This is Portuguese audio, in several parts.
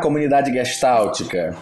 Comunidade gestáltica!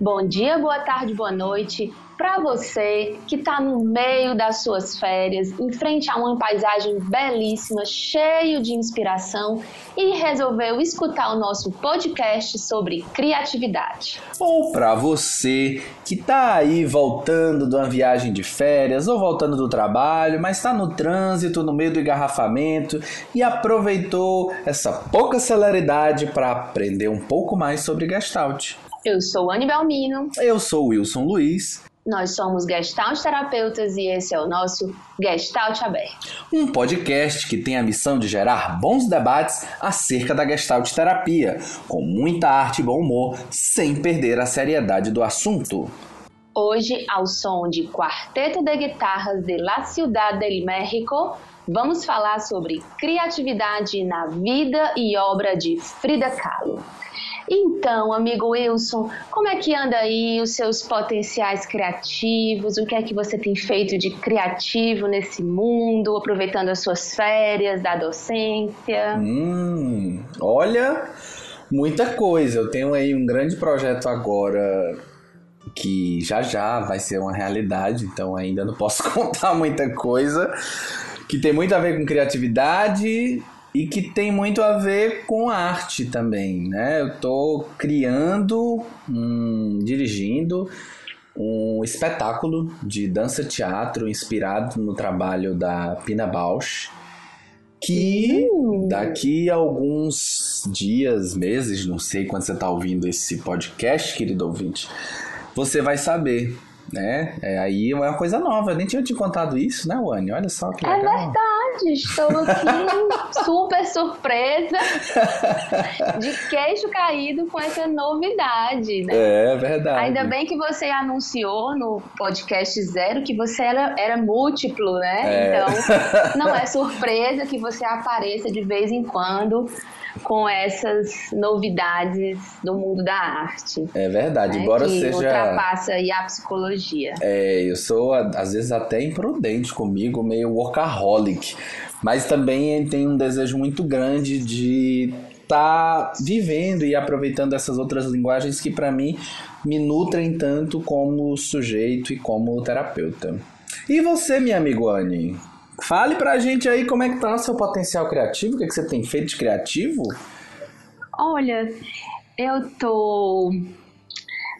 Bom dia, boa tarde, boa noite para você que está no meio das suas férias, em frente a uma paisagem belíssima, cheio de inspiração e resolveu escutar o nosso podcast sobre criatividade. Ou para você que está aí voltando de uma viagem de férias ou voltando do trabalho, mas está no trânsito, no meio do engarrafamento e aproveitou essa pouca celeridade para aprender um pouco mais sobre Gestalt. Eu sou Anne Belmino. Eu sou Wilson Luiz. Nós somos Gestalt Terapeutas e esse é o nosso Gestalt Aberto. Um podcast que tem a missão de gerar bons debates acerca da Gestalt Terapia, com muita arte e bom humor, sem perder a seriedade do assunto. Hoje, ao som de Quarteto de Guitarras de La Ciudad del México, vamos falar sobre criatividade na vida e obra de Frida Kahlo. Então, amigo Wilson, como é que anda aí os seus potenciais criativos? O que é que você tem feito de criativo nesse mundo, aproveitando as suas férias da docência? Hum, olha, muita coisa. Eu tenho aí um grande projeto agora que já já vai ser uma realidade, então ainda não posso contar muita coisa, que tem muito a ver com criatividade e que tem muito a ver com arte também, né? Eu estou criando, hum, dirigindo um espetáculo de dança-teatro inspirado no trabalho da Pina Bausch, que uh. daqui a alguns dias, meses, não sei quando você está ouvindo esse podcast, querido ouvinte, você vai saber né? É, aí é uma coisa nova. Eu nem tinha te contado isso, né, Wani? Olha só que é legal. É verdade. Estou aqui super surpresa de queixo caído com essa novidade, né? É verdade. Ainda bem que você anunciou no podcast zero que você era, era múltiplo, né? É. Então, não é surpresa que você apareça de vez em quando com essas novidades do mundo da arte. É verdade, né? embora que seja. ultrapassa aí a psicologia. É, eu sou às vezes até imprudente comigo, meio workaholic, mas também tenho um desejo muito grande de estar tá vivendo e aproveitando essas outras linguagens que para mim me nutrem tanto como sujeito e como terapeuta. E você, minha amigo Anne? Fale pra gente aí como é que tá o seu potencial criativo, o que, é que você tem feito de criativo? Olha, eu tô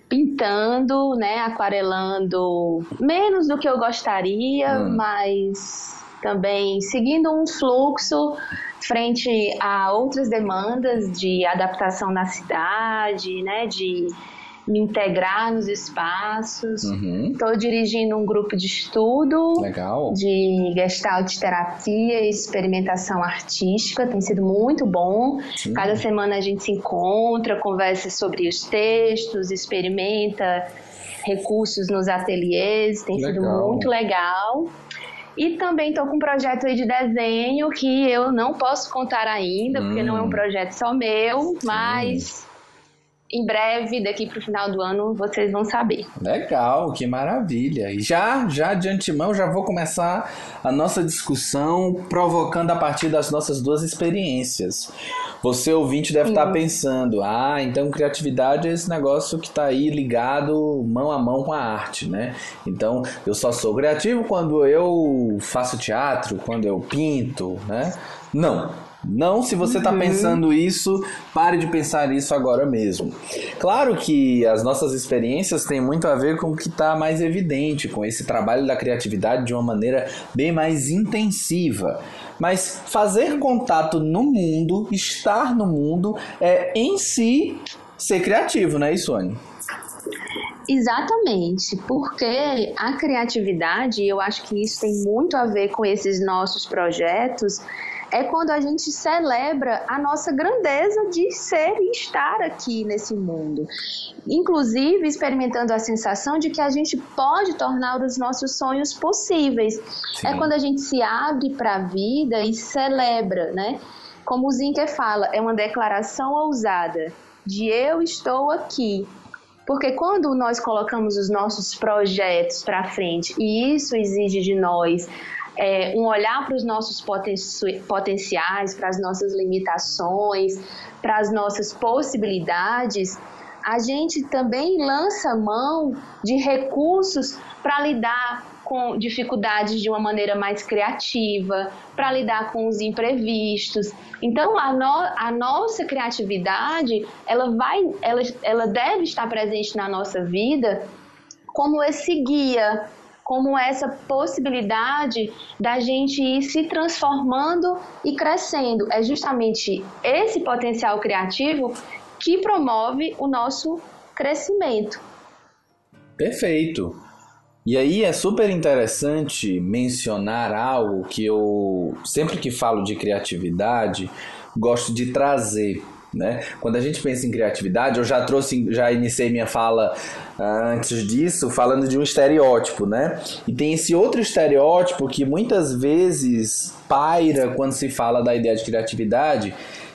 pintando, né, aquarelando menos do que eu gostaria, hum. mas também seguindo um fluxo frente a outras demandas de adaptação na cidade, né, de me integrar nos espaços. Estou uhum. dirigindo um grupo de estudo Legal. de gestalt terapia e experimentação artística. Tem sido muito bom. Sim. Cada semana a gente se encontra, conversa sobre os textos, experimenta recursos nos ateliês. Tem legal. sido muito legal. E também estou com um projeto aí de desenho que eu não posso contar ainda, hum. porque não é um hum. projeto só meu, mas em breve, daqui para o final do ano, vocês vão saber. Legal, que maravilha. E já, já de antemão, já vou começar a nossa discussão provocando a partir das nossas duas experiências. Você, ouvinte, deve estar pensando, ah, então criatividade é esse negócio que está aí ligado mão a mão com a arte, né? Então, eu só sou criativo quando eu faço teatro, quando eu pinto, né? Não, não, se você está uhum. pensando isso, pare de pensar isso agora mesmo. Claro que as nossas experiências têm muito a ver com o que está mais evidente, com esse trabalho da criatividade de uma maneira bem mais intensiva. Mas fazer contato no mundo, estar no mundo, é em si ser criativo, não é isso, Anne? Exatamente, porque a criatividade, eu acho que isso tem muito a ver com esses nossos projetos é quando a gente celebra a nossa grandeza de ser e estar aqui nesse mundo. Inclusive, experimentando a sensação de que a gente pode tornar os nossos sonhos possíveis. Sim. É quando a gente se abre para a vida e celebra, né? Como o Zinker fala, é uma declaração ousada de eu estou aqui. Porque quando nós colocamos os nossos projetos para frente e isso exige de nós é, um olhar para os nossos poten potenciais, para as nossas limitações, para as nossas possibilidades, a gente também lança mão de recursos para lidar com dificuldades de uma maneira mais criativa, para lidar com os imprevistos. Então, a, no, a nossa criatividade, ela vai, ela, ela deve estar presente na nossa vida como esse guia, como essa possibilidade da gente ir se transformando e crescendo. É justamente esse potencial criativo que promove o nosso crescimento. Perfeito. E aí é super interessante mencionar algo que eu sempre que falo de criatividade gosto de trazer. Né? Quando a gente pensa em criatividade, eu já trouxe, já iniciei minha fala uh, antes disso falando de um estereótipo, né? E tem esse outro estereótipo que muitas vezes paira quando se fala da ideia de criatividade,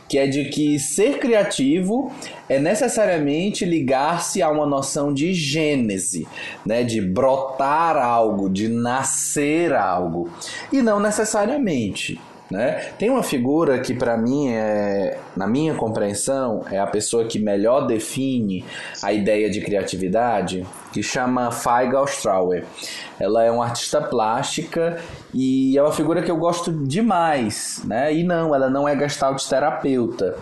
que é de que ser criativo é necessariamente ligar-se a uma noção de gênese, né, de brotar algo, de nascer algo, e não necessariamente. Né? Tem uma figura que para mim é, na minha compreensão, é a pessoa que melhor define a ideia de criatividade, que chama Faiga Austrauer. Ela é uma artista plástica e é uma figura que eu gosto demais, né? E não, ela não é gestalt terapeuta.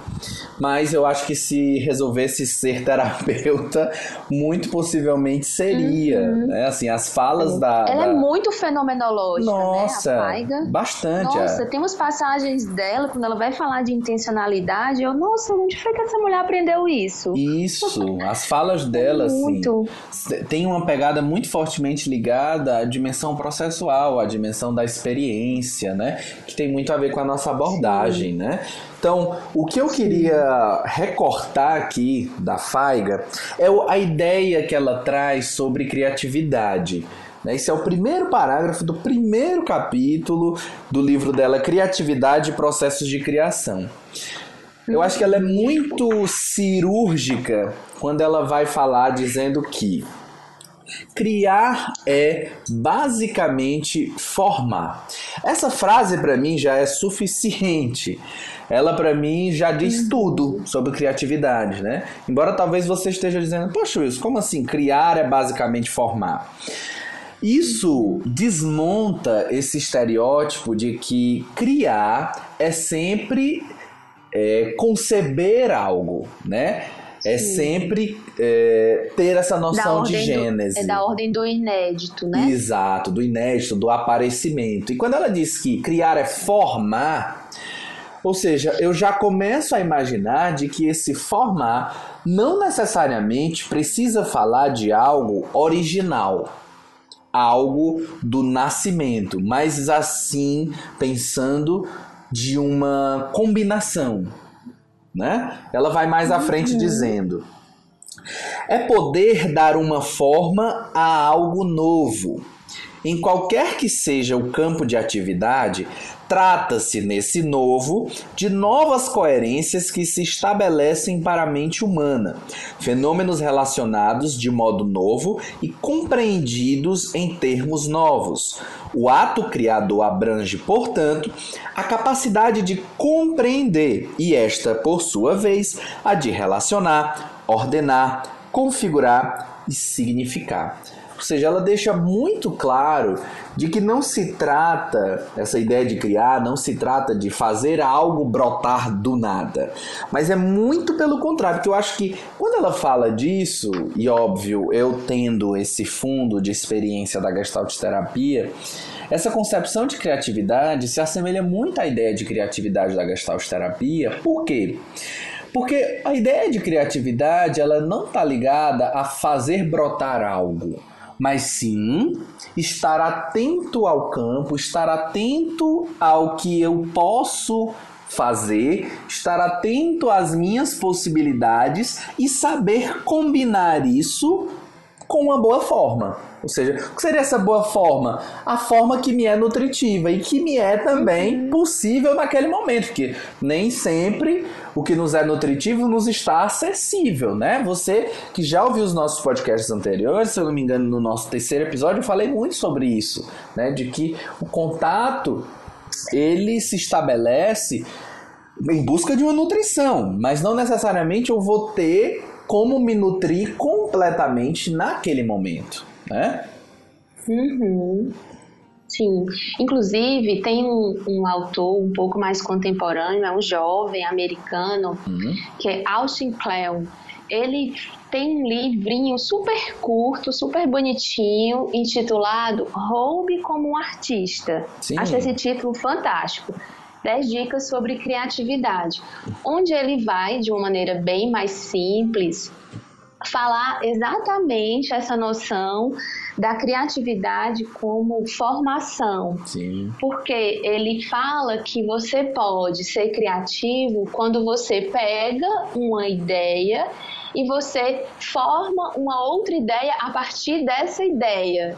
Mas eu acho que se resolvesse ser terapeuta, muito possivelmente seria, uhum. né? Assim, as falas da Ela da... é muito fenomenológica, Nossa, né? A Faiga. bastante. Nossa, é. tem umas passagens dela quando ela vai falar de intencionalidade, eu, nossa, onde foi que essa mulher aprendeu isso? Isso, as falas dela, assim, muito. assim, tem uma pegada muito fortemente ligada à dimensão processual, à dimensão da experiência, né? Que tem muito a ver com a nossa abordagem, né? Então, o que eu queria recortar aqui da Faiga é a ideia que ela traz sobre criatividade. Né? Esse é o primeiro parágrafo do primeiro capítulo do livro dela, Criatividade e Processos de Criação. Eu acho que ela é muito cirúrgica quando ela vai falar dizendo que Criar é basicamente formar. Essa frase para mim já é suficiente. Ela para mim já diz uhum. tudo sobre criatividade, né? Embora talvez você esteja dizendo, poxa, Wilson, como assim? Criar é basicamente formar. Isso desmonta esse estereótipo de que criar é sempre é, conceber algo, né? É sempre é, ter essa noção de gênese. Do, é da ordem do inédito, né? Exato, do inédito, do aparecimento. E quando ela diz que criar é formar, ou seja, eu já começo a imaginar de que esse formar não necessariamente precisa falar de algo original, algo do nascimento, mas assim pensando de uma combinação né? Ela vai mais à frente uhum. dizendo: é poder dar uma forma a algo novo. Em qualquer que seja o campo de atividade, Trata-se, nesse novo, de novas coerências que se estabelecem para a mente humana, fenômenos relacionados de modo novo e compreendidos em termos novos. O ato criador abrange, portanto, a capacidade de compreender e esta, por sua vez, a de relacionar, ordenar, configurar e significar. Ou seja, ela deixa muito claro de que não se trata, essa ideia de criar, não se trata de fazer algo brotar do nada. Mas é muito pelo contrário, porque eu acho que quando ela fala disso, e óbvio, eu tendo esse fundo de experiência da Gestalt terapia, essa concepção de criatividade se assemelha muito à ideia de criatividade da Gestalt terapia. Por quê? Porque a ideia de criatividade ela não está ligada a fazer brotar algo mas sim estar atento ao campo, estar atento ao que eu posso fazer, estar atento às minhas possibilidades e saber combinar isso com uma boa forma. Ou seja, o que seria essa boa forma? A forma que me é nutritiva e que me é também uhum. possível naquele momento, porque nem sempre o que nos é nutritivo nos está acessível, né? Você que já ouviu os nossos podcasts anteriores, se eu não me engano, no nosso terceiro episódio, eu falei muito sobre isso, né? De que o contato ele se estabelece em busca de uma nutrição, mas não necessariamente eu vou ter como me nutrir completamente naquele momento, né? Uhum. Sim, inclusive tem um, um, autor um pouco mais contemporâneo, é um jovem americano, uhum. que é Austin Kleon. Ele tem um livrinho super curto, super bonitinho, intitulado Roube como um Artista. Sim. Acho esse título fantástico. 10 dicas sobre criatividade, onde ele vai, de uma maneira bem mais simples, falar exatamente essa noção da criatividade como formação. Sim. Porque ele fala que você pode ser criativo quando você pega uma ideia e você forma uma outra ideia a partir dessa ideia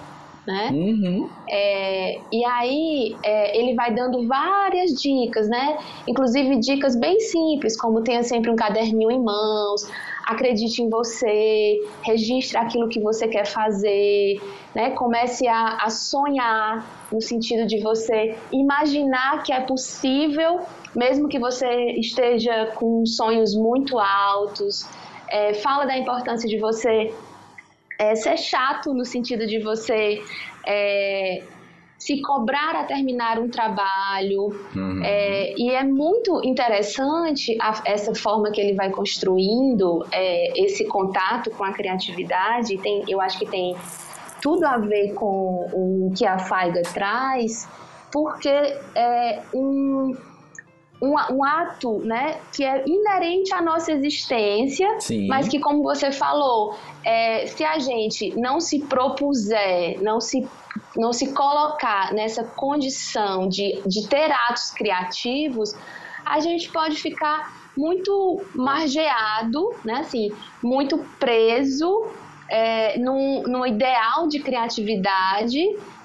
né? Uhum. É, e aí é, ele vai dando várias dicas, né? Inclusive dicas bem simples, como tenha sempre um caderninho em mãos, acredite em você, registre aquilo que você quer fazer, né? Comece a, a sonhar no sentido de você imaginar que é possível, mesmo que você esteja com sonhos muito altos. É, fala da importância de você é, ser chato no sentido de você é, se cobrar a terminar um trabalho. Uhum. É, e é muito interessante a, essa forma que ele vai construindo é, esse contato com a criatividade. Tem, eu acho que tem tudo a ver com o que a Faiga traz, porque é um um, um, ato né, que é inerente à nossa existência, Sim. mas que, como você falou, é, se a gente não se propuser, não se, não se colocar nessa condição de, de ter atos criativos, a gente pode ficar muito margeado, né, assim, muito preso é, no, no ideal de criatividade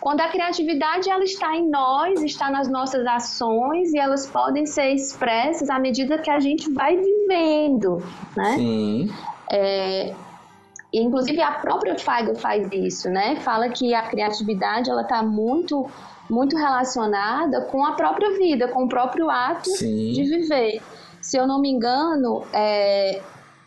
quando a criatividade ela está em nós, está nas nossas ações e elas podem ser expressas à medida que a gente vai vivendo, né? Sim. É, inclusive a própria Feigen faz isso, né? Fala que a criatividade ela está muito muito relacionada com a própria vida, com o próprio ato Sim. de viver. Se eu não me engano, é,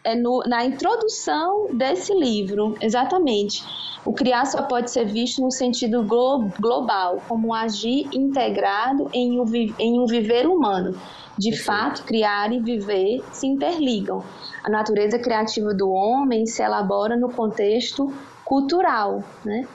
é no, na introdução desse livro, exatamente. O criar só pode ser visto no sentido glo global, como um agir integrado em um, em um viver humano. De fato, criar e viver se interligam. A natureza criativa do homem se elabora no contexto cultural, né?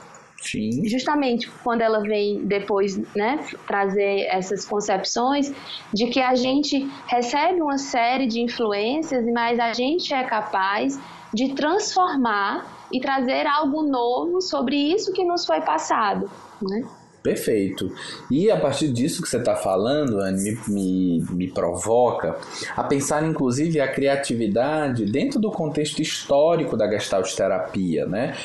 Sim. Justamente quando ela vem depois né, trazer essas concepções de que a gente recebe uma série de influências, mas a gente é capaz de transformar e trazer algo novo sobre isso que nos foi passado, né? Perfeito. E a partir disso que você está falando, Anne, me, me, me, provoca a pensar, inclusive, a criatividade dentro do contexto histórico da gestalt terapia, né?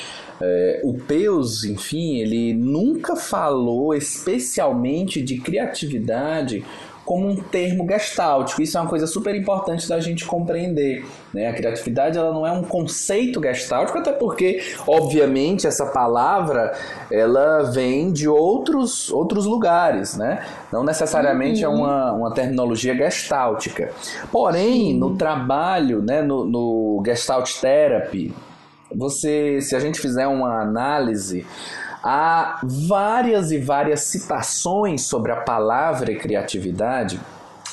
É, o Peus, enfim, ele nunca falou especialmente de criatividade como um termo gestáltico. Isso é uma coisa super importante da gente compreender. Né? A criatividade ela não é um conceito gestáltico, até porque, obviamente, essa palavra ela vem de outros, outros lugares. Né? Não necessariamente é uhum. é uma, uma terminologia gestáltica. Porém, no trabalho, né, no, no Gestalt Therapy, você, se a gente fizer uma análise Há várias e várias citações sobre a palavra criatividade,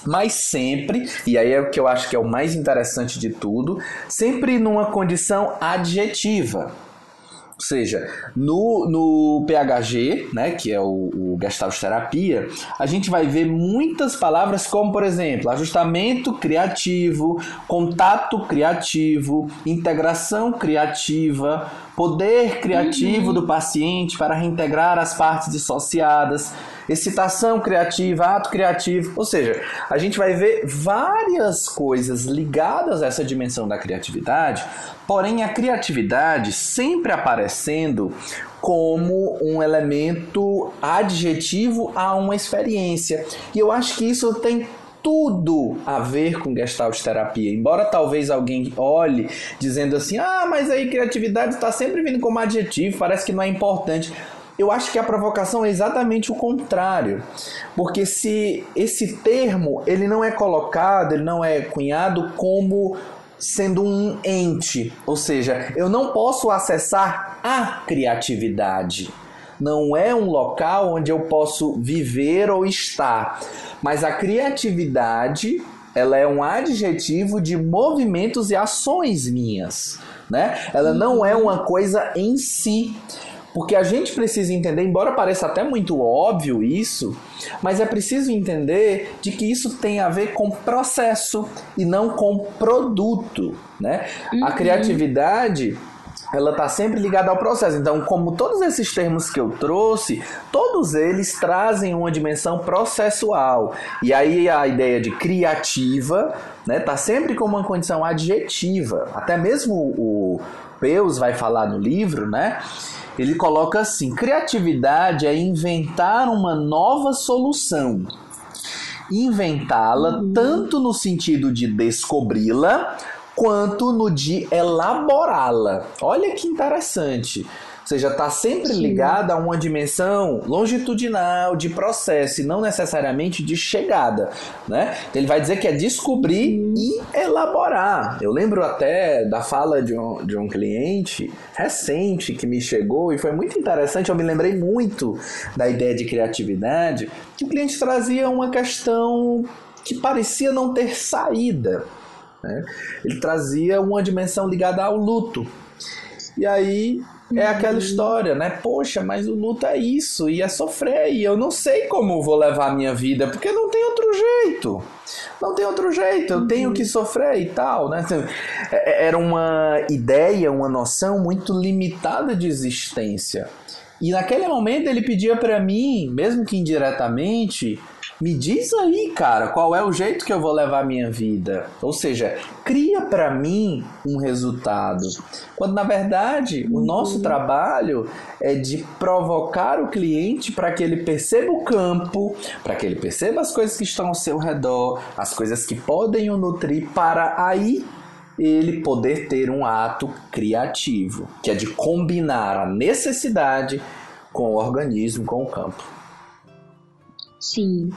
mas sempre, e aí é o que eu acho que é o mais interessante de tudo, sempre numa condição adjetiva. Ou seja, no, no PHG, né, que é o, o Gestalt Terapia, a gente vai ver muitas palavras como, por exemplo, ajustamento criativo, contato criativo, integração criativa, poder criativo uhum. do paciente para reintegrar as partes dissociadas, excitação criativa, ato criativo. Ou seja, a gente vai ver várias coisas ligadas a essa dimensão da criatividade, porém a criatividade sempre aparecendo como um elemento adjetivo a uma experiência. E eu acho que isso tem tudo a ver com Gestalt terapia. Embora talvez alguém olhe dizendo assim: "Ah, mas aí criatividade está sempre vindo como adjetivo, parece que não é importante". Eu acho que a provocação é exatamente o contrário. Porque se esse termo, ele não é colocado, ele não é cunhado como sendo um ente, ou seja, eu não posso acessar a criatividade. Não é um local onde eu posso viver ou estar, mas a criatividade, ela é um adjetivo de movimentos e ações minhas, né? Ela não é uma coisa em si. Porque a gente precisa entender, embora pareça até muito óbvio isso, mas é preciso entender de que isso tem a ver com processo e não com produto, né? Uhum. A criatividade ela está sempre ligada ao processo. Então, como todos esses termos que eu trouxe, todos eles trazem uma dimensão processual. E aí a ideia de criativa né, tá sempre como uma condição adjetiva. Até mesmo o Peus vai falar no livro, né? Ele coloca assim: criatividade é inventar uma nova solução. Inventá-la uhum. tanto no sentido de descobri-la, quanto no de elaborá-la. Olha que interessante. Ou seja, está sempre ligada a uma dimensão longitudinal de processo e não necessariamente de chegada. Né? Então ele vai dizer que é descobrir e elaborar. Eu lembro até da fala de um, de um cliente recente que me chegou e foi muito interessante. Eu me lembrei muito da ideia de criatividade, que o cliente trazia uma questão que parecia não ter saída. Né? Ele trazia uma dimensão ligada ao luto. E aí é aquela uhum. história, né? Poxa, mas o luto é isso, e é sofrer, e eu não sei como vou levar a minha vida, porque não tem outro jeito. Não tem outro jeito, eu tenho que sofrer e tal, né? Então, é, é, era uma ideia, uma noção muito limitada de existência. E naquele momento ele pedia para mim, mesmo que indiretamente, me diz aí, cara, qual é o jeito que eu vou levar a minha vida? Ou seja, cria para mim um resultado. Quando na verdade o nosso trabalho é de provocar o cliente para que ele perceba o campo, para que ele perceba as coisas que estão ao seu redor, as coisas que podem o nutrir, para aí ele poder ter um ato criativo, que é de combinar a necessidade com o organismo, com o campo. Sim,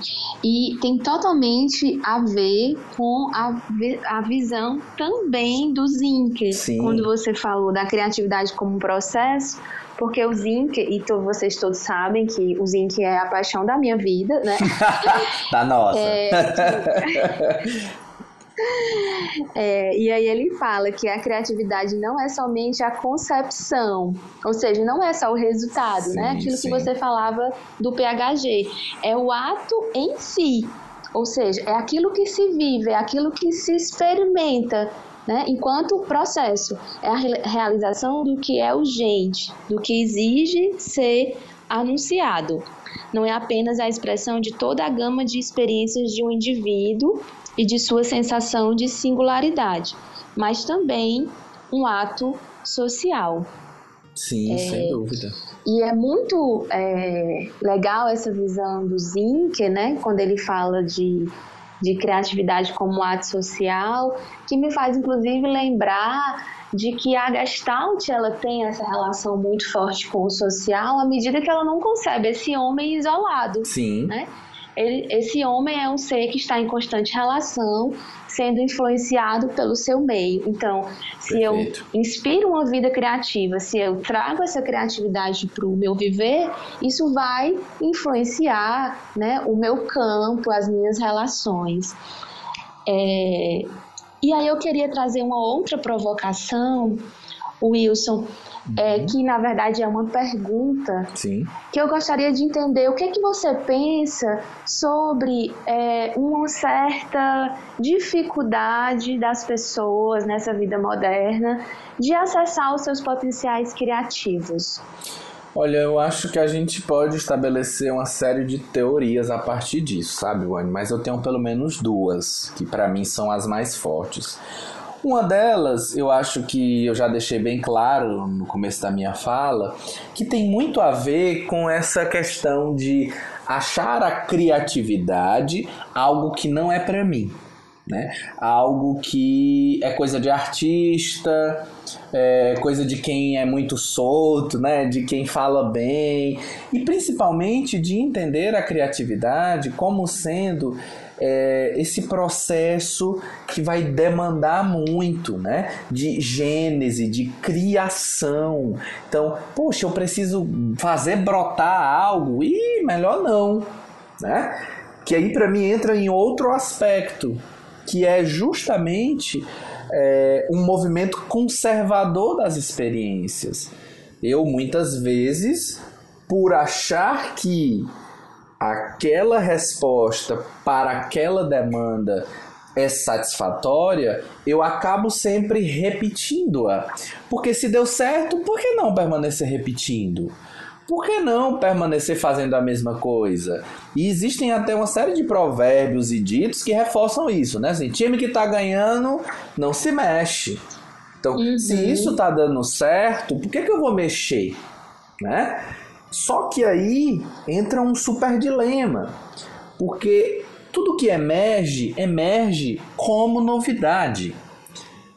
e tem totalmente a ver com a, a visão também do Zinker. Sim. Quando você falou da criatividade como um processo, porque o Zinc, e to, vocês todos sabem que o Zinc é a paixão da minha vida, né? da nossa. É, É, e aí ele fala que a criatividade não é somente a concepção, ou seja, não é só o resultado, né? sim, né? Aquilo sim. que você falava do PHG, é o ato em si, ou seja, é aquilo que se vive, é aquilo que se experimenta, né? Enquanto processo, é a realização do que é urgente, do que exige ser anunciado. Não é apenas a expressão de toda a gama de experiências de um indivíduo e de sua sensação de singularidade, mas também um ato social. Sim, é, sem dúvida. E é muito é, legal essa visão do Zinke, né? Quando ele fala de, de criatividade como ato social, que me faz inclusive lembrar de que a Gestalt ela tem essa relação muito forte com o social à medida que ela não concebe esse homem isolado. Sim. Né? Ele, esse homem é um ser que está em constante relação, sendo influenciado pelo seu meio. Então, se Perfeito. eu inspiro uma vida criativa, se eu trago essa criatividade para o meu viver, isso vai influenciar né, o meu campo, as minhas relações. É, e aí eu queria trazer uma outra provocação, Wilson, é, uhum. que na verdade é uma pergunta Sim. que eu gostaria de entender o que, é que você pensa sobre é, uma certa dificuldade das pessoas nessa vida moderna de acessar os seus potenciais criativos. Olha, eu acho que a gente pode estabelecer uma série de teorias a partir disso, sabe, Wani? Mas eu tenho pelo menos duas, que para mim são as mais fortes. Uma delas, eu acho que eu já deixei bem claro no começo da minha fala, que tem muito a ver com essa questão de achar a criatividade algo que não é para mim né? Algo que é coisa de artista, é coisa de quem é muito solto, né? De quem fala bem e principalmente de entender a criatividade como sendo é, esse processo que vai demandar muito, né? De gênese, de criação. Então, poxa, eu preciso fazer brotar algo e melhor não, né? Que aí para mim entra em outro aspecto, que é justamente é, um movimento conservador das experiências. Eu muitas vezes, por achar que aquela resposta para aquela demanda é satisfatória, eu acabo sempre repetindo-a. Porque se deu certo, por que não permanecer repetindo? por que não permanecer fazendo a mesma coisa? E existem até uma série de provérbios e ditos que reforçam isso, né? Assim, time que tá ganhando não se mexe. Então, uhum. se isso tá dando certo, por que, que eu vou mexer? Né? Só que aí entra um super dilema, porque tudo que emerge, emerge como novidade.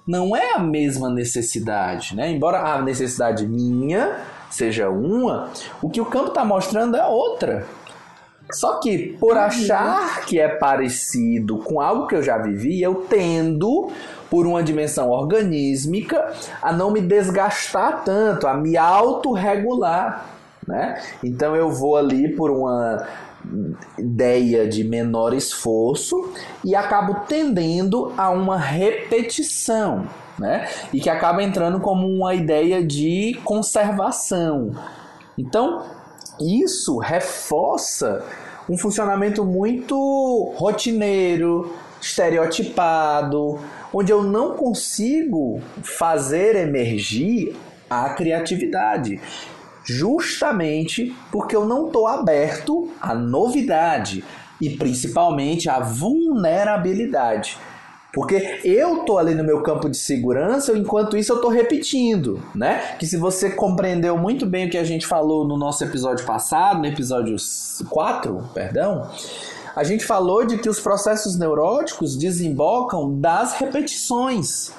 Não é a mesma necessidade, né? Embora a necessidade minha seja uma, o que o campo está mostrando é outra. Só que por uhum. achar que é parecido com algo que eu já vivi, eu tendo, por uma dimensão organísmica, a não me desgastar tanto, a me autorregular. Né? Então eu vou ali por uma ideia de menor esforço e acabo tendendo a uma repetição né? E que acaba entrando como uma ideia de conservação. Então, isso reforça um funcionamento muito rotineiro, estereotipado, onde eu não consigo fazer emergir a criatividade, justamente porque eu não estou aberto à novidade e principalmente à vulnerabilidade. Porque eu tô ali no meu campo de segurança, enquanto isso eu tô repetindo, né? Que se você compreendeu muito bem o que a gente falou no nosso episódio passado, no episódio 4, perdão, a gente falou de que os processos neuróticos desembocam das repetições.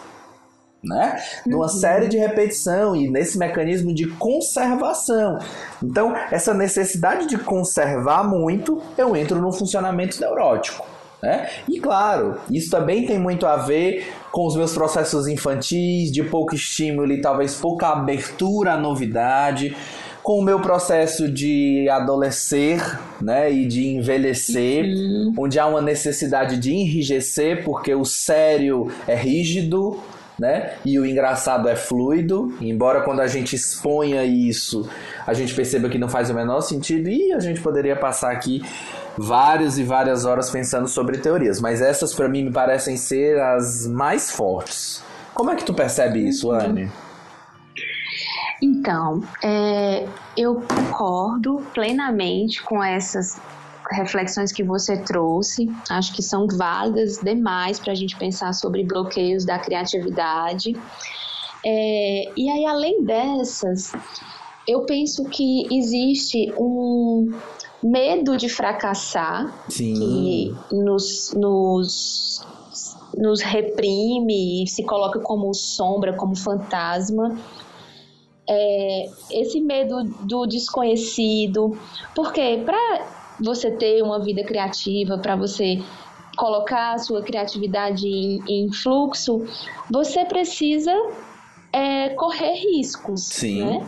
Né? Numa uhum. série de repetição e nesse mecanismo de conservação. Então, essa necessidade de conservar muito, eu entro no funcionamento neurótico. Né? E claro, isso também tem muito a ver com os meus processos infantis, de pouco estímulo e talvez pouca abertura à novidade, com o meu processo de adolescer né, e de envelhecer, uhum. onde há uma necessidade de enrijecer, porque o sério é rígido, né? E o engraçado é fluido, embora quando a gente exponha isso, a gente perceba que não faz o menor sentido e a gente poderia passar aqui várias e várias horas pensando sobre teorias, mas essas para mim me parecem ser as mais fortes. Como é que tu percebe isso, uhum. Anne? Então, é, eu concordo plenamente com essas reflexões que você trouxe. Acho que são válidas demais para a gente pensar sobre bloqueios da criatividade. É, e aí, além dessas, eu penso que existe um, medo de fracassar Sim. que nos, nos, nos reprime e se coloca como sombra, como fantasma. É, esse medo do desconhecido, porque para você ter uma vida criativa, para você colocar a sua criatividade em, em fluxo, você precisa é, correr riscos, Sim. né?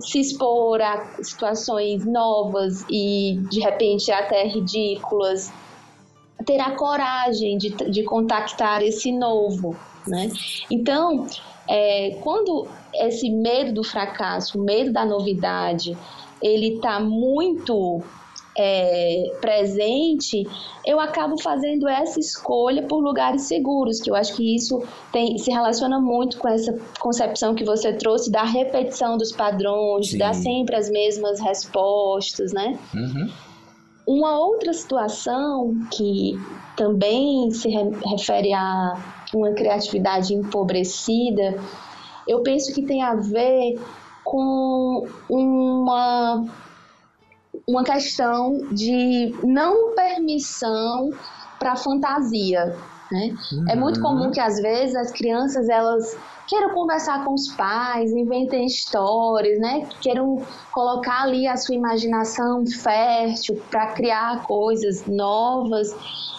se expor a situações novas e de repente até ridículas, ter a coragem de, de contactar esse novo, né? Então, é, quando esse medo do fracasso, o medo da novidade, ele está muito é, presente, eu acabo fazendo essa escolha por lugares seguros, que eu acho que isso tem, se relaciona muito com essa concepção que você trouxe da repetição dos padrões, Sim. dar sempre as mesmas respostas, né? Uhum. Uma outra situação que também se refere a uma criatividade empobrecida, eu penso que tem a ver com uma uma questão de não permissão para fantasia. Né? Uhum. É muito comum que às vezes as crianças elas queiram conversar com os pais, inventem histórias, né? Queiram colocar ali a sua imaginação fértil para criar coisas novas.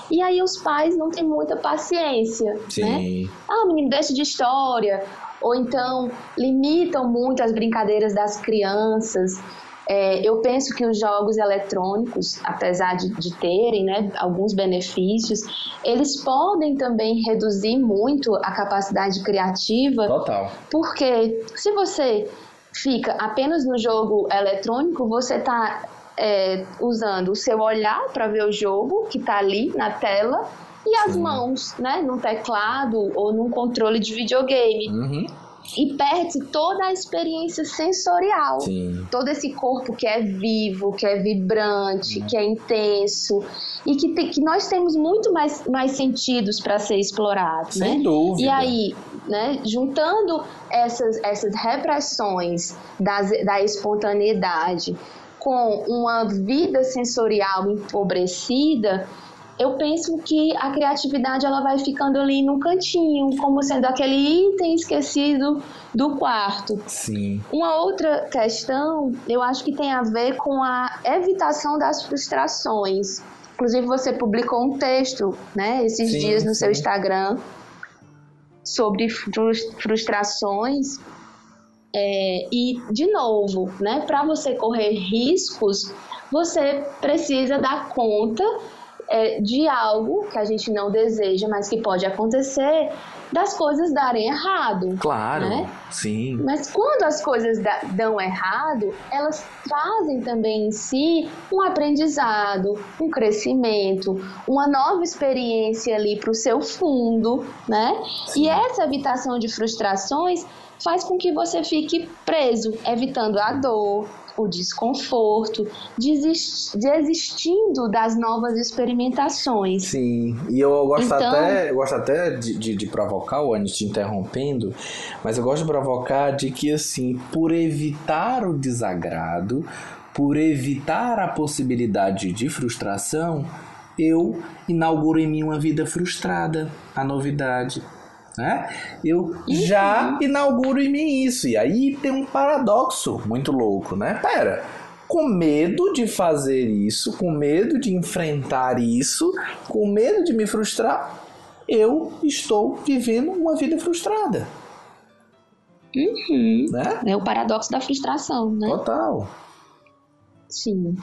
E aí os pais não têm muita paciência, Sim. né? Ah, menino, deixa de história. Ou então limitam muito as brincadeiras das crianças. É, eu penso que os jogos eletrônicos, apesar de, de terem né, alguns benefícios, eles podem também reduzir muito a capacidade criativa. Total. Porque se você fica apenas no jogo eletrônico, você está é, usando o seu olhar para ver o jogo que está ali na tela e as Sim. mãos, né, num teclado ou num controle de videogame. Uhum e perde toda a experiência sensorial. Sim. Todo esse corpo que é vivo, que é vibrante, que é intenso e que, te, que nós temos muito mais, mais sentidos para ser explorados. Sem né? dúvida. E aí, né, juntando essas, essas repressões das, da espontaneidade com uma vida sensorial empobrecida, eu penso que a criatividade ela vai ficando ali no cantinho, como sendo aquele item esquecido do quarto. Sim. Uma outra questão, eu acho que tem a ver com a evitação das frustrações. Inclusive você publicou um texto, né, esses sim, dias no sim. seu Instagram sobre frustrações. É, e de novo, né, para você correr riscos, você precisa dar conta é, de algo que a gente não deseja, mas que pode acontecer, das coisas darem errado. Claro, né? sim. Mas quando as coisas dão errado, elas trazem também em si um aprendizado, um crescimento, uma nova experiência ali para o seu fundo, né? Sim. E essa evitação de frustrações faz com que você fique preso, evitando a dor, o desconforto, desistindo das novas experimentações. Sim, e eu gosto então, até, eu gosto até de, de, de provocar, o te interrompendo, mas eu gosto de provocar de que, assim, por evitar o desagrado, por evitar a possibilidade de frustração, eu inauguro em mim uma vida frustrada, a novidade né? Eu já inauguro em mim isso. E aí tem um paradoxo muito louco, né? Pera, com medo de fazer isso, com medo de enfrentar isso, com medo de me frustrar, eu estou vivendo uma vida frustrada. Uhum. Né? É o paradoxo da frustração, né? Total. Sim.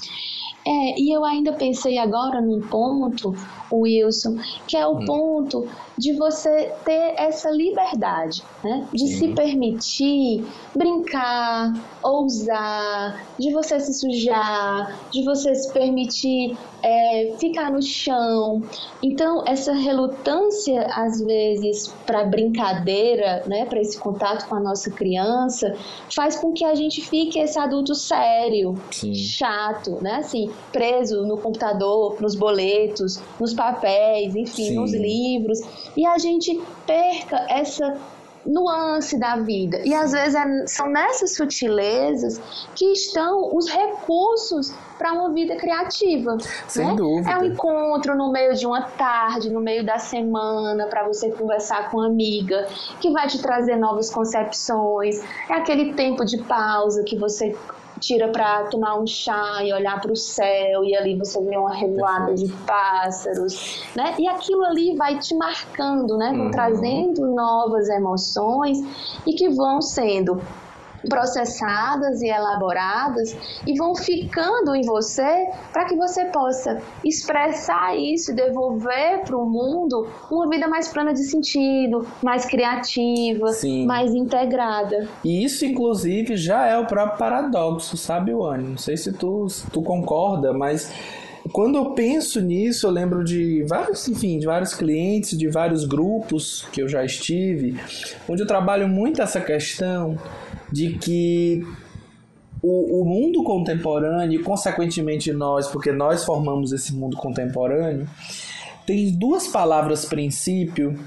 É, e eu ainda pensei agora num ponto, Wilson, que é o hum. ponto de você ter essa liberdade, né? De Sim. se permitir brincar, ousar, de você se sujar, de você se permitir é, ficar no chão. Então, essa relutância, às vezes, para brincadeira, né, para esse contato com a nossa criança, faz com que a gente fique esse adulto sério, Sim. Chato, né? Assim, preso no computador, nos boletos, nos papéis, enfim, Sim. nos livros e a gente perca essa nuance da vida. E às vezes é, são nessas sutilezas que estão os recursos para uma vida criativa. Sem né? dúvida. É um encontro no meio de uma tarde, no meio da semana, para você conversar com uma amiga, que vai te trazer novas concepções. É aquele tempo de pausa que você tira para tomar um chá e olhar para o céu e ali você vê uma revoada de pássaros, né? E aquilo ali vai te marcando, né? Uhum. trazendo novas emoções e que vão sendo processadas e elaboradas e vão ficando em você para que você possa expressar isso e devolver para o mundo uma vida mais plena de sentido, mais criativa, Sim. mais integrada. E isso, inclusive, já é o próprio paradoxo, sabe, Wani? Não sei se tu, se tu concorda, mas quando eu penso nisso, eu lembro de vários, enfim, de vários clientes, de vários grupos que eu já estive, onde eu trabalho muito essa questão de que o, o mundo contemporâneo, e consequentemente nós, porque nós formamos esse mundo contemporâneo, tem duas palavras princípio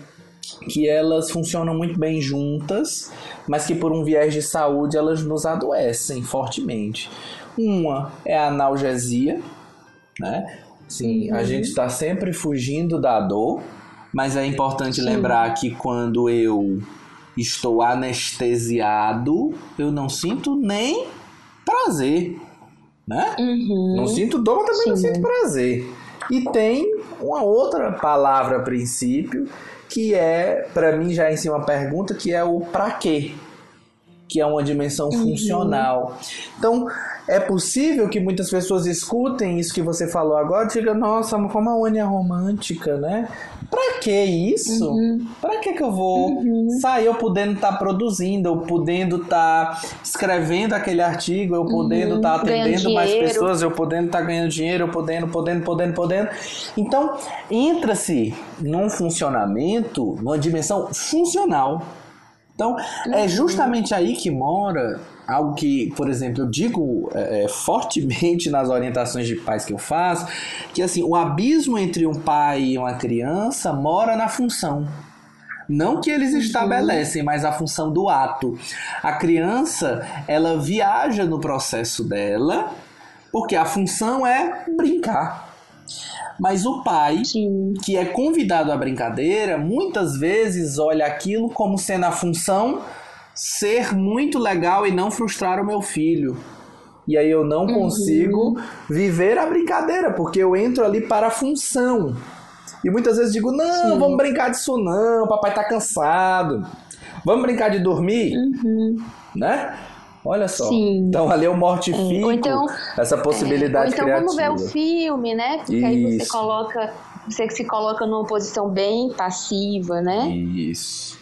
que elas funcionam muito bem juntas, mas que por um viés de saúde elas nos adoecem fortemente. Uma é a analgesia, né? Sim, uhum. a gente está sempre fugindo da dor, mas é importante Sim. lembrar que quando eu estou anestesiado, eu não sinto nem prazer, né? Uhum. Não sinto dor, mas também Sim. não sinto prazer. E tem uma outra palavra a princípio que é, para mim já é em si uma pergunta, que é o para quê? Que é uma dimensão uhum. funcional. Então, é possível que muitas pessoas escutem isso que você falou agora e digam, nossa, como a Ania romântica, né? Pra que isso? Uhum. Pra que que eu vou uhum. sair eu podendo estar tá produzindo, eu podendo estar tá escrevendo aquele artigo, eu podendo estar uhum. tá atendendo mais pessoas, eu podendo estar tá ganhando dinheiro, eu podendo, podendo, podendo, podendo. Então, entra-se num funcionamento, numa dimensão funcional. Então, é uhum. justamente aí que mora algo que, por exemplo, eu digo é, é, fortemente nas orientações de pais que eu faço, que assim, o abismo entre um pai e uma criança mora na função. Não que eles uhum. estabelecem, mas a função do ato. A criança, ela viaja no processo dela, porque a função é brincar. Mas o pai, Sim. que é convidado à brincadeira, muitas vezes olha aquilo como sendo a função ser muito legal e não frustrar o meu filho. E aí eu não uhum. consigo viver a brincadeira, porque eu entro ali para a função. E muitas vezes digo: não, Sim. vamos brincar disso não, papai tá cansado. Vamos brincar de dormir? Uhum. Né? Olha só. Sim. Então ali eu mortifico é. então, essa possibilidade é. Então criativa. vamos ver o filme, né? Porque Isso. aí você coloca, você se coloca numa posição bem passiva, né? Isso.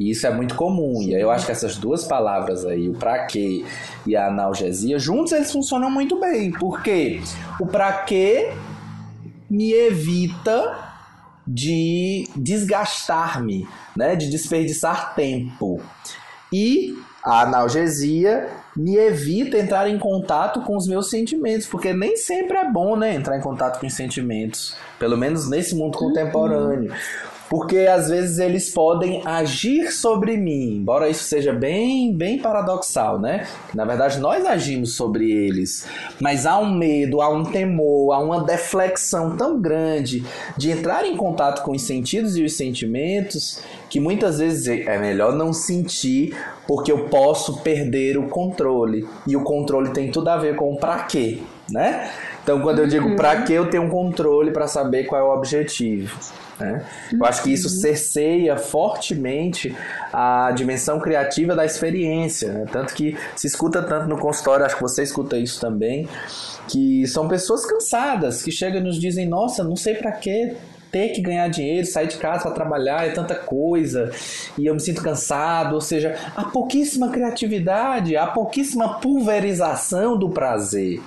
E isso é muito comum. E aí eu acho que essas duas palavras aí, o pra quê e a analgesia, juntos eles funcionam muito bem. Porque o pra quê me evita de desgastar-me, né? De desperdiçar tempo. E a analgesia me evita entrar em contato com os meus sentimentos, porque nem sempre é bom, né, entrar em contato com os sentimentos, pelo menos nesse mundo contemporâneo porque às vezes eles podem agir sobre mim, embora isso seja bem, bem paradoxal, né? Na verdade, nós agimos sobre eles, mas há um medo, há um temor, há uma deflexão tão grande de entrar em contato com os sentidos e os sentimentos que muitas vezes é melhor não sentir porque eu posso perder o controle. E o controle tem tudo a ver com para quê, né? Então, quando eu digo uhum. para que eu tenho um controle para saber qual é o objetivo. Né? Eu acho que isso uhum. cerceia fortemente a dimensão criativa da experiência. Né? Tanto que se escuta tanto no consultório, acho que você escuta isso também, que são pessoas cansadas que chegam e nos dizem: Nossa, não sei para que ter que ganhar dinheiro, sair de casa para trabalhar, é tanta coisa, e eu me sinto cansado, ou seja, há pouquíssima criatividade, há pouquíssima pulverização do prazer.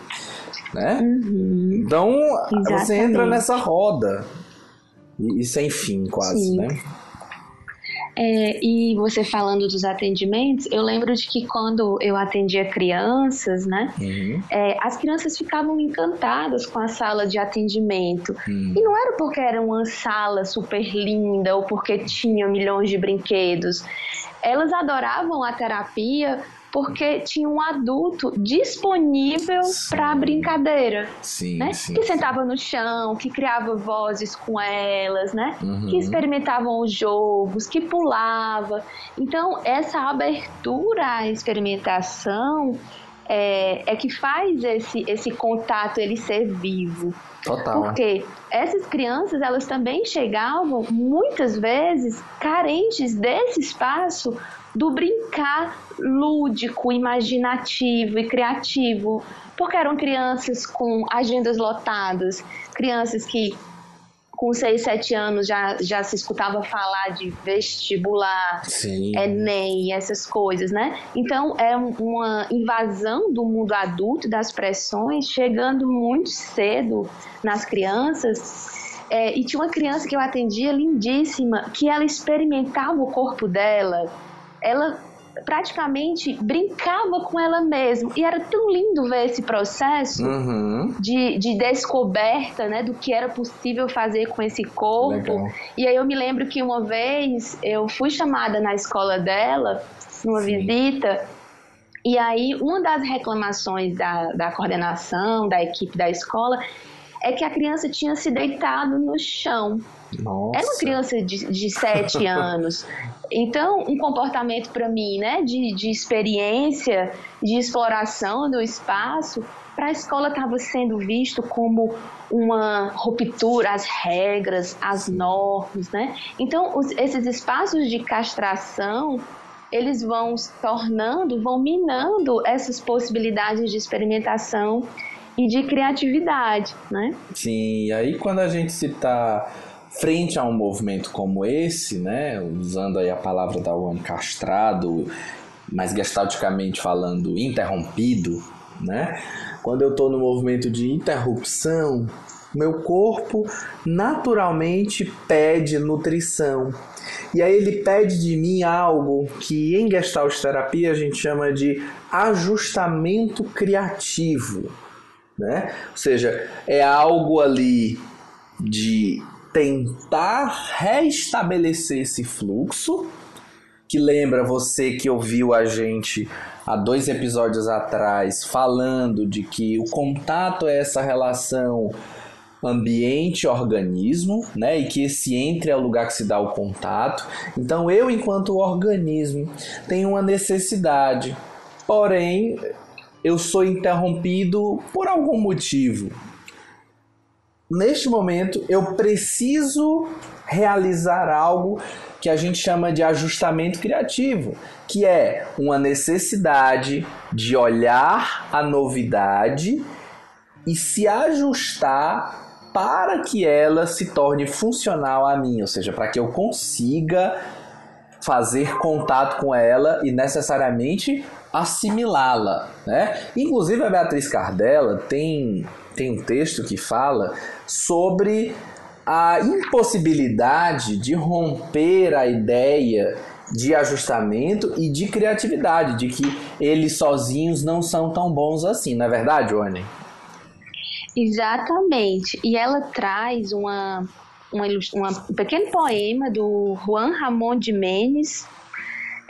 Né? Uhum. Então Exatamente. você entra nessa roda e sem fim, quase, Sim. né? É, e você falando dos atendimentos, eu lembro de que quando eu atendia crianças, né? Uhum. É, as crianças ficavam encantadas com a sala de atendimento. Uhum. E não era porque era uma sala super linda ou porque tinha milhões de brinquedos. Elas adoravam a terapia porque tinha um adulto disponível para brincadeira, sim, né? Sim, que sentava no chão, que criava vozes com elas, né? Uhum. Que experimentavam os jogos, que pulava. Então essa abertura à experimentação é, é que faz esse esse contato ele ser vivo. Total. Porque essas crianças, elas também chegavam muitas vezes carentes desse espaço do brincar lúdico, imaginativo e criativo, porque eram crianças com agendas lotadas, crianças que com 6, 7 anos já, já se escutava falar de vestibular, Sim. Enem, essas coisas, né? Então é uma invasão do mundo adulto, das pressões, chegando muito cedo nas crianças. É, e tinha uma criança que eu atendia lindíssima, que ela experimentava o corpo dela, ela praticamente brincava com ela mesma. E era tão lindo ver esse processo uhum. de, de descoberta né, do que era possível fazer com esse corpo. Legal. E aí eu me lembro que uma vez eu fui chamada na escola dela, numa Sim. visita, e aí uma das reclamações da, da coordenação, da equipe da escola, é que a criança tinha se deitado no chão. Nossa. Era uma criança de, de sete anos. Então, um comportamento para mim, né, de, de experiência, de exploração do espaço, para a escola estava sendo visto como uma ruptura às regras, às normas, né? Então, os, esses espaços de castração, eles vão se tornando, vão minando essas possibilidades de experimentação e de criatividade, né? Sim, e aí quando a gente se está frente a um movimento como esse, né, usando aí a palavra da One castrado, mas gestalticamente falando interrompido, né? Quando eu estou no movimento de interrupção, meu corpo naturalmente pede nutrição. E aí ele pede de mim algo que em Gestalt terapia a gente chama de ajustamento criativo, né? Ou seja, é algo ali de tentar restabelecer esse fluxo, que lembra você que ouviu a gente há dois episódios atrás falando de que o contato é essa relação ambiente-organismo, né? E que esse entre é o lugar que se dá o contato. Então eu, enquanto organismo, tenho uma necessidade, porém eu sou interrompido por algum motivo neste momento eu preciso realizar algo que a gente chama de ajustamento criativo, que é uma necessidade de olhar a novidade e se ajustar para que ela se torne funcional a mim, ou seja, para que eu consiga fazer contato com ela e necessariamente assimilá-la, né? Inclusive a Beatriz Cardella tem tem um texto que fala sobre a impossibilidade de romper a ideia de ajustamento e de criatividade, de que eles sozinhos não são tão bons assim, não é verdade, Orne? Exatamente. E ela traz uma, uma, uma, um pequeno poema do Juan Ramon de Menes,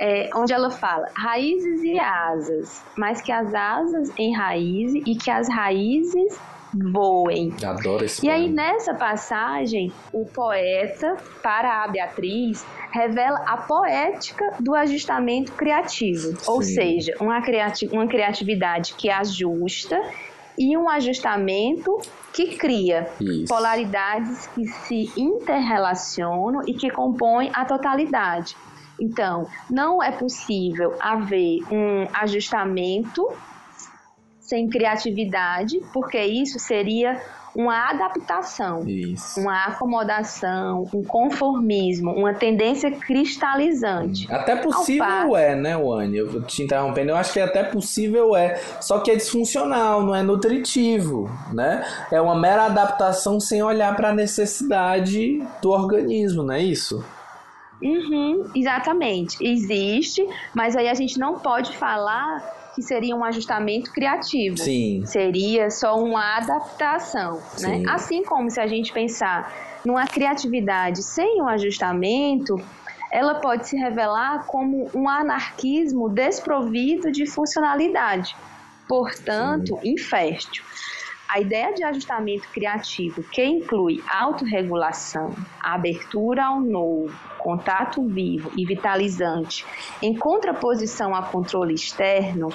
é, onde ela fala raízes e asas, mas que as asas enraizem e que as raízes voem. Adoro esse E aí, nessa passagem, o poeta, para a Beatriz, revela a poética do ajustamento criativo. Sim. Ou seja, uma, criati uma criatividade que ajusta e um ajustamento que cria Isso. polaridades que se interrelacionam e que compõem a totalidade. Então, não é possível haver um ajustamento sem criatividade, porque isso seria uma adaptação, isso. uma acomodação, um conformismo, uma tendência cristalizante. Até possível é, né, Wani? Eu vou te interrompendo, eu acho que até possível é, só que é disfuncional, não é nutritivo, né? É uma mera adaptação sem olhar para a necessidade do organismo, não é isso? Uhum, exatamente. Existe, mas aí a gente não pode falar que seria um ajustamento criativo. Sim. Seria só uma adaptação, né? Assim como se a gente pensar numa criatividade sem um ajustamento, ela pode se revelar como um anarquismo desprovido de funcionalidade, portanto, Sim. infértil. A ideia de ajustamento criativo, que inclui autorregulação, abertura ao novo, contato vivo e vitalizante, em contraposição a controle externo,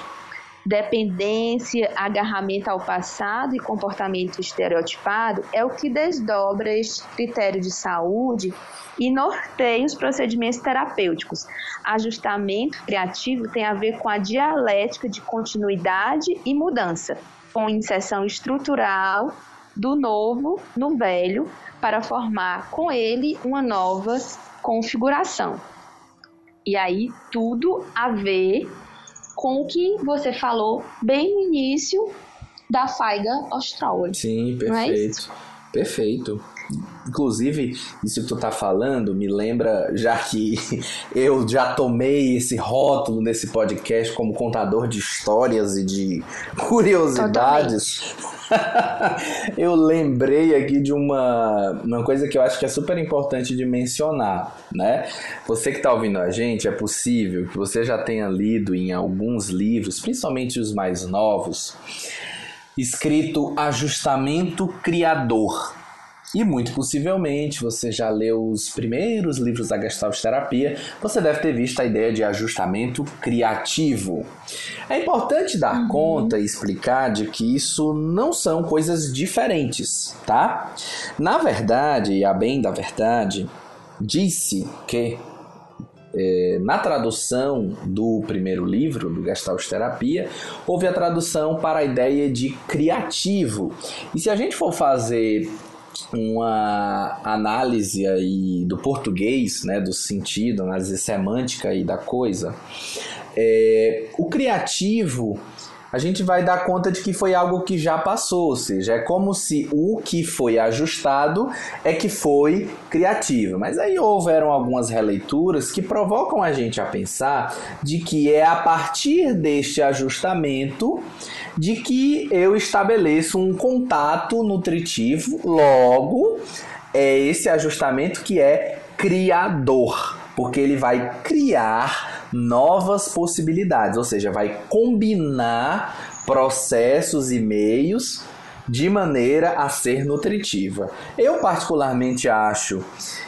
dependência, agarramento ao passado e comportamento estereotipado é o que desdobra este critério de saúde e norteia os procedimentos terapêuticos. Ajustamento criativo tem a ver com a dialética de continuidade e mudança, com inserção estrutural do novo no velho para formar com ele uma nova configuração. E aí tudo a ver com o que você falou bem no início da Faiga Austral. Sim, é perfeito. É perfeito. Inclusive, isso que tu tá falando me lembra, já que eu já tomei esse rótulo nesse podcast como contador de histórias e de curiosidades. eu lembrei aqui de uma, uma coisa que eu acho que é super importante de mencionar, né? Você que tá ouvindo a gente, é possível que você já tenha lido em alguns livros, principalmente os mais novos, escrito Ajustamento Criador e muito possivelmente você já leu os primeiros livros da Gestalt Terapia, você deve ter visto a ideia de ajustamento criativo. É importante dar uhum. conta e explicar de que isso não são coisas diferentes, tá? Na verdade, e a bem da verdade, disse que é, na tradução do primeiro livro, do Gestalt Terapia, houve a tradução para a ideia de criativo. E se a gente for fazer uma análise aí do português, né, do sentido, análise semântica aí da coisa, é, o criativo a gente vai dar conta de que foi algo que já passou, ou seja, é como se o que foi ajustado é que foi criativo. Mas aí houveram algumas releituras que provocam a gente a pensar de que é a partir deste ajustamento de que eu estabeleço um contato nutritivo, logo é esse ajustamento que é criador, porque ele vai criar novas possibilidades, ou seja, vai combinar processos e meios de maneira a ser nutritiva. Eu particularmente acho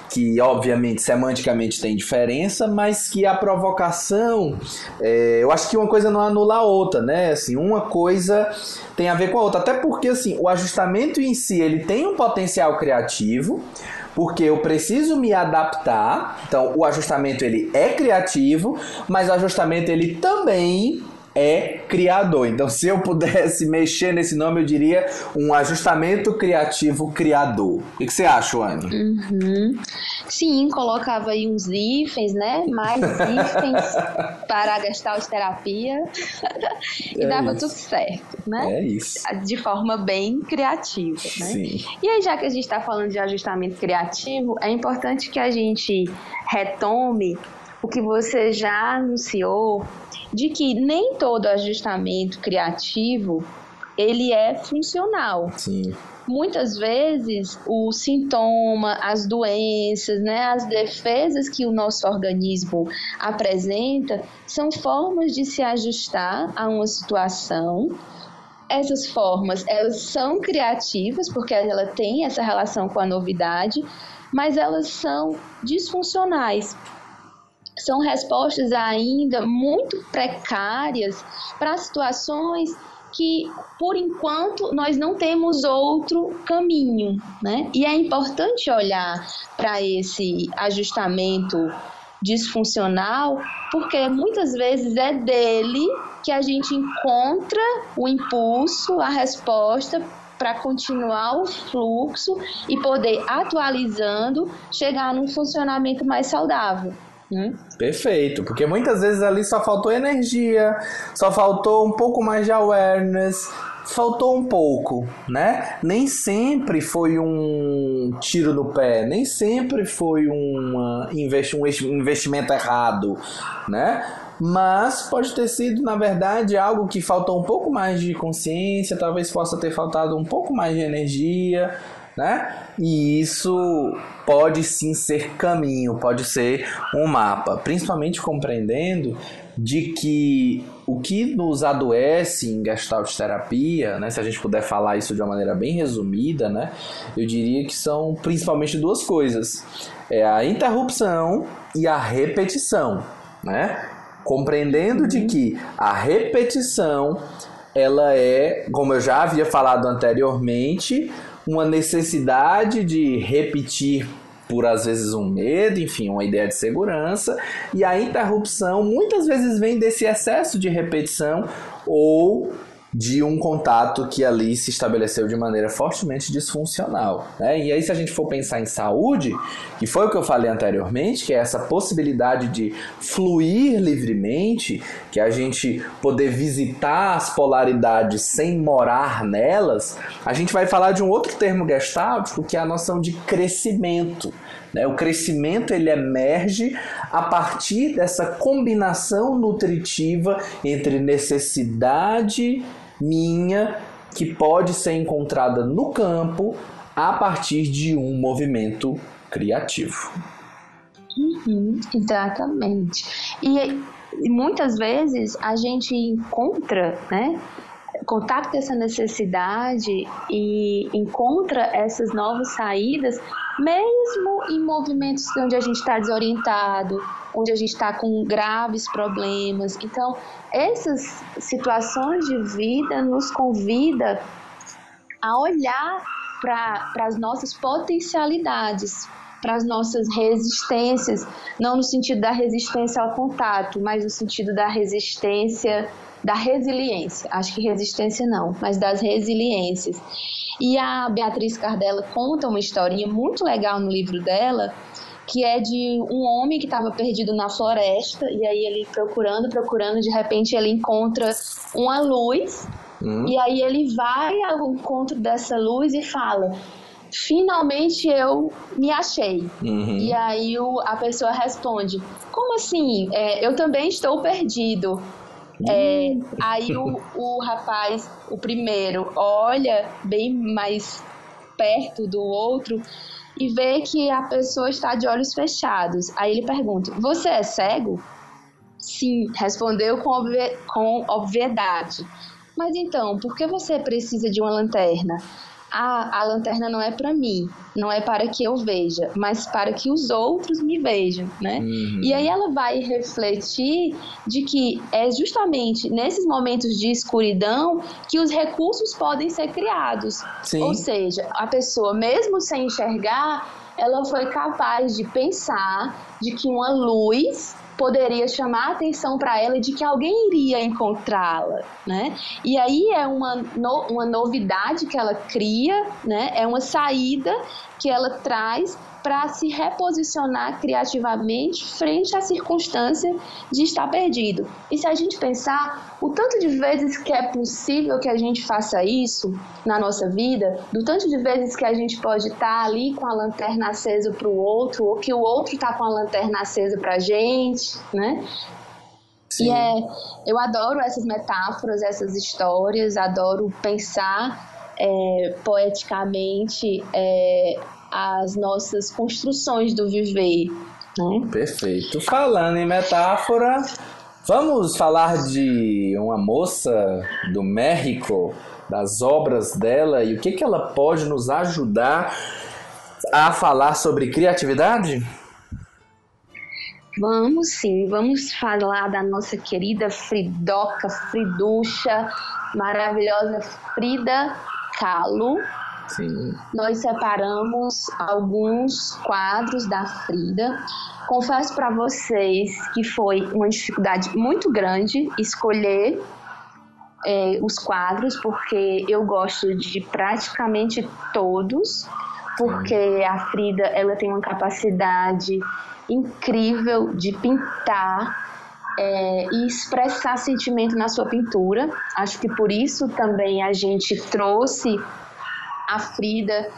que obviamente semanticamente tem diferença, mas que a provocação, é, eu acho que uma coisa não anula a outra, né? Assim, uma coisa tem a ver com a outra, até porque assim, o ajustamento em si ele tem um potencial criativo, porque eu preciso me adaptar. Então, o ajustamento ele é criativo, mas o ajustamento ele também é criador. Então, se eu pudesse mexer nesse nome, eu diria um ajustamento criativo criador. O que, você acha, Anne? Uhum. Sim, colocava aí uns hífens, né? Mais hífens para a terapia e é dava isso. tudo certo, né? É isso. De forma bem criativa, né? Sim. E aí, já que a gente está falando de ajustamento criativo, é importante que a gente retome o que você já anunciou de que nem todo ajustamento criativo ele é funcional. Sim. Muitas vezes o sintoma, as doenças, né, as defesas que o nosso organismo apresenta são formas de se ajustar a uma situação. Essas formas, elas são criativas porque ela tem essa relação com a novidade, mas elas são disfuncionais são respostas ainda muito precárias para situações que, por enquanto, nós não temos outro caminho, né? E é importante olhar para esse ajustamento disfuncional, porque muitas vezes é dele que a gente encontra o impulso, a resposta para continuar o fluxo e poder atualizando, chegar num funcionamento mais saudável. Né? Perfeito, porque muitas vezes ali só faltou energia, só faltou um pouco mais de awareness, faltou um pouco, né? Nem sempre foi um tiro no pé, nem sempre foi um investimento errado, né? Mas pode ter sido, na verdade, algo que faltou um pouco mais de consciência, talvez possa ter faltado um pouco mais de energia, né? E isso pode sim ser caminho, pode ser um mapa, principalmente compreendendo de que o que nos adoece em Gestalt terapia, né, se a gente puder falar isso de uma maneira bem resumida, né, eu diria que são principalmente duas coisas: é a interrupção e a repetição, né? compreendendo de que a repetição ela é, como eu já havia falado anteriormente, uma necessidade de repetir por às vezes um medo, enfim, uma ideia de segurança, e a interrupção muitas vezes vem desse excesso de repetição ou de um contato que ali se estabeleceu de maneira fortemente disfuncional. Né? E aí, se a gente for pensar em saúde, que foi o que eu falei anteriormente, que é essa possibilidade de fluir livremente, que a gente poder visitar as polaridades sem morar nelas, a gente vai falar de um outro termo gestáltico que é a noção de crescimento. Né? O crescimento ele emerge a partir dessa combinação nutritiva entre necessidade minha que pode ser encontrada no campo a partir de um movimento criativo. Uhum, exatamente. E, e muitas vezes a gente encontra, né, contacta essa necessidade e encontra essas novas saídas, mesmo em movimentos onde a gente está desorientado, onde a gente está com graves problemas. Então, essas situações de vida nos convida a olhar para as nossas potencialidades, para as nossas resistências, não no sentido da resistência ao contato, mas no sentido da resistência, da resiliência. Acho que resistência não, mas das resiliências. E a Beatriz Cardella conta uma historinha muito legal no livro dela, que é de um homem que estava perdido na floresta e aí ele procurando, procurando, de repente ele encontra uma luz hum. e aí ele vai ao encontro dessa luz e fala: finalmente eu me achei. Uhum. E aí o, a pessoa responde: como assim? É, eu também estou perdido. É, hum. aí o, o rapaz, o primeiro, olha bem mais perto do outro e vê que a pessoa está de olhos fechados. Aí ele pergunta: Você é cego? Sim, respondeu com, obvi com obviedade. Mas então, por que você precisa de uma lanterna? Ah, a lanterna não é para mim, não é para que eu veja, mas para que os outros me vejam, né? Uhum. E aí ela vai refletir de que é justamente nesses momentos de escuridão que os recursos podem ser criados. Sim. Ou seja, a pessoa, mesmo sem enxergar, ela foi capaz de pensar de que uma luz poderia chamar a atenção para ela de que alguém iria encontrá-la, né? E aí é uma, no, uma novidade que ela cria, né? É uma saída que ela traz para se reposicionar criativamente frente à circunstância de estar perdido. E se a gente pensar o tanto de vezes que é possível que a gente faça isso na nossa vida, do tanto de vezes que a gente pode estar ali com a lanterna acesa para o outro, ou que o outro está com a lanterna acesa para a gente, né? Sim. E é, eu adoro essas metáforas, essas histórias, adoro pensar é, poeticamente é, as nossas construções do viver. Né? Perfeito. Falando em metáfora, vamos falar de uma moça do México, das obras dela e o que, que ela pode nos ajudar a falar sobre criatividade? Vamos sim, vamos falar da nossa querida Fridoca, Friducha, maravilhosa Frida Kahlo, Sim. Nós separamos alguns quadros da Frida. Confesso para vocês que foi uma dificuldade muito grande escolher é, os quadros, porque eu gosto de praticamente todos, porque a Frida ela tem uma capacidade incrível de pintar é, e expressar sentimento na sua pintura. Acho que por isso também a gente trouxe a Frida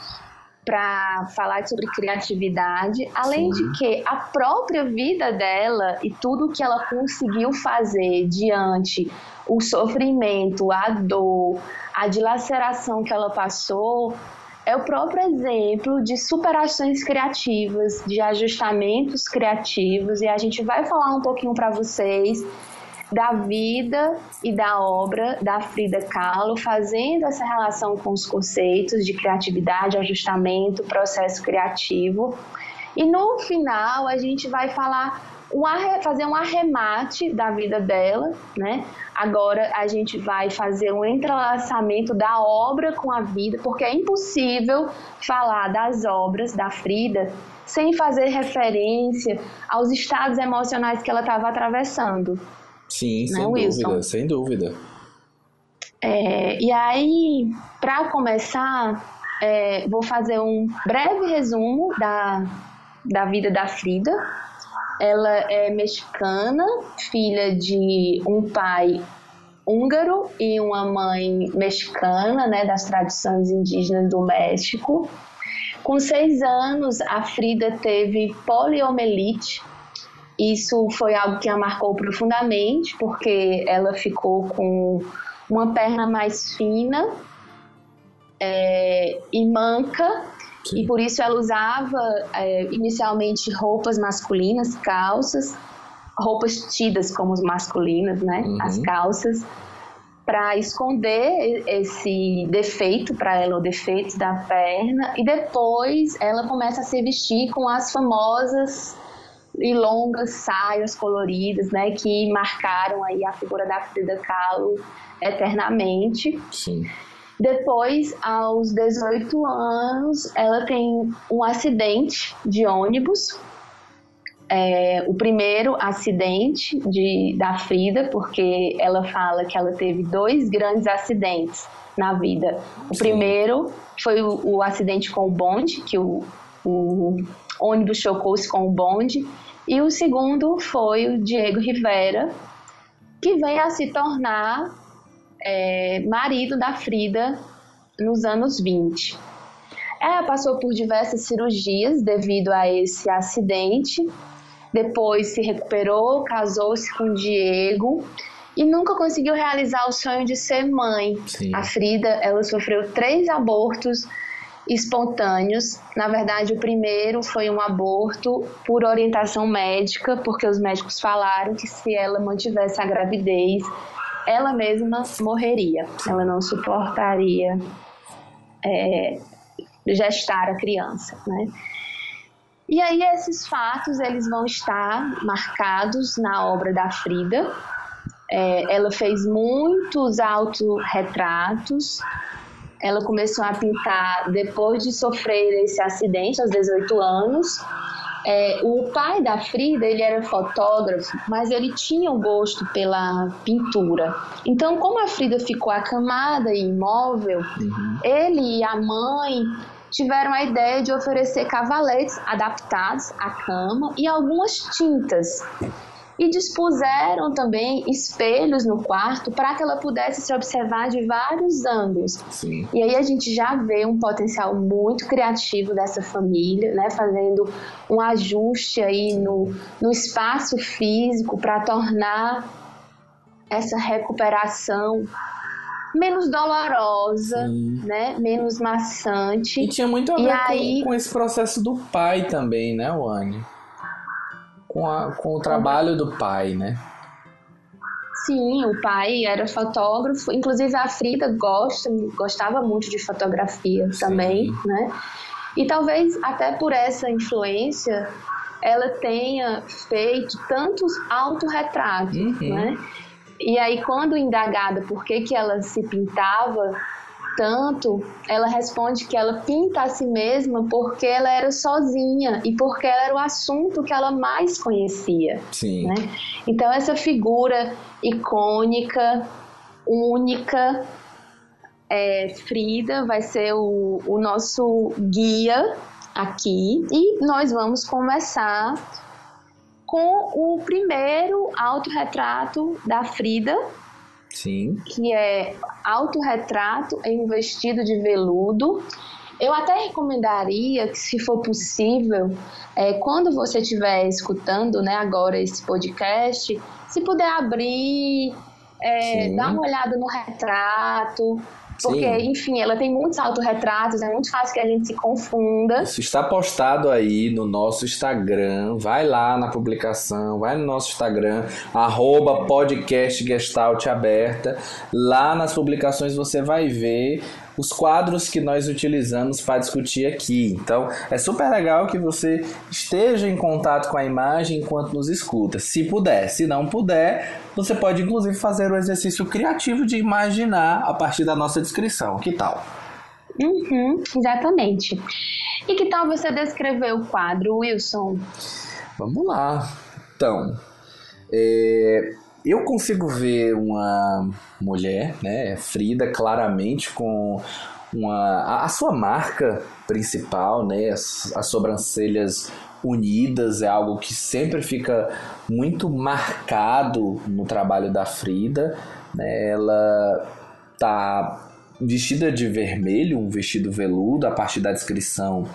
para falar sobre criatividade, além Sim. de que a própria vida dela e tudo que ela conseguiu fazer diante o sofrimento, a dor, a dilaceração que ela passou, é o próprio exemplo de superações criativas, de ajustamentos criativos, e a gente vai falar um pouquinho para vocês da vida e da obra da Frida Kahlo, fazendo essa relação com os conceitos de criatividade, ajustamento, processo criativo. E no final a gente vai falar um fazer um arremate da vida dela, né? Agora a gente vai fazer um entrelaçamento da obra com a vida, porque é impossível falar das obras da Frida sem fazer referência aos estados emocionais que ela estava atravessando. Sim, né, sem Wilson? dúvida, sem dúvida. É, e aí, para começar, é, vou fazer um breve resumo da, da vida da Frida. Ela é mexicana, filha de um pai húngaro e uma mãe mexicana, né, das tradições indígenas do México. Com seis anos, a Frida teve poliomielite. Isso foi algo que a marcou profundamente, porque ela ficou com uma perna mais fina é, e manca, Sim. e por isso ela usava é, inicialmente roupas masculinas, calças, roupas tidas como masculinas, né? Uhum. As calças para esconder esse defeito para ela, o defeito da perna, e depois ela começa a se vestir com as famosas e longas saias coloridas, né, que marcaram aí a figura da Frida Kahlo eternamente. Sim. Depois, aos 18 anos, ela tem um acidente de ônibus é, o primeiro acidente de, da Frida, porque ela fala que ela teve dois grandes acidentes na vida. O Sim. primeiro foi o, o, acidente com o bonde, que o, o ônibus chocou-se com o bonde, e o segundo foi o Diego Rivera, que vem a se tornar é, marido da Frida nos anos 20. Ela passou por diversas cirurgias devido a esse acidente depois se recuperou, casou-se com Diego e nunca conseguiu realizar o sonho de ser mãe. Sim. A Frida, ela sofreu três abortos espontâneos. Na verdade, o primeiro foi um aborto por orientação médica, porque os médicos falaram que se ela mantivesse a gravidez, ela mesma morreria. Ela não suportaria é, gestar a criança, né? E aí esses fatos eles vão estar marcados na obra da Frida. É, ela fez muitos autorretratos. Ela começou a pintar depois de sofrer esse acidente aos 18 anos. É, o pai da Frida ele era fotógrafo, mas ele tinha o um gosto pela pintura. Então, como a Frida ficou acamada e imóvel, uhum. ele e a mãe tiveram a ideia de oferecer cavaletes adaptados à cama e algumas tintas. E dispuseram também espelhos no quarto para que ela pudesse se observar de vários ângulos. Sim. E aí a gente já vê um potencial muito criativo dessa família, né, fazendo um ajuste aí no, no espaço físico para tornar essa recuperação menos dolorosa, Sim. né? Menos maçante. E tinha muito a ver aí... com, com, esse processo do pai também, né, Wani? Com, a, com o trabalho do pai, né? Sim, o pai era fotógrafo. Inclusive a Frida gosta, gostava muito de fotografia Sim. também, né? E talvez até por essa influência ela tenha feito tantos autorretratos, uhum. né? E aí, quando indagada por que, que ela se pintava tanto, ela responde que ela pinta a si mesma porque ela era sozinha e porque ela era o assunto que ela mais conhecia. Sim. Né? Então, essa figura icônica, única, é, Frida, vai ser o, o nosso guia aqui e nós vamos conversar com o primeiro autorretrato da Frida. Sim. Que é autorretrato em um vestido de veludo. Eu até recomendaria que, se for possível, é, quando você estiver escutando né, agora esse podcast, se puder abrir, é, dar uma olhada no retrato, porque, Sim. enfim, ela tem muitos autorretratos, é muito fácil que a gente se confunda. Isso está postado aí no nosso Instagram. Vai lá na publicação, vai no nosso Instagram, arroba podcast Gestalt aberta. Lá nas publicações você vai ver os quadros que nós utilizamos para discutir aqui. Então, é super legal que você esteja em contato com a imagem enquanto nos escuta. Se puder, se não puder, você pode inclusive fazer o exercício criativo de imaginar a partir da nossa descrição. Que tal? Uhum, exatamente. E que tal você descrever o quadro, Wilson? Vamos lá. Então, é, eu consigo ver uma mulher, né, Frida, claramente com uma, a, sua marca principal, né, as, as sobrancelhas unidas é algo que sempre fica muito marcado no trabalho da Frida. Né? Ela tá vestida de vermelho, um vestido veludo, a partir da descrição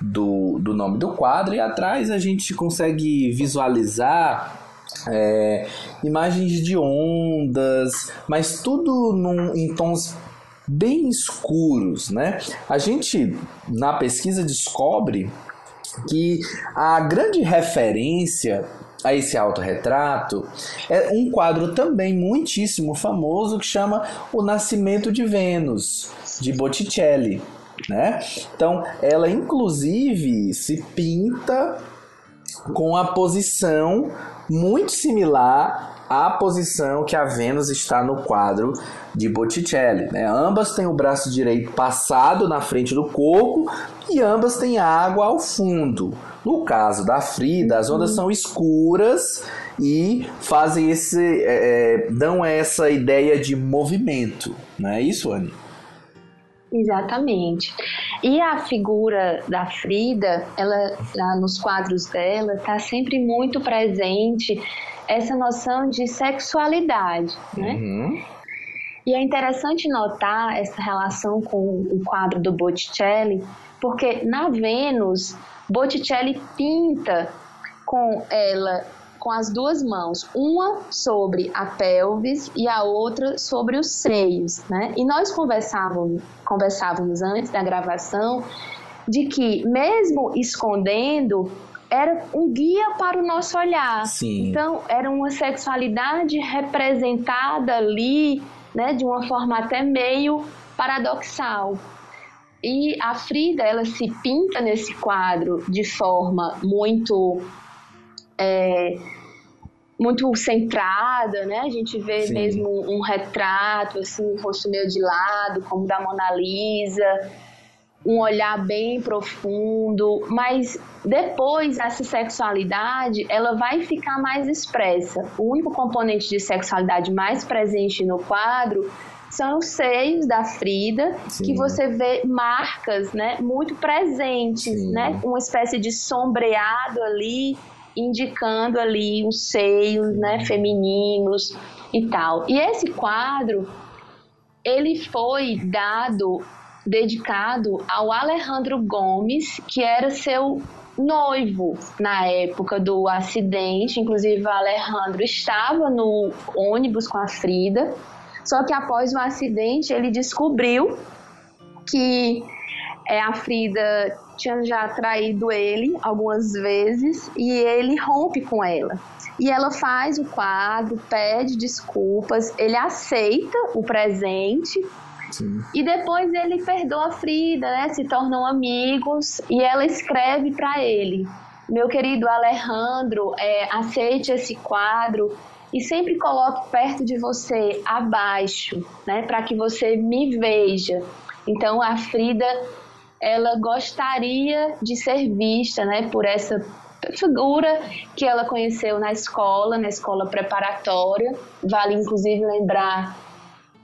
do, do nome do quadro, e atrás a gente consegue visualizar é, imagens de ondas, mas tudo num, em tons bem escuros, né? A gente na pesquisa descobre que a grande referência a esse autorretrato é um quadro também muitíssimo famoso que chama O Nascimento de Vênus, de Botticelli. Né? Então, ela inclusive se pinta com a posição muito similar à posição que a Vênus está no quadro de Botticelli. Né? Ambas têm o braço direito passado na frente do corpo e ambas têm água ao fundo. No caso da Frida, as ondas são escuras e fazem esse. É, é, dão essa ideia de movimento. Não é isso, Anne? Exatamente. E a figura da Frida, ela nos quadros dela, está sempre muito presente essa noção de sexualidade, né? Uhum. E é interessante notar essa relação com o quadro do Botticelli, porque na Vênus, Botticelli pinta com ela com as duas mãos, uma sobre a pelvis e a outra sobre os seios, né? E nós conversávamos, conversávamos antes da gravação de que mesmo escondendo era um guia para o nosso olhar. Sim. Então era uma sexualidade representada ali, né, de uma forma até meio paradoxal. E a Frida, ela se pinta nesse quadro de forma muito é, muito centrada, né? A gente vê Sim. mesmo um retrato, assim, um rosto meio de lado, como da Mona Lisa, um olhar bem profundo, mas depois essa sexualidade, ela vai ficar mais expressa. O único componente de sexualidade mais presente no quadro são os seios da Frida, Sim. que você vê marcas, né, muito presentes, Sim. né? Uma espécie de sombreado ali indicando ali os seios, né, femininos e tal. E esse quadro ele foi dado dedicado ao Alejandro Gomes, que era seu noivo na época do acidente. Inclusive, o Alejandro estava no ônibus com a Frida. Só que após o acidente, ele descobriu que é, a Frida tinha já traído ele algumas vezes e ele rompe com ela. E ela faz o quadro, pede desculpas, ele aceita o presente Sim. e depois ele perdoa a Frida, né? Se tornam amigos e ela escreve para ele: Meu querido Alejandro, é, aceite esse quadro e sempre coloque perto de você, abaixo, né? Para que você me veja. Então a Frida ela gostaria de ser vista né, por essa figura que ela conheceu na escola, na escola preparatória. Vale inclusive lembrar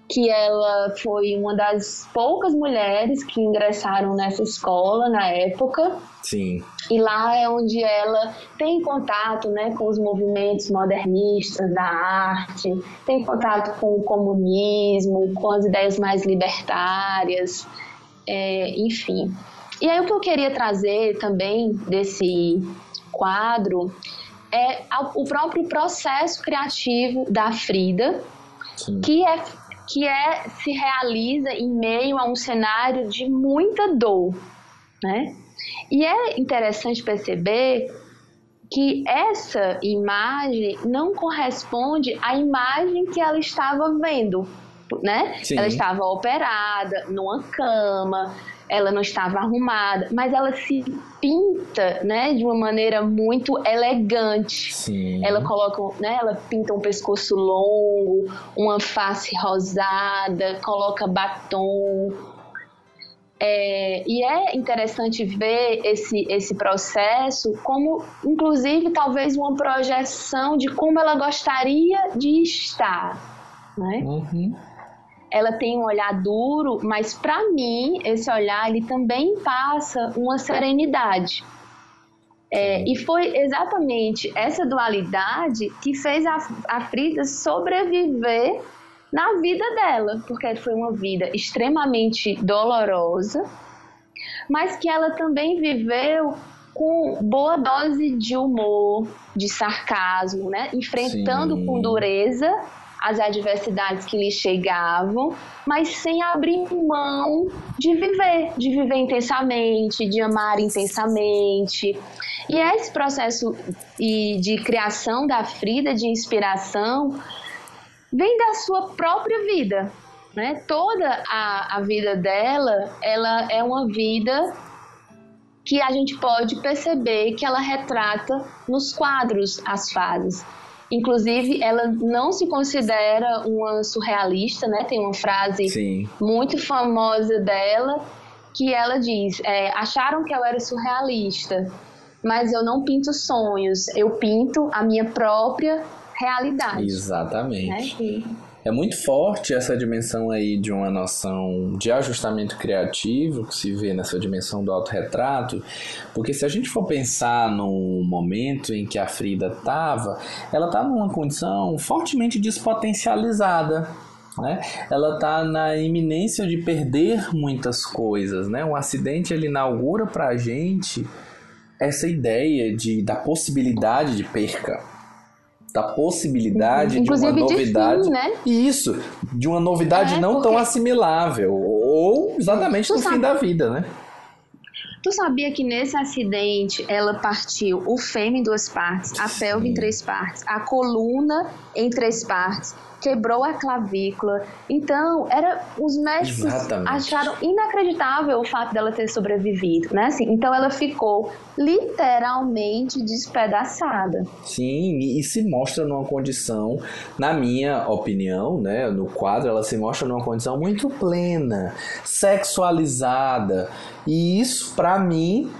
que ela foi uma das poucas mulheres que ingressaram nessa escola na época. Sim. E lá é onde ela tem contato né, com os movimentos modernistas da arte, tem contato com o comunismo, com as ideias mais libertárias é, enfim. E aí o que eu queria trazer também desse quadro é o próprio processo criativo da Frida, que é que é se realiza em meio a um cenário de muita dor, né? E é interessante perceber que essa imagem não corresponde à imagem que ela estava vendo né? Sim. Ela estava operada, numa cama, ela não estava arrumada, mas ela se pinta, né, de uma maneira muito elegante. Sim. Ela coloca, né, ela pinta um pescoço longo, uma face rosada, coloca batom. É, e é interessante ver esse, esse processo como, inclusive, talvez uma projeção de como ela gostaria de estar, né? Uhum ela tem um olhar duro, mas para mim esse olhar ele também passa uma serenidade. É, e foi exatamente essa dualidade que fez a, a Frida sobreviver na vida dela, porque foi uma vida extremamente dolorosa, mas que ela também viveu com boa dose de humor, de sarcasmo, né? enfrentando Sim. com dureza as adversidades que lhe chegavam, mas sem abrir mão de viver, de viver intensamente, de amar intensamente. E esse processo de criação da Frida, de inspiração, vem da sua própria vida. Né? Toda a, a vida dela, ela é uma vida que a gente pode perceber que ela retrata nos quadros as fases. Inclusive, ela não se considera uma surrealista, né? Tem uma frase Sim. muito famosa dela que ela diz: é, acharam que eu era surrealista, mas eu não pinto sonhos, eu pinto a minha própria realidade. Exatamente. Né? É muito forte essa dimensão aí de uma noção de ajustamento criativo que se vê nessa dimensão do autorretrato, porque se a gente for pensar no momento em que a Frida estava, ela está numa condição fortemente despotencializada. Né? Ela está na iminência de perder muitas coisas. Né? Um acidente ele inaugura para a gente essa ideia de, da possibilidade de perca da possibilidade Inclusive de uma novidade. De fim, né? Isso, de uma novidade é, não porque... tão assimilável. Ou exatamente tu no sabe... fim da vida, né? Tu sabia que nesse acidente ela partiu o fêmea em duas partes, a pelve em três partes, a coluna em três partes, quebrou a clavícula. Então, era os médicos Exatamente. acharam inacreditável o fato dela ter sobrevivido, né? Assim, então ela ficou literalmente despedaçada. Sim, e se mostra numa condição, na minha opinião, né, no quadro ela se mostra numa condição muito plena, sexualizada. E isso para mim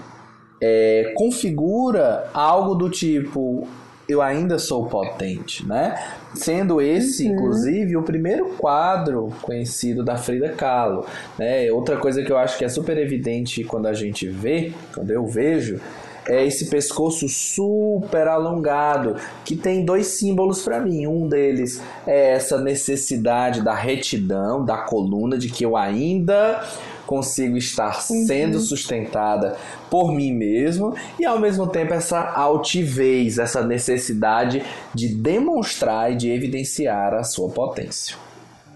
é, configura algo do tipo eu ainda sou potente, né? Sendo esse, uhum. inclusive, o primeiro quadro conhecido da Frida Kahlo, né? Outra coisa que eu acho que é super evidente quando a gente vê, quando eu vejo, é esse pescoço super alongado, que tem dois símbolos para mim. Um deles é essa necessidade da retidão da coluna, de que eu ainda consigo estar uhum. sendo sustentada por mim mesmo e ao mesmo tempo essa altivez, essa necessidade de demonstrar e de evidenciar a sua potência.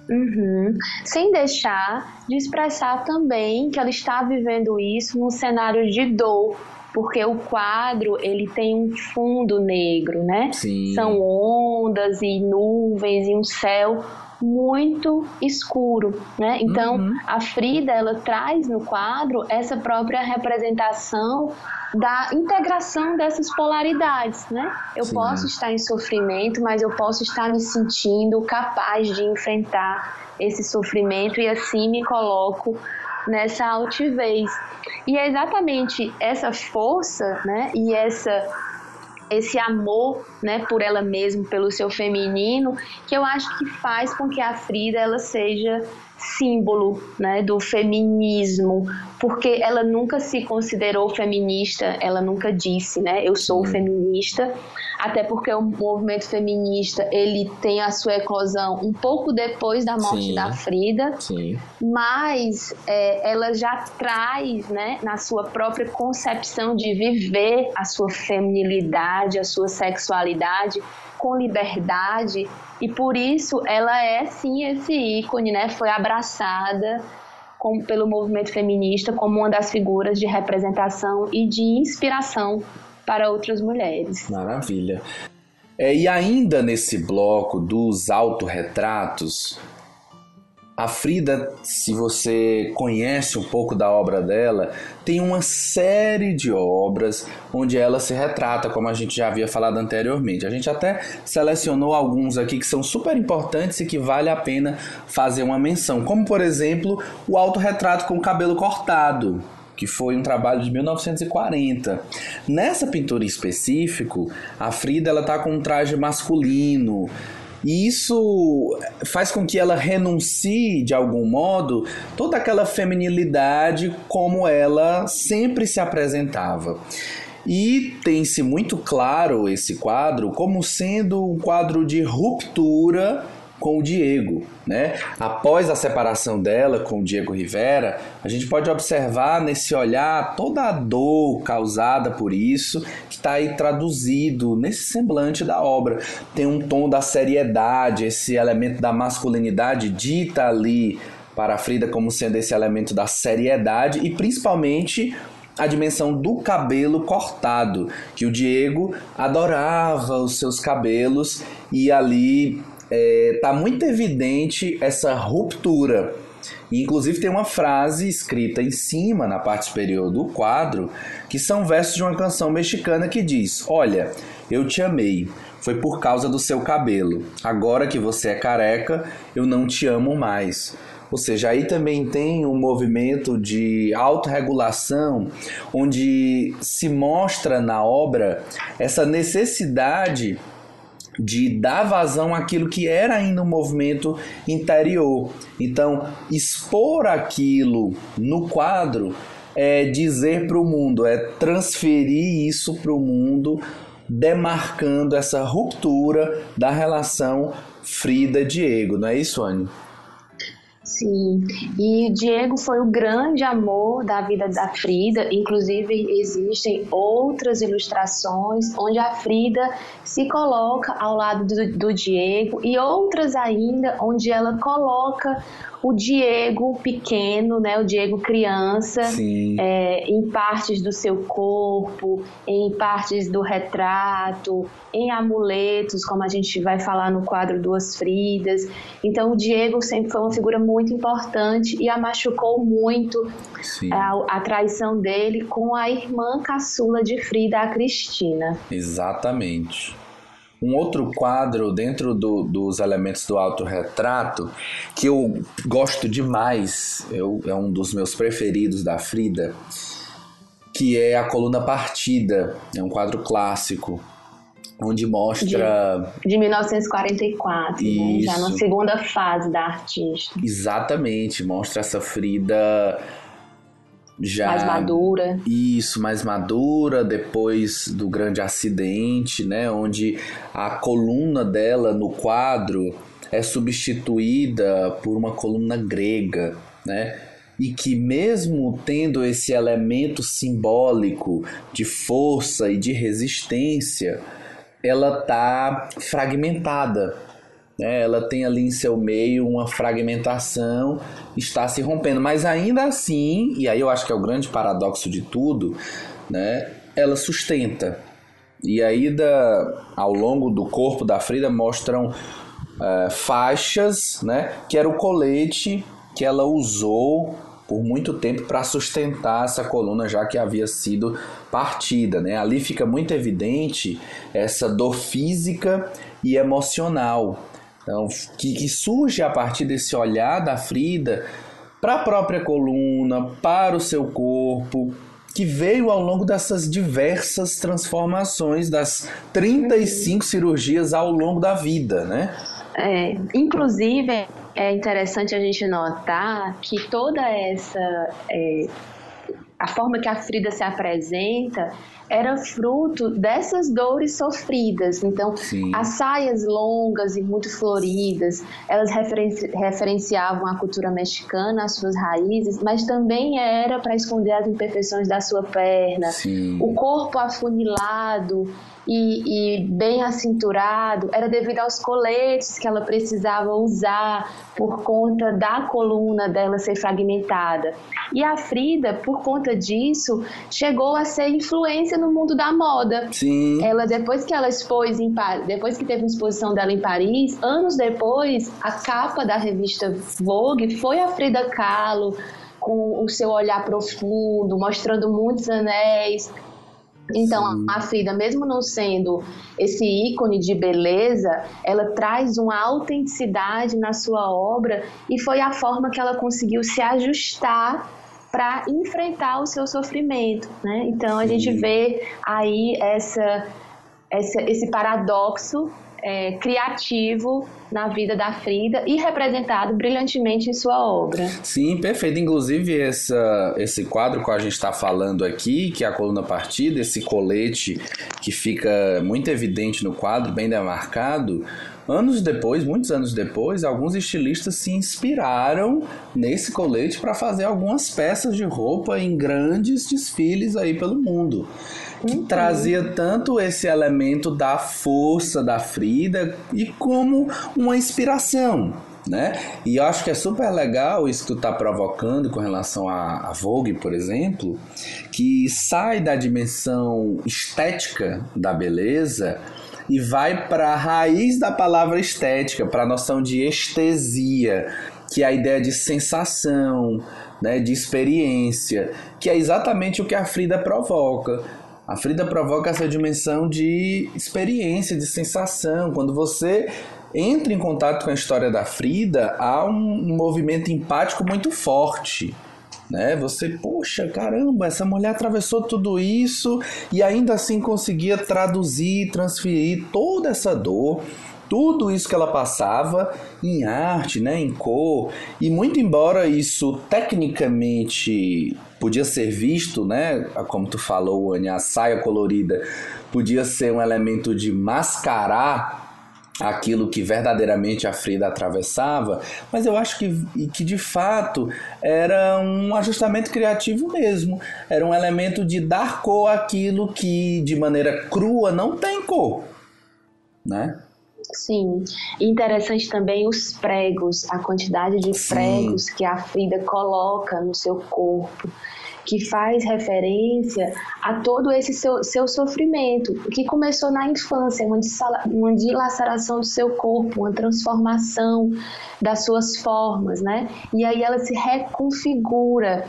Uhum. Sem deixar de expressar também que ela está vivendo isso num cenário de dor, porque o quadro ele tem um fundo negro, né? Sim. São ondas e nuvens e um céu muito escuro, né? Então, uhum. a Frida ela traz no quadro essa própria representação da integração dessas polaridades, né? Eu Sim. posso estar em sofrimento, mas eu posso estar me sentindo capaz de enfrentar esse sofrimento e assim me coloco nessa altivez. E é exatamente essa força, né? E essa esse amor, né, por ela mesma, pelo seu feminino, que eu acho que faz com que a Frida ela seja símbolo né, do feminismo, porque ela nunca se considerou feminista, ela nunca disse, né, eu sou feminista, até porque o movimento feminista ele tem a sua eclosão um pouco depois da morte sim, da Frida, sim. mas é, ela já traz, né, na sua própria concepção de viver a sua feminilidade, a sua sexualidade com liberdade e por isso ela é sim esse ícone, né? Foi abraçada com, pelo movimento feminista como uma das figuras de representação e de inspiração para outras mulheres. Maravilha. É, e ainda nesse bloco dos autorretratos, a Frida, se você conhece um pouco da obra dela, tem uma série de obras onde ela se retrata, como a gente já havia falado anteriormente. A gente até selecionou alguns aqui que são super importantes e que vale a pena fazer uma menção, como por exemplo o autorretrato com o cabelo cortado, que foi um trabalho de 1940. Nessa pintura em específico, a Frida ela tá com um traje masculino, e isso faz com que ela renuncie, de algum modo, toda aquela feminilidade como ela sempre se apresentava. E tem-se muito claro esse quadro como sendo um quadro de ruptura com o Diego, né? Após a separação dela com o Diego Rivera, a gente pode observar nesse olhar toda a dor causada por isso que está aí traduzido nesse semblante da obra. Tem um tom da seriedade, esse elemento da masculinidade dita ali para a Frida como sendo esse elemento da seriedade e principalmente a dimensão do cabelo cortado, que o Diego adorava os seus cabelos e ali é, tá muito evidente essa ruptura. E, inclusive tem uma frase escrita em cima, na parte superior do quadro, que são versos de uma canção mexicana que diz: Olha, eu te amei, foi por causa do seu cabelo. Agora que você é careca, eu não te amo mais. Ou seja, aí também tem um movimento de autorregulação, onde se mostra na obra essa necessidade de dar vazão àquilo que era ainda um movimento interior. Então, expor aquilo no quadro é dizer para o mundo, é transferir isso para o mundo, demarcando essa ruptura da relação Frida-Diego, não é isso, Anne? Sim, e Diego foi o grande amor da vida da Frida. Inclusive, existem outras ilustrações onde a Frida se coloca ao lado do, do Diego, e outras ainda onde ela coloca o Diego pequeno, né, o Diego criança, é, em partes do seu corpo, em partes do retrato, em amuletos, como a gente vai falar no quadro Duas Fridas. Então, o Diego sempre foi uma figura muito importante e a machucou muito a, a, traição dele com a irmã caçula de Frida, a Cristina. Exatamente. Um outro quadro dentro do, dos elementos do autorretrato que eu gosto demais, eu, é um dos meus preferidos da Frida, que é a coluna partida, é um quadro clássico, onde mostra. De, de 1944, né? já na segunda fase da artista. Exatamente, mostra essa Frida já mais madura. Isso, mais madura depois do grande acidente, né, onde a coluna dela no quadro é substituída por uma coluna grega, né? E que mesmo tendo esse elemento simbólico de força e de resistência, ela tá fragmentada, né? Ela tem ali em seu meio uma fragmentação, está se rompendo, mas ainda assim, e aí eu acho que é o grande paradoxo de tudo, né? ela sustenta. E aí, da, ao longo do corpo da Frida, mostram uh, faixas, né? que era o colete que ela usou por muito tempo para sustentar essa coluna já que havia sido partida, né? Ali fica muito evidente essa dor física e emocional então, que, que surge a partir desse olhar da Frida para a própria coluna, para o seu corpo, que veio ao longo dessas diversas transformações, das 35 cirurgias ao longo da vida, né? É, inclusive, é interessante a gente notar que toda essa. É, a forma que a Frida se apresenta era fruto dessas dores sofridas. Então, Sim. as saias longas e muito floridas, elas referenci referenciavam a cultura mexicana, as suas raízes, mas também era para esconder as imperfeições da sua perna. Sim. O corpo afunilado e, e, bem acinturado era devido aos coletes que ela precisava usar por conta da coluna dela ser fragmentada. E a Frida, por conta disso, chegou a ser influência no mundo da moda. Sim. Ela, depois que ela expôs em depois que teve uma exposição dela em Paris, anos depois, a capa da revista Vogue foi a Frida Kahlo, com o seu olhar profundo, mostrando muitos anéis, então, Sim. a Frida, mesmo não sendo esse ícone de beleza, ela traz uma autenticidade na sua obra e foi a forma que ela conseguiu se ajustar para enfrentar o seu sofrimento, né? Então, Sim. a gente vê aí essa, essa esse paradoxo é, criativo na vida da Frida e representado brilhantemente em sua obra. Sim, perfeito. Inclusive, essa, esse quadro que a gente está falando aqui, que é a coluna partida, esse colete que fica muito evidente no quadro, bem demarcado. Anos depois, muitos anos depois, alguns estilistas se inspiraram nesse colete para fazer algumas peças de roupa em grandes desfiles aí pelo mundo uhum. trazia tanto esse elemento da força da Frida e como uma inspiração, né? E eu acho que é super legal isso que tu tá provocando com relação à, Vogue, por exemplo, que sai da dimensão estética da beleza e vai para a raiz da palavra estética, para a noção de estesia, que é a ideia de sensação, né, de experiência, que é exatamente o que a Frida provoca. A Frida provoca essa dimensão de experiência, de sensação. Quando você entra em contato com a história da Frida, há um movimento empático muito forte. Né? Você, poxa, caramba, essa mulher atravessou tudo isso e ainda assim conseguia traduzir, transferir toda essa dor, tudo isso que ela passava em arte, né, em cor. E muito embora isso tecnicamente podia ser visto, né, como tu falou, Ania, a saia colorida podia ser um elemento de mascarar aquilo que verdadeiramente a Frida atravessava, mas eu acho que, que de fato era um ajustamento criativo mesmo, era um elemento de dar cor àquilo que de maneira crua não tem cor, né? Sim, interessante também os pregos, a quantidade de Sim. pregos que a Frida coloca no seu corpo, que faz referência a todo esse seu, seu sofrimento, que começou na infância, uma, uma dilaceração do seu corpo, uma transformação das suas formas, né? E aí ela se reconfigura.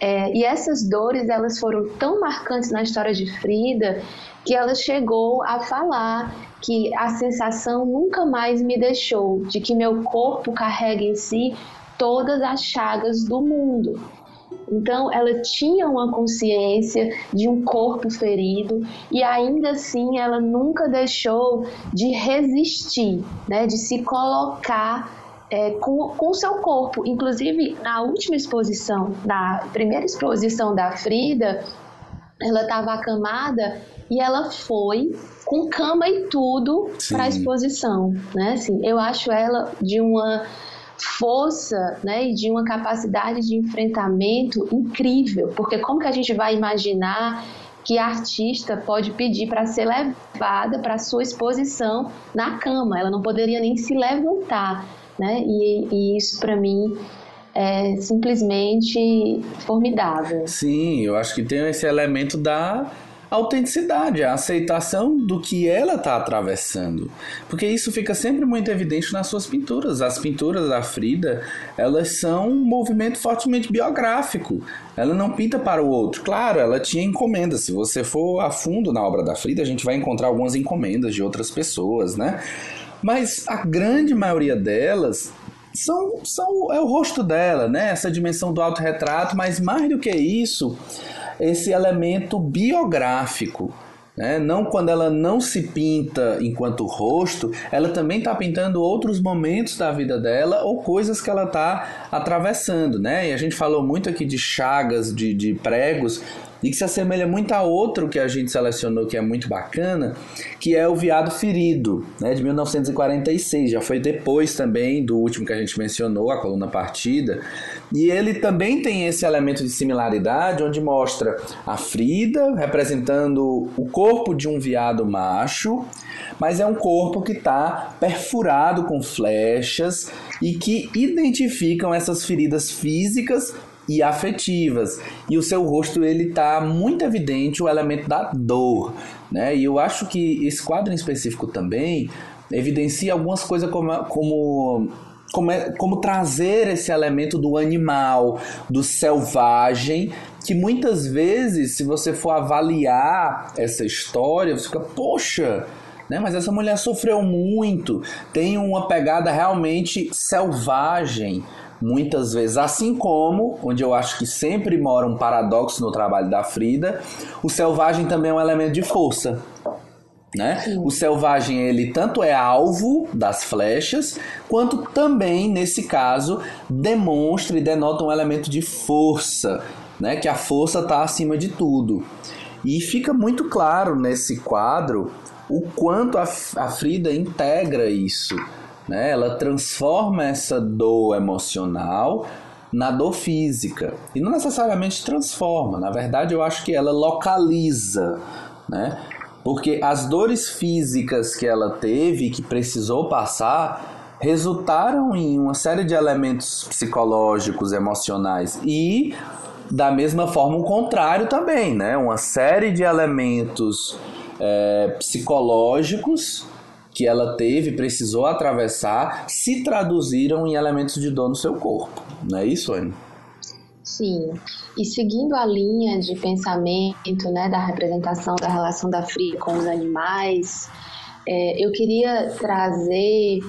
É, e essas dores elas foram tão marcantes na história de Frida que ela chegou a falar que a sensação nunca mais me deixou de que meu corpo carrega em si todas as chagas do mundo. Então, ela tinha uma consciência de um corpo ferido e ainda assim ela nunca deixou de resistir, né, de se colocar é, com o seu corpo. Inclusive, na última exposição, na primeira exposição da Frida, ela estava acamada e ela foi com cama e tudo para a exposição, né? Assim, eu acho ela de uma força, né, e de uma capacidade de enfrentamento incrível, porque como que a gente vai imaginar que a artista pode pedir para ser levada para sua exposição na cama? Ela não poderia nem se levantar, né? E, e isso para mim é simplesmente formidável. Sim, eu acho que tem esse elemento da autenticidade, a aceitação do que ela está atravessando. Porque isso fica sempre muito evidente nas suas pinturas. As pinturas da Frida, elas são um movimento fortemente biográfico. Ela não pinta para o outro. Claro, ela tinha encomendas. Se você for a fundo na obra da Frida, a gente vai encontrar algumas encomendas de outras pessoas, né? Mas a grande maioria delas são, são é o rosto dela, né? Essa dimensão do autorretrato, mas mais do que isso, esse elemento biográfico. Né? Não quando ela não se pinta enquanto rosto, ela também está pintando outros momentos da vida dela ou coisas que ela está atravessando. Né? E a gente falou muito aqui de chagas, de, de pregos, e que se assemelha muito a outro que a gente selecionou que é muito bacana, que é o Viado Ferido, né, de 1946, já foi depois também do último que a gente mencionou, a coluna Partida, e ele também tem esse elemento de similaridade, onde mostra a Frida representando o corpo de um viado macho, mas é um corpo que está perfurado com flechas e que identificam essas feridas físicas e afetivas. E o seu rosto ele tá muito evidente o elemento da dor, né? E eu acho que esse quadro em específico também evidencia algumas coisas como, como como, é, como trazer esse elemento do animal, do selvagem, que muitas vezes, se você for avaliar essa história, você fica, poxa, né? Mas essa mulher sofreu muito, tem uma pegada realmente selvagem, muitas vezes. Assim como, onde eu acho que sempre mora um paradoxo no trabalho da Frida, o selvagem também é um elemento de força. Né? O selvagem ele tanto é alvo das flechas, quanto também nesse caso demonstra e denota um elemento de força, né? Que a força está acima de tudo. E fica muito claro nesse quadro o quanto a, a Frida integra isso, né? Ela transforma essa dor emocional na dor física e não necessariamente transforma. Na verdade, eu acho que ela localiza, né? Porque as dores físicas que ela teve, que precisou passar, resultaram em uma série de elementos psicológicos, emocionais e da mesma forma o contrário também, né? Uma série de elementos é, psicológicos que ela teve, precisou atravessar, se traduziram em elementos de dor no seu corpo. Não é isso, Anne? Sim. E seguindo a linha de pensamento né, da representação da relação da Frida com os animais, é, eu queria trazer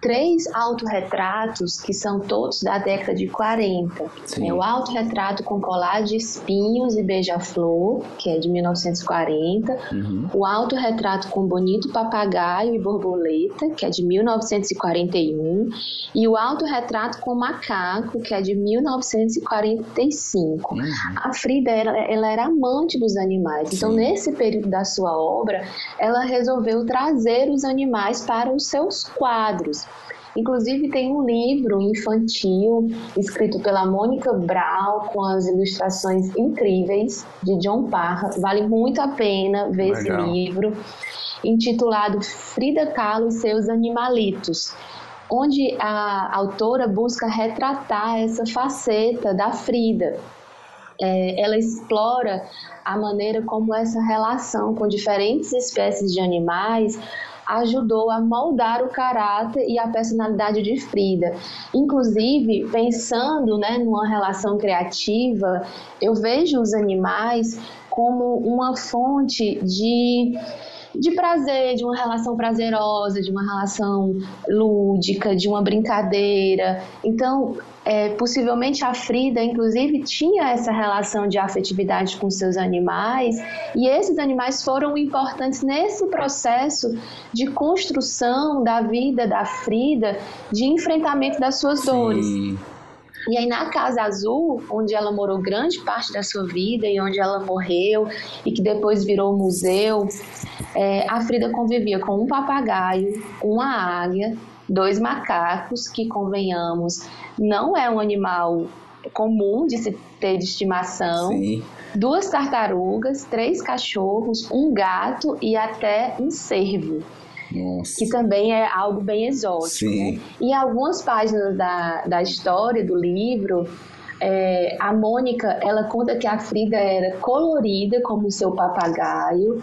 três autorretratos que são todos da década de 40. É o autorretrato com colar de espinhos e beija-flor, que é de 1940. Uhum. O autorretrato com bonito papagaio e borboleta, que é de 1941. E o autorretrato com macaco, que é de 1945. Uhum. A Frida, ela, ela era amante dos animais. Então, Sim. nesse período da sua obra, ela resolveu trazer os animais para os seus quadros. Inclusive tem um livro infantil escrito pela Mônica Brau com as ilustrações incríveis de John Parra. Vale muito a pena ver Legal. esse livro, intitulado Frida Kahlo e seus animalitos onde a autora busca retratar essa faceta da Frida. É, ela explora a maneira como essa relação com diferentes espécies de animais ajudou a moldar o caráter e a personalidade de Frida. Inclusive, pensando né, numa relação criativa, eu vejo os animais como uma fonte de de prazer, de uma relação prazerosa, de uma relação lúdica, de uma brincadeira. Então, é, possivelmente a Frida, inclusive, tinha essa relação de afetividade com seus animais, e esses animais foram importantes nesse processo de construção da vida da Frida, de enfrentamento das suas Sim. dores. E aí na Casa Azul, onde ela morou grande parte da sua vida e onde ela morreu e que depois virou museu, é, a Frida convivia com um papagaio, uma águia, dois macacos, que convenhamos, não é um animal comum de se ter de estimação. Sim. Duas tartarugas, três cachorros, um gato e até um cervo. Nossa. que também é algo bem exótico. Né? E algumas páginas da, da história do livro, é, a Mônica ela conta que a Frida era colorida como o seu papagaio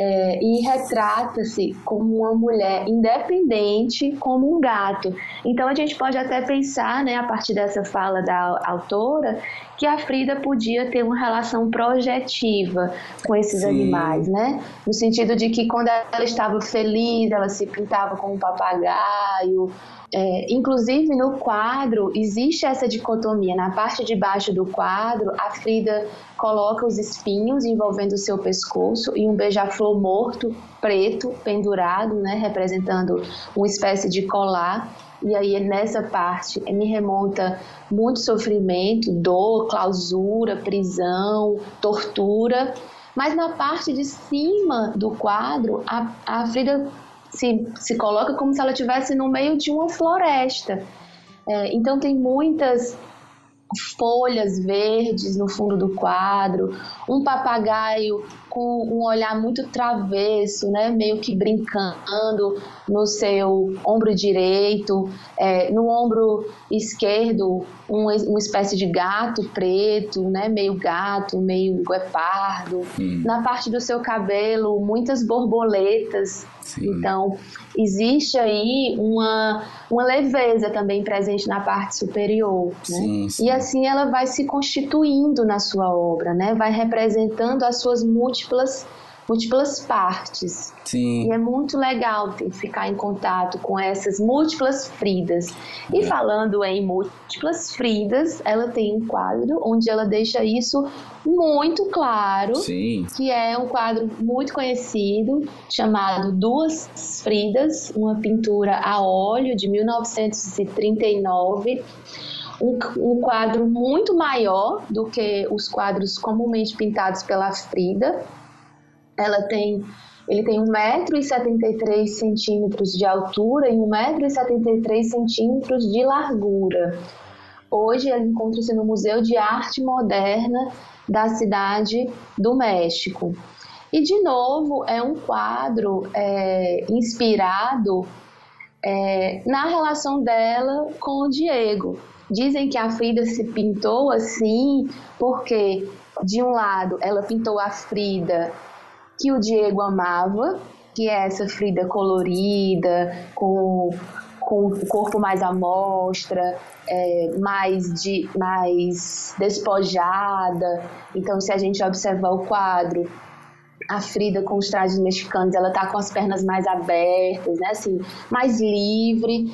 é, e retrata-se como uma mulher independente, como um gato. Então a gente pode até pensar, né, a partir dessa fala da autora, que a Frida podia ter uma relação projetiva com esses Sim. animais, né? No sentido de que quando ela estava feliz, ela se pintava com um papagaio, é, inclusive no quadro existe essa dicotomia. Na parte de baixo do quadro, a Frida coloca os espinhos envolvendo o seu pescoço e um beija-flor morto, preto, pendurado, né, representando uma espécie de colar. E aí nessa parte me remonta muito sofrimento, dor, clausura, prisão, tortura. Mas na parte de cima do quadro, a, a Frida se, se coloca como se ela estivesse no meio de uma floresta. É, então tem muitas folhas verdes no fundo do quadro, um papagaio com um olhar muito travesso, né? Meio que brincando no seu ombro direito, é, no ombro esquerdo, um, uma espécie de gato preto, né? Meio gato, meio guepardo. Hum. Na parte do seu cabelo, muitas borboletas. Sim. Então, existe aí uma, uma leveza também presente na parte superior. Né? Sim, sim. E assim ela vai se constituindo na sua obra, né? vai representando as suas múltiplas múltiplas partes. Sim. E é muito legal ficar em contato com essas múltiplas Fridas. E é. falando em múltiplas Fridas, ela tem um quadro onde ela deixa isso muito claro, Sim. que é um quadro muito conhecido chamado Duas Fridas, uma pintura a óleo de 1939. Um, um, quadro muito maior do que os quadros comumente pintados pela Frida, ela tem ele tem 1,73m de altura e 1,73m de largura. Hoje ele encontra-se no Museu de Arte Moderna da cidade do México. E, de novo, é um quadro é, inspirado é, na relação dela com o Diego. Dizem que a Frida se pintou assim porque, de um lado, ela pintou a Frida que o Diego amava, que é essa Frida colorida, com, com o corpo mais à mostra, é, mais, de, mais despojada. Então, se a gente observar o quadro, a Frida com os trajes mexicanos, ela tá com as pernas mais abertas, né? Assim, mais livre.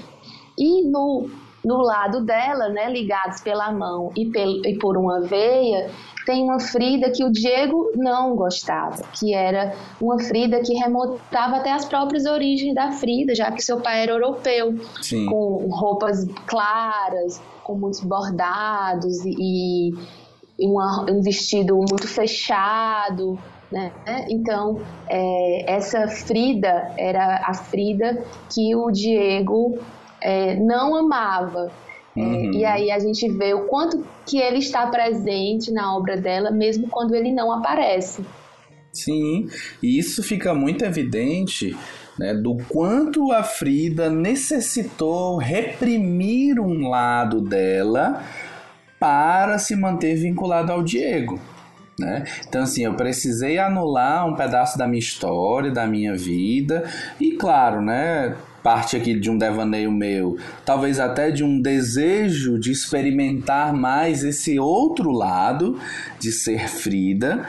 E no, no lado dela, né, ligados pela mão e, pel, e por uma veia, tem uma Frida que o Diego não gostava, que era uma Frida que remontava até as próprias origens da Frida, já que seu pai era europeu, Sim. com roupas claras, com muitos bordados e, e uma, um vestido muito fechado. Né? Então, é, essa Frida era a Frida que o Diego é, não amava. É, uhum. e aí a gente vê o quanto que ele está presente na obra dela, mesmo quando ele não aparece. Sim, e isso fica muito evidente né, do quanto a Frida necessitou reprimir um lado dela para se manter vinculada ao Diego. Né? Então, assim, eu precisei anular um pedaço da minha história, da minha vida, e claro, né? Parte aqui de um devaneio meu, talvez até de um desejo de experimentar mais esse outro lado de ser Frida,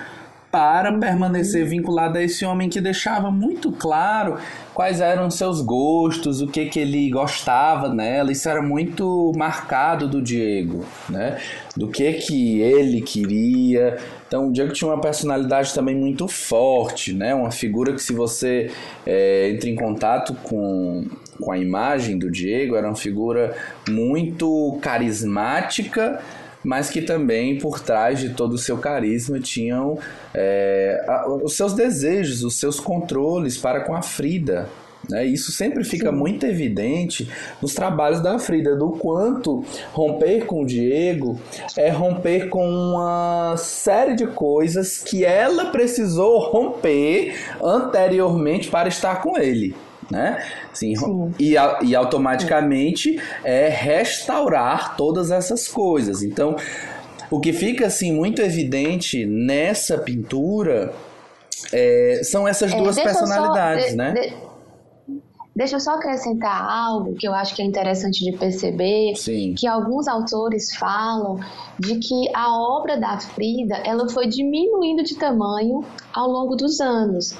para permanecer vinculada a esse homem que deixava muito claro quais eram seus gostos, o que que ele gostava nela. Isso era muito marcado do Diego, né? Do que que ele queria. Então o Diego tinha uma personalidade também muito forte, né? Uma figura que se você é, entra em contato com com a imagem do Diego, era uma figura muito carismática mas que também por trás de todo o seu carisma tinham é, os seus desejos, os seus controles para com a Frida. Né? Isso sempre fica Sim. muito evidente nos trabalhos da Frida, do quanto romper com o Diego é romper com uma série de coisas que ela precisou romper anteriormente para estar com ele né? Sim, Sim. E, e automaticamente é restaurar todas essas coisas. Então, o que fica assim muito evidente nessa pintura é, são essas é, duas personalidades, só, né? De, de, deixa eu só acrescentar algo que eu acho que é interessante de perceber, Sim. que alguns autores falam de que a obra da Frida ela foi diminuindo de tamanho ao longo dos anos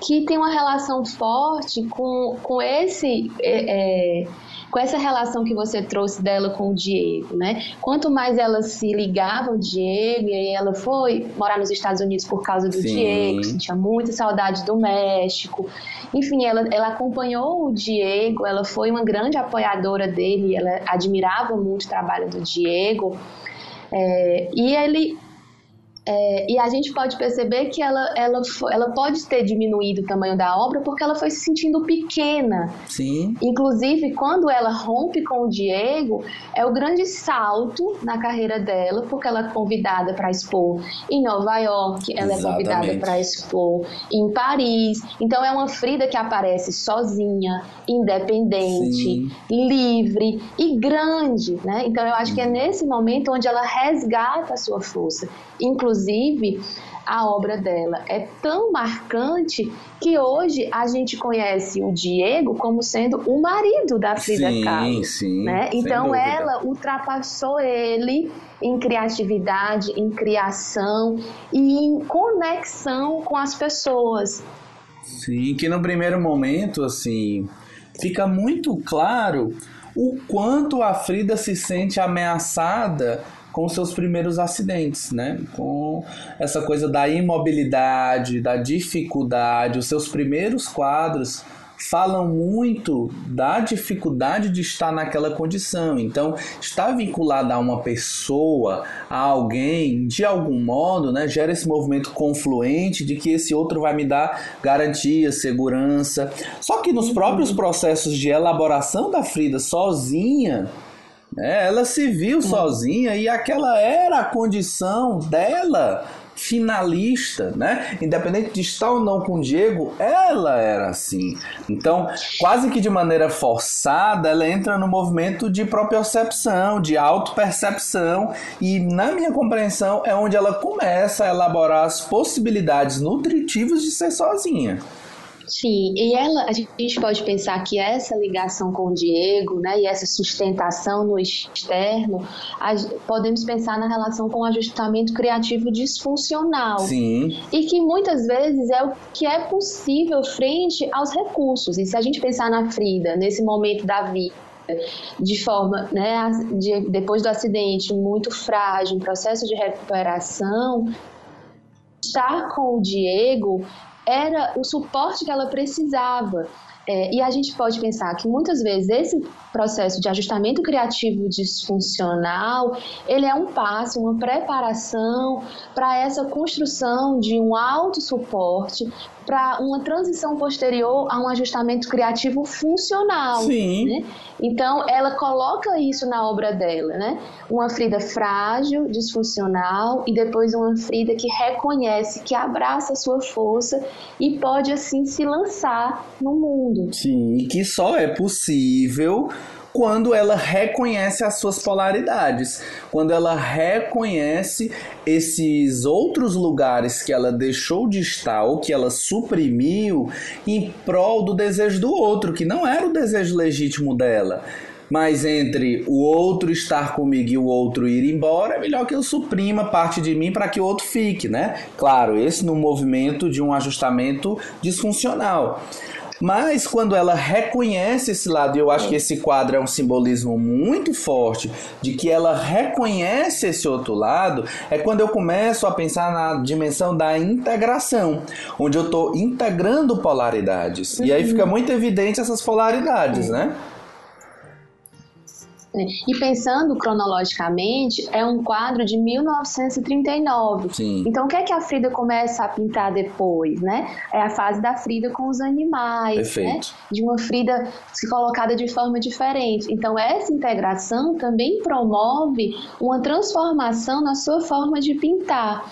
que tem uma relação forte com, com esse. É, é, com essa relação que você trouxe dela com o Diego, né? Quanto mais ela se ligava ao Diego, e aí ela foi morar nos Estados Unidos por causa do Sim. Diego, sentia muita saudade do México. Enfim, ela, ela acompanhou o Diego, ela foi uma grande apoiadora dele, ela admirava muito o trabalho do Diego. É, e ele É, e a gente pode perceber que ela, ela, ela pode ter diminuído o tamanho da obra porque ela foi se sentindo pequena. Sim. Inclusive, quando ela rompe com o Diego, é o grande salto na carreira dela, porque ela é convidada para expor em Nova York, ela Exatamente. é convidada para expor em Paris. Então, é uma Frida que aparece sozinha, independente, Sim. livre e grande. Né? Então, eu acho que é nesse momento onde ela resgata a sua força. Inclusive, a obra dela é tão marcante que hoje a gente conhece o Diego como sendo o marido da Frida sim, Kahlo. Sim, né? Então ela ultrapassou ele em criatividade, em criação e em conexão com as pessoas. Sim, que no primeiro momento, assim, fica muito claro o quanto a Frida se sente ameaçada com seus primeiros acidentes, né? Com essa coisa da imobilidade, da dificuldade, os seus primeiros quadros falam muito da dificuldade de estar naquela condição. Então, estar vinculado a uma pessoa, a alguém, de algum modo, né, gera esse movimento confluente de que esse outro vai me dar garantia, segurança. Só que nos próprios processos de elaboração da Frida sozinha, né, ela se viu sozinha e aquela era a condição dela finalista, né? Independente de estar ou não com o Diego, ela era assim. Então, quase que de maneira forçada, ela entra no movimento de propriocepção, de autopercepção, e na minha compreensão é onde ela começa a elaborar as possibilidades nutritivas de ser sozinha. Sim, e ela, a gente pode pensar que essa ligação com o Diego, né, e essa sustentação no externo, a, podemos pensar na relação com o ajustamento criativo disfuncional. Sim. E que muitas vezes é o que é possível frente aos recursos. E se a gente pensar na Frida, nesse momento da vida, de forma, né, de, depois do acidente, muito frágil, em processo de recuperação, estar com o Diego era o suporte que ela precisava. É, e a gente pode pensar que muitas vezes esse processo de ajustamento criativo disfuncional, ele é um passo, uma preparação para essa construção de um auto suporte para uma transição posterior a um ajustamento criativo funcional. Sim. Né? Então, ela coloca isso na obra dela, né? Uma Frida frágil, disfuncional e depois uma Frida que reconhece, que abraça a sua força e pode assim se lançar no mundo. Sim, e que só é possível quando ela reconhece as suas polaridades, quando ela reconhece esses outros lugares que ela deixou de estar ou que ela suprimiu em prol do desejo do outro, que não era o desejo legítimo dela. Mas entre o outro estar comigo e o outro ir embora, é melhor que eu suprima parte de mim para que o outro fique, né? Claro, esse no movimento de um ajustamento disfuncional. Mas quando ela reconhece esse lado, e eu acho que esse quadro é um simbolismo muito forte de que ela reconhece esse outro lado, é quando eu começo a pensar na dimensão da integração, onde eu estou integrando polaridades. E aí fica uhum. muito evidente essas polaridades, né? Né? E pensando cronologicamente, é um quadro de 1939. Sim. Então, o que é que a Frida começa a pintar depois, né? É a fase da Frida com os animais, né? De uma Frida se colocada de forma diferente. Então, essa integração também promove uma transformação na sua forma de pintar.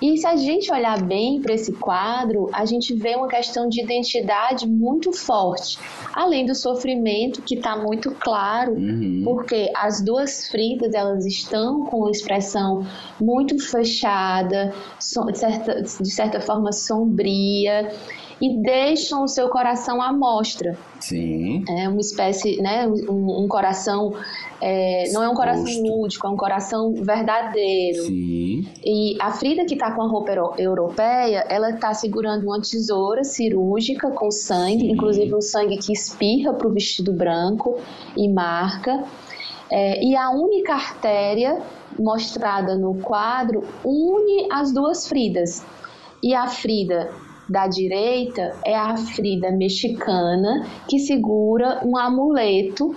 E se a gente olhar bem para esse quadro, a gente vê uma questão de identidade muito forte, além do sofrimento que está muito claro, uhum. porque as duas Fridas elas estão com uma expressão muito fechada, de certa, de certa forma sombria e deixam o seu coração à mostra. Sim. É uma espécie, né, um, um coração, é, não é um coração lúdico, é um coração verdadeiro. Sim. E a Frida que está com a roupa europeia, ela está segurando uma tesoura cirúrgica com sangue, Sim. inclusive um sangue que espirra para o vestido branco e marca. É, e a única artéria mostrada no quadro une as duas Fridas. E a Frida da direita é a Frida mexicana que segura um amuleto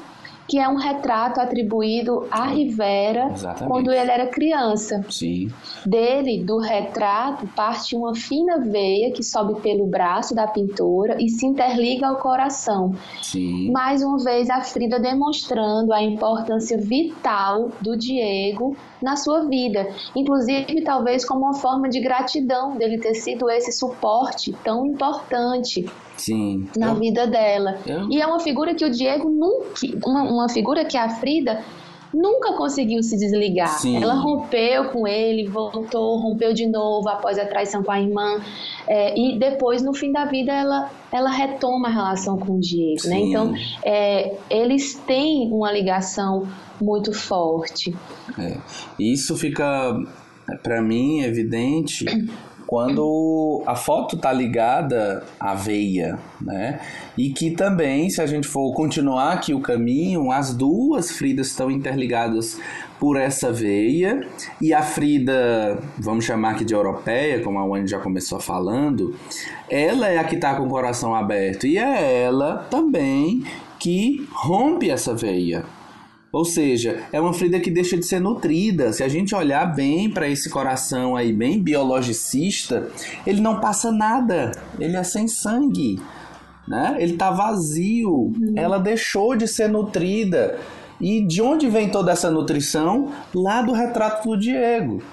que é um retrato atribuído a Rivera Exatamente. quando ele era criança. Sim. Dele, do retrato, parte uma fina veia que sobe pelo braço da pintora e se interliga ao coração. Sim. Mais uma vez, a Frida demonstrando a importância vital do Diego na sua vida, inclusive talvez como uma forma de gratidão dele ter sido esse suporte tão importante. Sim. Na eu, vida dela. Eu... E é uma figura que o Diego nunca. Uma, uma figura que a Frida nunca conseguiu se desligar. Sim. Ela rompeu com ele, voltou, rompeu de novo após a traição com a irmã. É, e depois, no fim da vida, ela, ela retoma a relação com o Diego. Né? Então, é, eles têm uma ligação muito forte. É. Isso fica, para mim, evidente quando a foto tá ligada à veia, né? E que também, se a gente for continuar aqui o caminho, as duas Fridas estão interligadas por essa veia e a Frida, vamos chamar aqui de europeia, como a Wani já começou falando, ela é a que está com o coração aberto e é ela também que rompe essa veia, ou seja, é uma ferida que deixa de ser nutrida. Se a gente olhar bem para esse coração aí, bem biologicista, ele não passa nada. Ele é sem sangue. Né? Ele está vazio. Uhum. Ela deixou de ser nutrida. E de onde vem toda essa nutrição? Lá do retrato do Diego.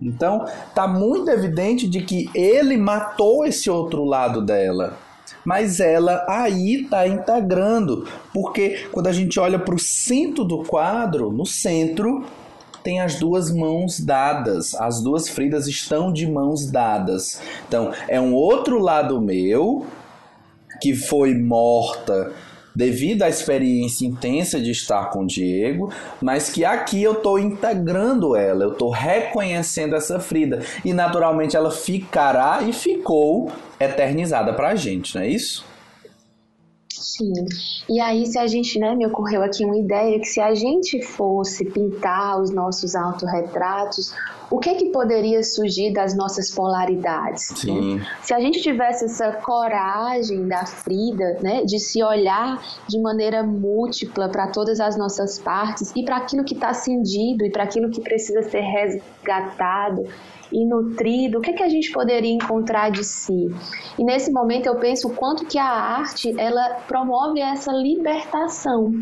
Então, tá muito evidente de que ele matou esse outro lado dela mas ela aí está integrando, porque quando a gente olha para o centro do quadro, no centro tem as duas mãos dadas, as duas Fridas estão de mãos dadas. Então é um outro lado meu que foi morta devido à experiência intensa de estar com o Diego, mas que aqui eu estou integrando ela, eu estou reconhecendo essa Frida e naturalmente ela ficará e ficou eternizada para a gente, não é isso? Sim. E aí, se a gente, né, me ocorreu aqui uma ideia que se a gente fosse pintar os nossos autorretratos, o que que poderia surgir das nossas polaridades? Sim. Se a gente tivesse essa coragem da Frida, né, de se olhar de maneira múltipla para todas as nossas partes e para aquilo que está cindido e para aquilo que precisa ser resgatado e nutrido, o que, que a gente poderia encontrar de si? E nesse momento eu penso o quanto que a arte ela promove essa libertação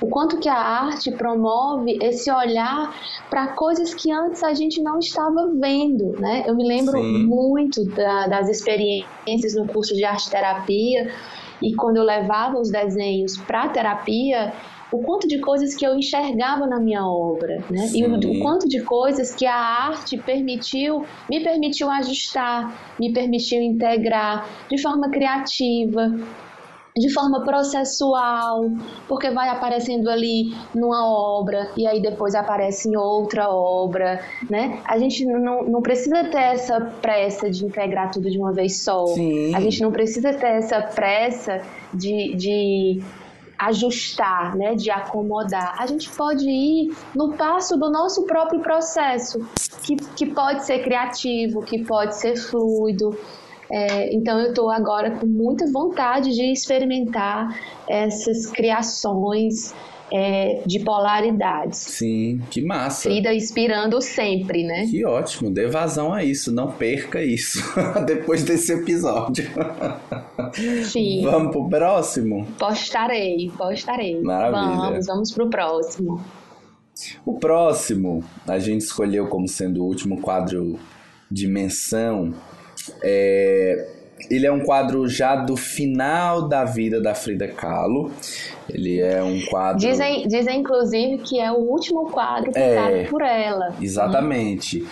o quanto que a arte promove esse olhar para coisas que antes a gente não estava vendo, né? Eu me lembro Sim. muito da, das experiências no curso de arte terapia e quando eu levava os desenhos para terapia, o quanto de coisas que eu enxergava na minha obra, né? Sim. E o, o, quanto de coisas que a arte permitiu, me permitiu ajustar, me permitiu integrar de forma criativa, de forma processual, porque vai aparecendo ali numa obra e aí depois aparece em outra obra, né? A gente não, não precisa ter essa pressa de integrar tudo de uma vez só. Sim. A gente não precisa ter essa pressa de, de ajustar, né, de acomodar. A gente pode ir no passo do nosso próprio processo, que, que pode ser criativo, que pode ser fluido. É, então eu estou agora com muita vontade de experimentar essas criações é, de polaridades. Sim, que massa. Frida inspirando sempre, né? Que ótimo, dê vazão a isso, não perca isso depois desse episódio. Sim. Vamos pro próximo? Postarei, postarei. Maravilha. Vamos, vamos pro próximo. O próximo, a gente escolheu como sendo o último quadro de menção. É, ele é um quadro já do final da vida da Frida Kahlo. Ele é um quadro. Dizem, dizem inclusive, que é o último quadro pintado é, por ela. Exatamente.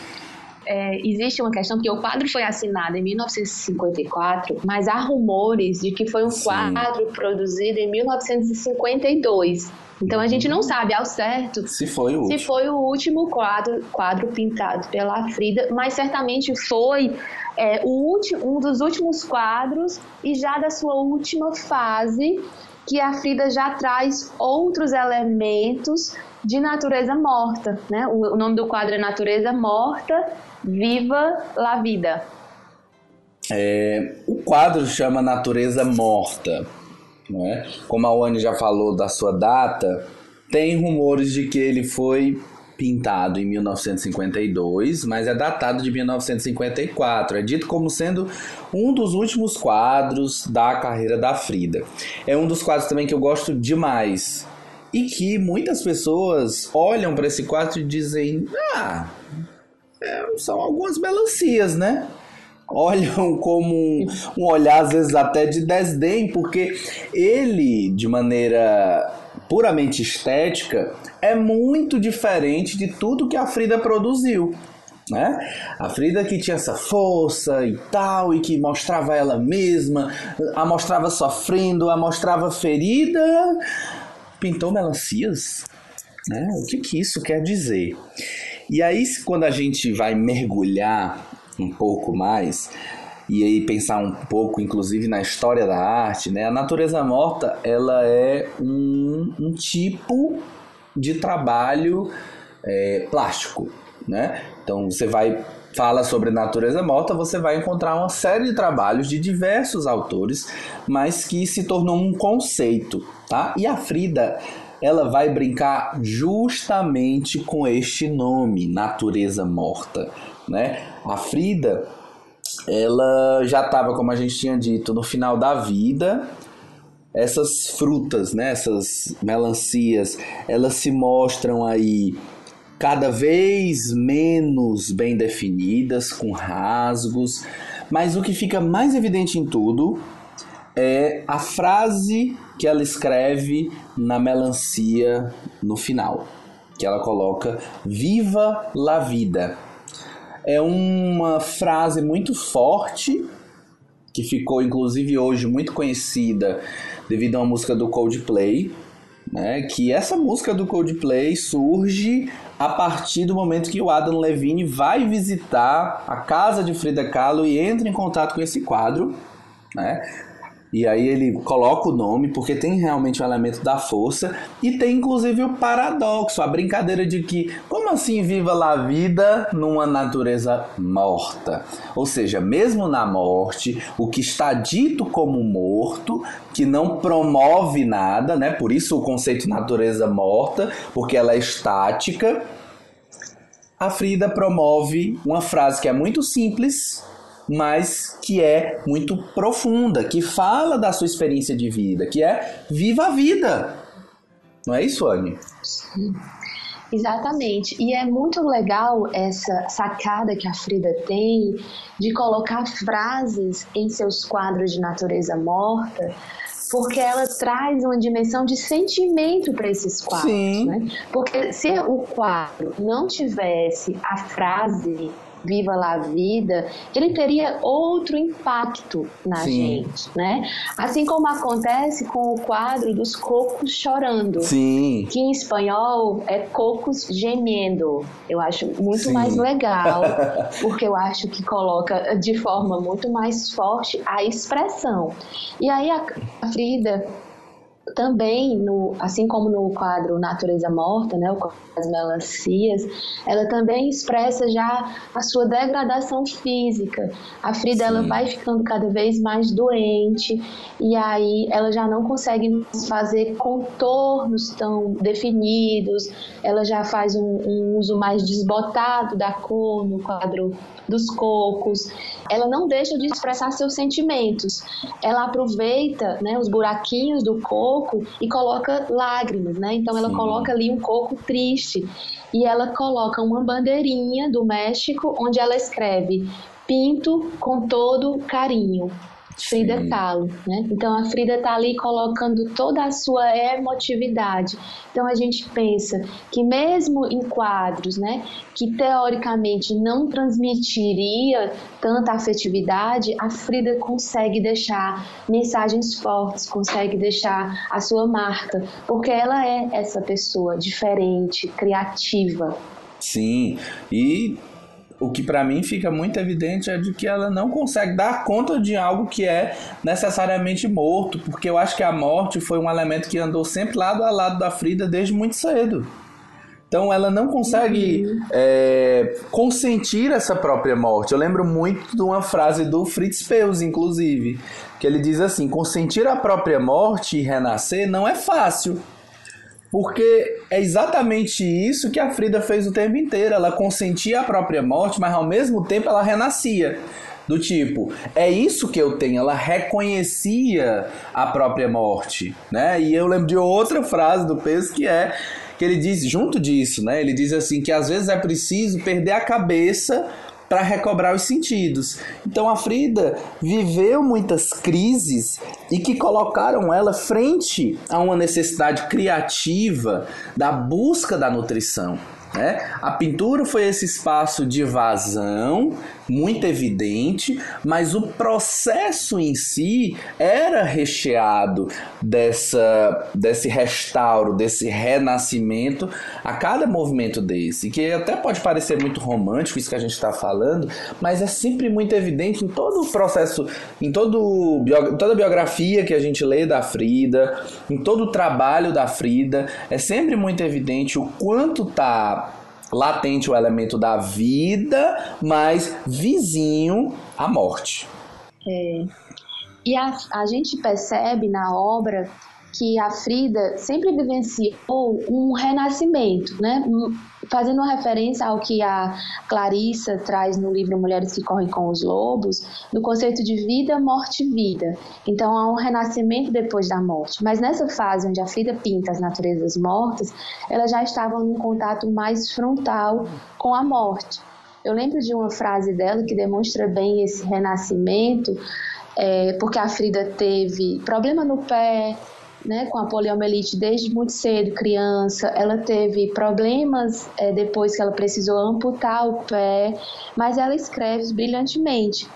É, existe uma questão, porque o quadro foi assinado em 1954, mas há rumores de que foi um Sim. quadro produzido em 1952. Então a gente não uhum. sabe ao certo se foi o se último, foi o último quadro, quadro pintado pela Frida, mas certamente foi é, o último, um dos últimos quadros e já da sua última fase que a Frida já traz outros elementos de natureza morta, né? O, nome do quadro é Natureza Morta, Viva la Vida. É, o quadro chama Natureza Morta. Né? Como a Wani já falou da sua data, tem rumores de que ele foi pintado em 1952, mas é datado de 1954. É dito como sendo um dos últimos quadros da carreira da Frida. É um dos quadros também que eu gosto demais. E que muitas pessoas olham para esse quadro e dizem: Ah, é, são algumas melancias, né? olham como um, um, olhar, às vezes até de desdém, porque ele, de maneira puramente estética, é muito diferente de tudo que a Frida produziu. Né? A Frida que tinha essa força e tal, e que mostrava ela mesma, a mostrava sofrendo, a mostrava ferida, pintou melancias. Né? O que, que isso quer dizer? E aí, quando a gente vai mergulhar um pouco mais e aí pensar um pouco, inclusive, na história da arte, né? A natureza morta, ela é um, um tipo de trabalho é, plástico, né? Então, você vai fala sobre natureza morta, você vai encontrar uma série de trabalhos de diversos autores, mas que se tornou um conceito, tá? E a Frida, ela vai brincar justamente com este nome, natureza morta, né? A Frida, ela já estava, como a gente tinha dito, no final da vida. Essas frutas, né, essas melancias, elas se mostram aí cada vez menos bem definidas, com rasgos, mas o que fica mais evidente em tudo é a frase que ela escreve na melancia no final, que ela coloca: Viva la vida! É uma frase muito forte, que ficou inclusive hoje muito conhecida devido a uma música do Coldplay, né? Que essa música do Coldplay surge a partir do momento que o Adam Levine vai visitar a casa de Frida Kahlo e entra em contato com esse quadro, né? E aí ele coloca o nome, porque tem realmente o elemento da força, e tem inclusive o paradoxo, a brincadeira de que, como assim viva a vida numa natureza morta? Ou seja, mesmo na morte, o que está dito como morto, que não promove nada, né? Por isso o conceito natureza morta, porque ela é estática. A Frida promove uma frase que é muito simples, mas que é muito profunda, que fala da sua experiência de vida, que é viva a vida. Não é isso, Anne? Exatamente. E é muito legal essa sacada que a Frida tem de colocar frases em seus quadros de natureza morta, porque ela traz uma dimensão de sentimento para esses quadros. Sim. Né? Porque se o quadro não tivesse a frase Viva lá a Vida, ele teria outro impacto na Sim. gente, né? Assim como acontece com o quadro dos cocos chorando. Sim. Que em espanhol é cocos gemendo. Eu acho muito Sim. mais legal, porque eu acho que coloca de forma muito mais forte a expressão. E aí a Frida também, no, assim como no quadro Natureza Morta, né, o as melancias, ela também expressa já a sua degradação física. A Frida ela vai ficando cada vez mais doente e aí ela já não consegue fazer contornos tão definidos, ela já faz um, um uso mais desbotado da cor no quadro dos cocos. Ela não deixa de expressar seus sentimentos. Ela aproveita né, os buraquinhos do coco e coloca lágrimas, né? Então ela Sim. coloca ali um coco triste e ela coloca uma bandeirinha do México onde ela escreve Pinto com todo carinho. Frida Sim. Kahlo, né? Então a Frida está ali colocando toda a sua emotividade. Então a gente pensa que mesmo em quadros, né, que teoricamente não transmitiria tanta afetividade, a Frida consegue deixar mensagens fortes, consegue deixar a sua marca, porque ela é essa pessoa diferente, criativa. Sim, e o que para mim fica muito evidente é de que ela não consegue dar conta de algo que é necessariamente morto, porque eu acho que a morte foi um elemento que andou sempre lado a lado da Frida desde muito cedo. Então ela não consegue uhum. é, consentir essa própria morte. Eu lembro muito de uma frase do Fritz Perls, inclusive, que ele diz assim: consentir a própria morte e renascer não é fácil. Porque é exatamente isso que a Frida fez o tempo inteiro. Ela consentia a própria morte, mas ao mesmo tempo ela renascia. Do tipo, é isso que eu tenho. Ela reconhecia a própria morte, né? E eu lembro de outra frase do Peso que é que ele diz junto disso, né? Ele diz assim que às vezes é preciso perder a cabeça para recobrar os sentidos. Então a Frida viveu muitas crises e que colocaram ela frente a uma necessidade criativa da busca da nutrição. Né? A pintura foi esse espaço de vazão muito evidente, mas o processo em si era recheado dessa, desse restauro, desse renascimento a cada movimento desse, que até pode parecer muito romântico isso que a gente está falando, mas é sempre muito evidente em todo o processo, em todo, toda a biografia que a gente lê da Frida, em todo o trabalho da Frida, é sempre muito evidente o quanto tá latente o elemento da vida, mas vizinho à morte. É. E a, a gente percebe na obra que a Frida sempre vivenciou um renascimento, né? Fazendo referência ao que a Clarissa traz no livro Mulheres que Correm com os Lobos, no conceito de vida, morte e vida. Então há um renascimento depois da morte. Mas nessa fase onde a Frida pinta as naturezas mortas, ela já estava num contato mais frontal com a morte. Eu lembro de uma frase dela que demonstra bem esse renascimento, é, porque a Frida teve problema no pé, né, com a poliomielite desde muito cedo, criança. Ela teve problemas é, depois que ela precisou amputar o pé, mas ela escreve brilhantemente: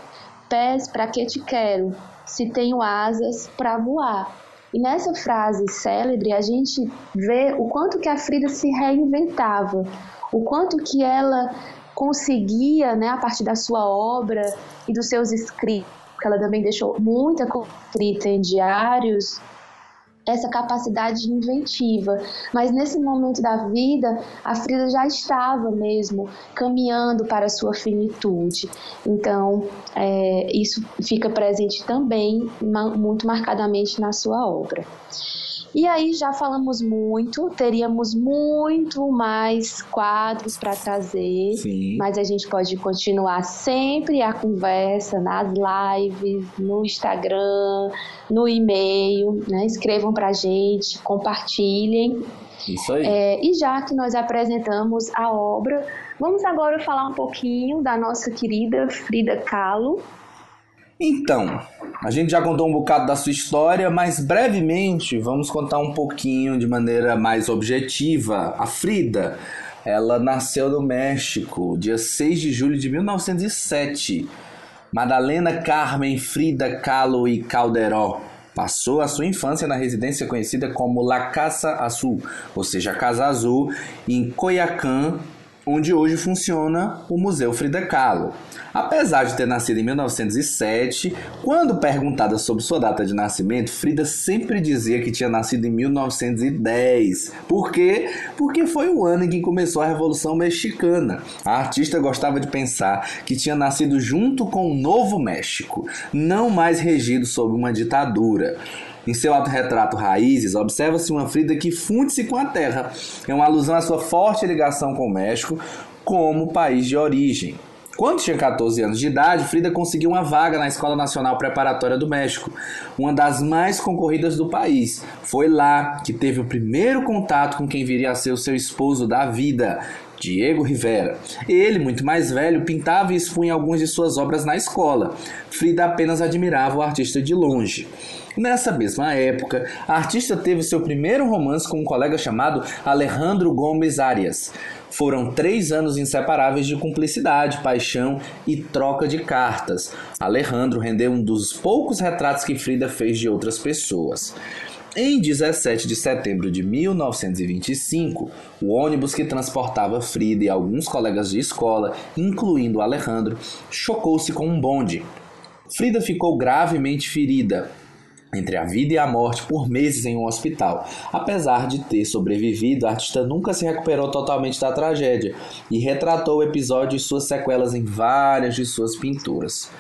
Pés, para que te quero? Se tenho asas para voar. E nessa frase célebre a gente vê o quanto que a Frida se reinventava, o quanto que ela conseguia, né, a partir da sua obra e dos seus escritos, que ela também deixou muita escrita em diários, essa capacidade inventiva. Mas nesse momento da vida, a Frida já estava mesmo caminhando para a sua finitude. Então, é, isso fica presente também, muito marcadamente na sua obra. E aí já falamos muito, teríamos muito mais quadros para trazer, Sim. mas a gente pode continuar sempre a conversa nas lives, no Instagram, no e-mail, né? Escrevam para a gente, compartilhem. Isso aí. É, e já que nós apresentamos a obra, vamos agora falar um pouquinho da nossa querida Frida Kahlo, então, a gente já contou um bocado da sua história, mas brevemente vamos contar um pouquinho de maneira mais objetiva. A Frida, ela nasceu no México, dia 6 de julho de 1907. Madalena Carmen Frida Kahlo e Calderó passou a sua infância na residência conhecida como La Casa Azul, ou seja, Casa Azul, em Coyacán, onde hoje funciona o Museu Frida Kahlo. Apesar de ter nascido em 1907, quando perguntada sobre sua data de nascimento, Frida sempre dizia que tinha nascido em 1910. Por quê? Porque foi o ano em que começou a Revolução Mexicana. A artista gostava de pensar que tinha nascido junto com o Novo México, não mais regido sob uma ditadura. Em seu autorretrato Raízes, observa-se uma Frida que funde-se com a terra. É uma alusão à sua forte ligação com o México como país de origem. Quando tinha 14 anos de idade, Frida conseguiu uma vaga na Escola Nacional Preparatória do México, uma das mais concorridas do país. Foi lá que teve o primeiro contato com quem viria a ser o seu esposo da vida, Diego Rivera. Ele, muito mais velho, pintava e expunha algumas de suas obras na escola. Frida apenas admirava o artista de longe. Nessa mesma época, a artista teve seu primeiro romance com um colega chamado Alejandro Gomes Arias. Foram três anos inseparáveis de cumplicidade, paixão e troca de cartas. Alejandro rendeu um dos poucos retratos que Frida fez de outras pessoas. Em 17 de setembro de 1925, o ônibus que transportava Frida e alguns colegas de escola, incluindo Alejandro, chocou-se com um bonde. Frida ficou gravemente ferida entre a vida e a morte por meses em um hospital. Apesar de ter sobrevivido, a artista nunca se recuperou totalmente da tragédia e retratou o episódio e suas sequelas em várias de suas pinturas.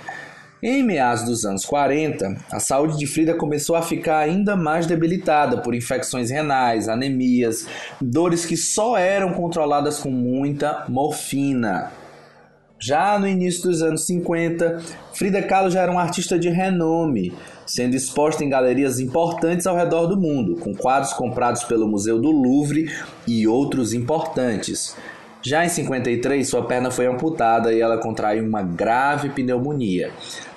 Em meados dos anos 40, a saúde de Frida começou a ficar ainda mais debilitada por infecções renais, anemias, dores que só eram controladas com muita morfina. Já no início dos anos 50, Frida Kahlo já era uma artista de renome, sendo exposta em galerias importantes ao redor do mundo, com quadros comprados pelo Museu do Louvre e outros importantes. Já em 53, sua perna foi amputada e ela contraiu uma grave pneumonia.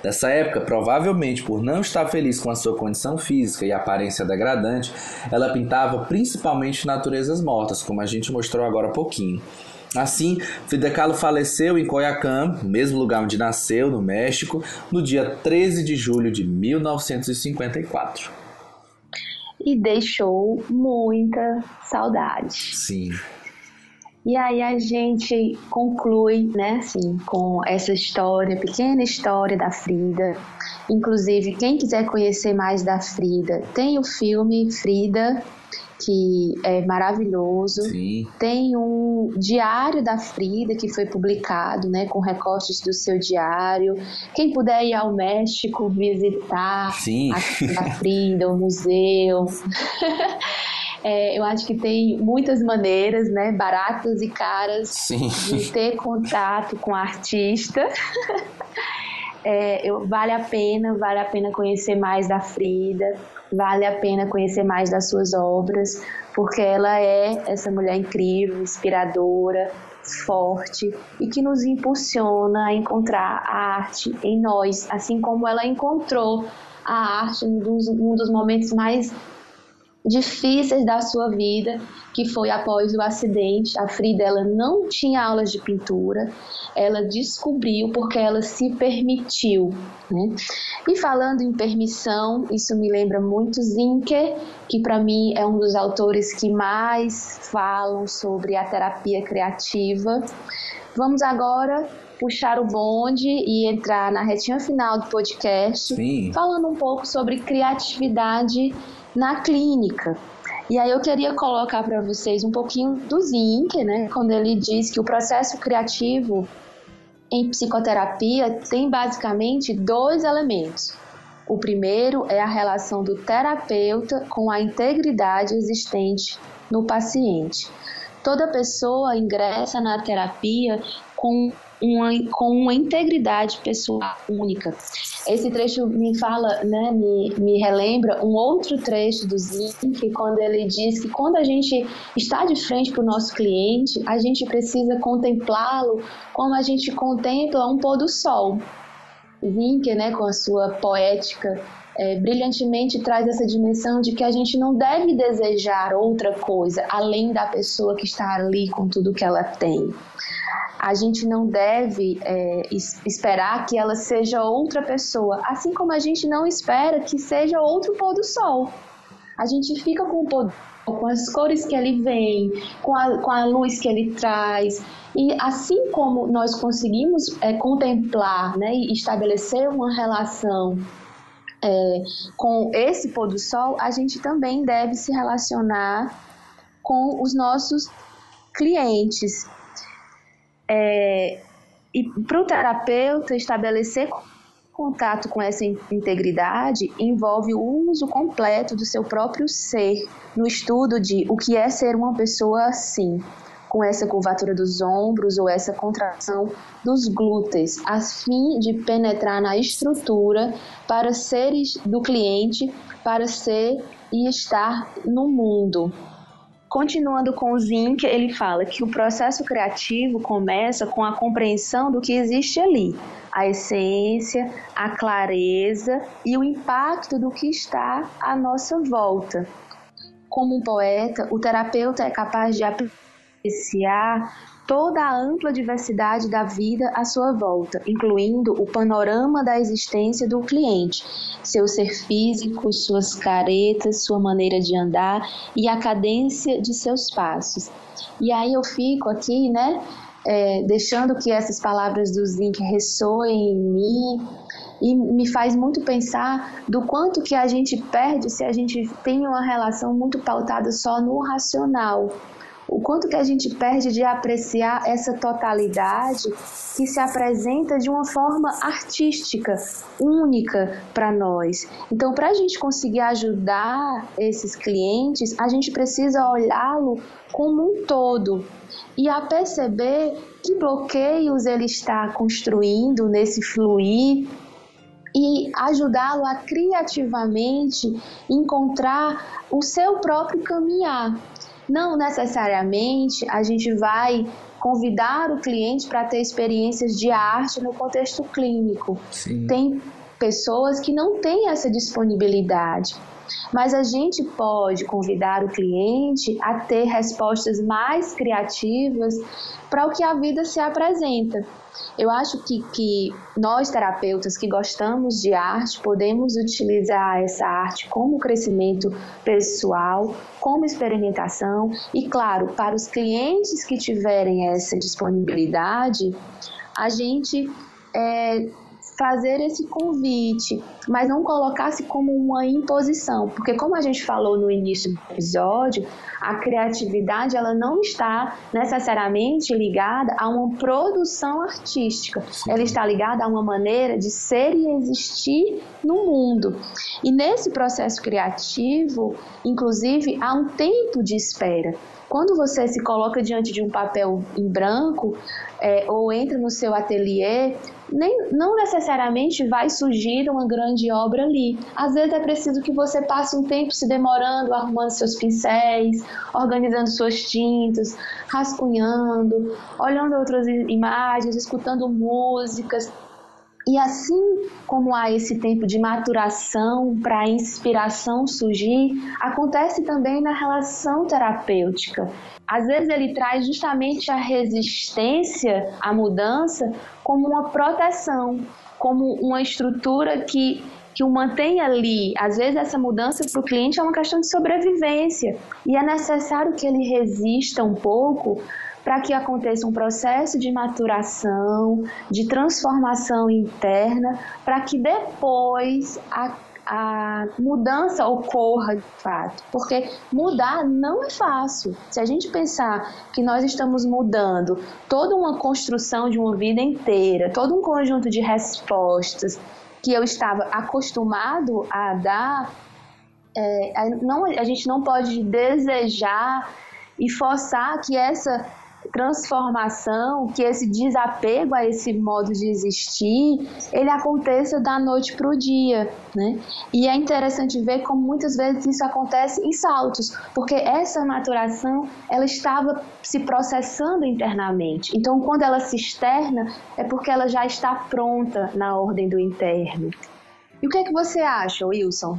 Nessa época, provavelmente por não estar feliz com a sua condição física e aparência degradante, ela pintava principalmente naturezas mortas, como a gente mostrou agora há pouquinho. Assim, Frida Kahlo faleceu em Coyacán, mesmo lugar onde nasceu, no México, no dia 13 de julho de 1954. E deixou muita saudade. Sim. E aí a gente conclui, né, assim, com essa história, pequena história da Frida. Inclusive, quem quiser conhecer mais da Frida, tem o filme Frida, que é maravilhoso. Sim. Tem um diário da Frida que foi publicado, né, com recortes do seu diário. Quem puder ir ao México visitar Sim. a da Frida, o museu. É, eu acho que tem muitas maneiras, né, baratas e caras, Sim. de ter contato com artista. É, eu, vale a pena, vale a pena conhecer mais da Frida, vale a pena conhecer mais das suas obras, porque ela é essa mulher incrível, inspiradora, forte e que nos impulsiona a encontrar a arte em nós, assim como ela encontrou a arte em um dos momentos mais difíceis da sua vida, que foi após o acidente. A Frida ela não tinha aulas de pintura, ela descobriu porque ela se permitiu. Né? E falando em permissão, isso me lembra muito Zinker, que para mim é um dos autores que mais falam sobre a terapia criativa. Vamos agora puxar o bonde e entrar na retinha final do podcast, Sim. falando um pouco sobre criatividade na clínica. E aí eu queria colocar para vocês um pouquinho do Zinck, né, quando ele diz que o processo criativo em psicoterapia tem basicamente dois elementos. O primeiro é a relação do terapeuta com a integridade existente no paciente. Toda pessoa ingressa na terapia com uma, com uma integridade pessoal única. Esse trecho me fala, né, me, me relembra um outro trecho do Zink, quando ele diz que quando a gente está de frente para o nosso cliente, a gente precisa contemplá-lo como a gente contempla um pôr do sol. Zink, né, com a sua poética é, brilhantemente traz essa dimensão de que a gente não deve desejar outra coisa além da pessoa que está ali com tudo que ela tem a gente não deve é, esperar que ela seja outra pessoa, assim como a gente não espera que seja outro pôr do sol. A gente fica com o pôr com as cores que ele vem, com a, com a luz que ele traz. E assim como nós conseguimos é, contemplar né, e estabelecer uma relação é, com esse pôr do sol, a gente também deve se relacionar com os nossos clientes. É, e para o terapeuta estabelecer contato com essa integridade envolve o uso completo do seu próprio ser no estudo de o que é ser uma pessoa assim, com essa curvatura dos ombros ou essa contração dos glúteos, a fim de penetrar na estrutura para seres do cliente, para ser e estar no mundo. Continuando com o Zink, ele fala que o processo criativo começa com a compreensão do que existe ali, a essência, a clareza e o impacto do que está à nossa volta. Como um poeta, o terapeuta é capaz de apreciar toda a ampla diversidade da vida à sua volta, incluindo o panorama da existência do cliente, seu ser físico, suas caretas, sua maneira de andar e a cadência de seus passos. E aí eu fico aqui, né, é, deixando que essas palavras do Zinc ressoem em mim e me faz muito pensar do quanto que a gente perde se a gente tem uma relação muito pautada só no racional o quanto que a gente perde de apreciar essa totalidade que se apresenta de uma forma artística, única para nós. Então, para a gente conseguir ajudar esses clientes, a gente precisa olhá-lo como um todo e a perceber que bloqueios ele está construindo nesse fluir e ajudá-lo a criativamente encontrar o seu próprio caminhar. Não necessariamente a gente vai convidar o cliente para ter experiências de arte no contexto clínico. Sim. Tem pessoas que não têm essa disponibilidade. Mas a gente pode convidar o cliente a ter respostas mais criativas para o que a vida se apresenta. Eu acho que, que nós, terapeutas que gostamos de arte, podemos utilizar essa arte como crescimento pessoal, como experimentação. E, claro, para os clientes que tiverem essa disponibilidade, a gente é, fazer esse convite, mas não colocar-se como uma imposição, porque como a gente falou no início do episódio, a criatividade ela não está necessariamente ligada a uma produção artística, Sim. ela está ligada a uma maneira de ser e existir no mundo. E nesse processo criativo, inclusive, há um tempo de espera. Quando você se coloca diante de um papel em branco é, ou entra no seu ateliê, nem, não necessariamente vai surgir uma grande obra ali. Às vezes é preciso que você passe um tempo se demorando, arrumando seus pincéis, organizando suas tintas, rascunhando, olhando outras imagens, escutando músicas. E assim como há esse tempo de maturação para a inspiração surgir, acontece também na relação terapêutica. Às vezes ele traz justamente a resistência à mudança como uma proteção, como uma estrutura que, que o mantém ali. Às vezes essa mudança para o cliente é uma questão de sobrevivência e é necessário que ele resista um pouco para que aconteça um processo de maturação, de transformação interna, para que depois a a mudança ocorra de fato, porque mudar não é fácil. Se a gente pensar que nós estamos mudando toda uma construção de uma vida inteira, todo um conjunto de respostas que eu estava acostumado a dar, é, não, a gente não pode desejar e forçar que essa transformação, que esse desapego a esse modo de existir, ele aconteça da noite para o dia, né? E é interessante ver como muitas vezes isso acontece em saltos, porque essa maturação ela estava se processando internamente. Então, quando ela se externa, é porque ela já está pronta na ordem do interno. E o que é que você acha, Wilson?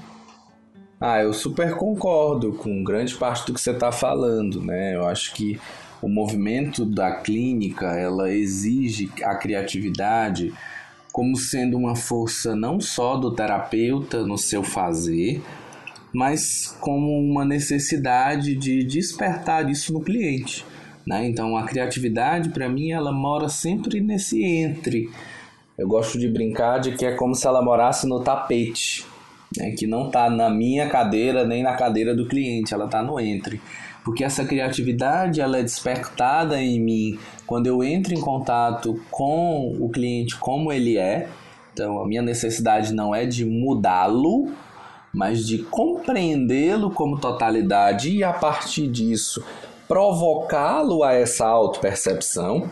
Ah, eu super concordo com grande parte do que você está falando, né? Eu acho que o movimento da clínica ela exige a criatividade como sendo uma força não só do terapeuta no seu fazer, mas como uma necessidade de despertar isso no cliente. Né? Então a criatividade para mim ela mora sempre nesse entre. Eu gosto de brincar de que é como se ela morasse no tapete, né? que não está na minha cadeira nem na cadeira do cliente, ela está no entre porque essa criatividade ela é despertada em mim quando eu entro em contato com o cliente como ele é. Então, a minha necessidade não é de mudá-lo, mas de compreendê-lo como totalidade e a partir disso provocá-lo a essa autopercepção,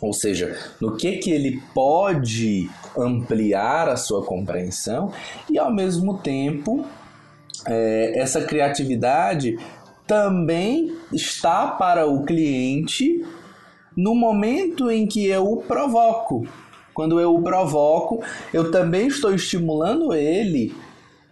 ou seja, no que que ele pode ampliar a sua compreensão e ao mesmo tempo é, essa criatividade também está para o cliente no momento em que eu o provoco. Quando eu o provoco, eu também estou estimulando ele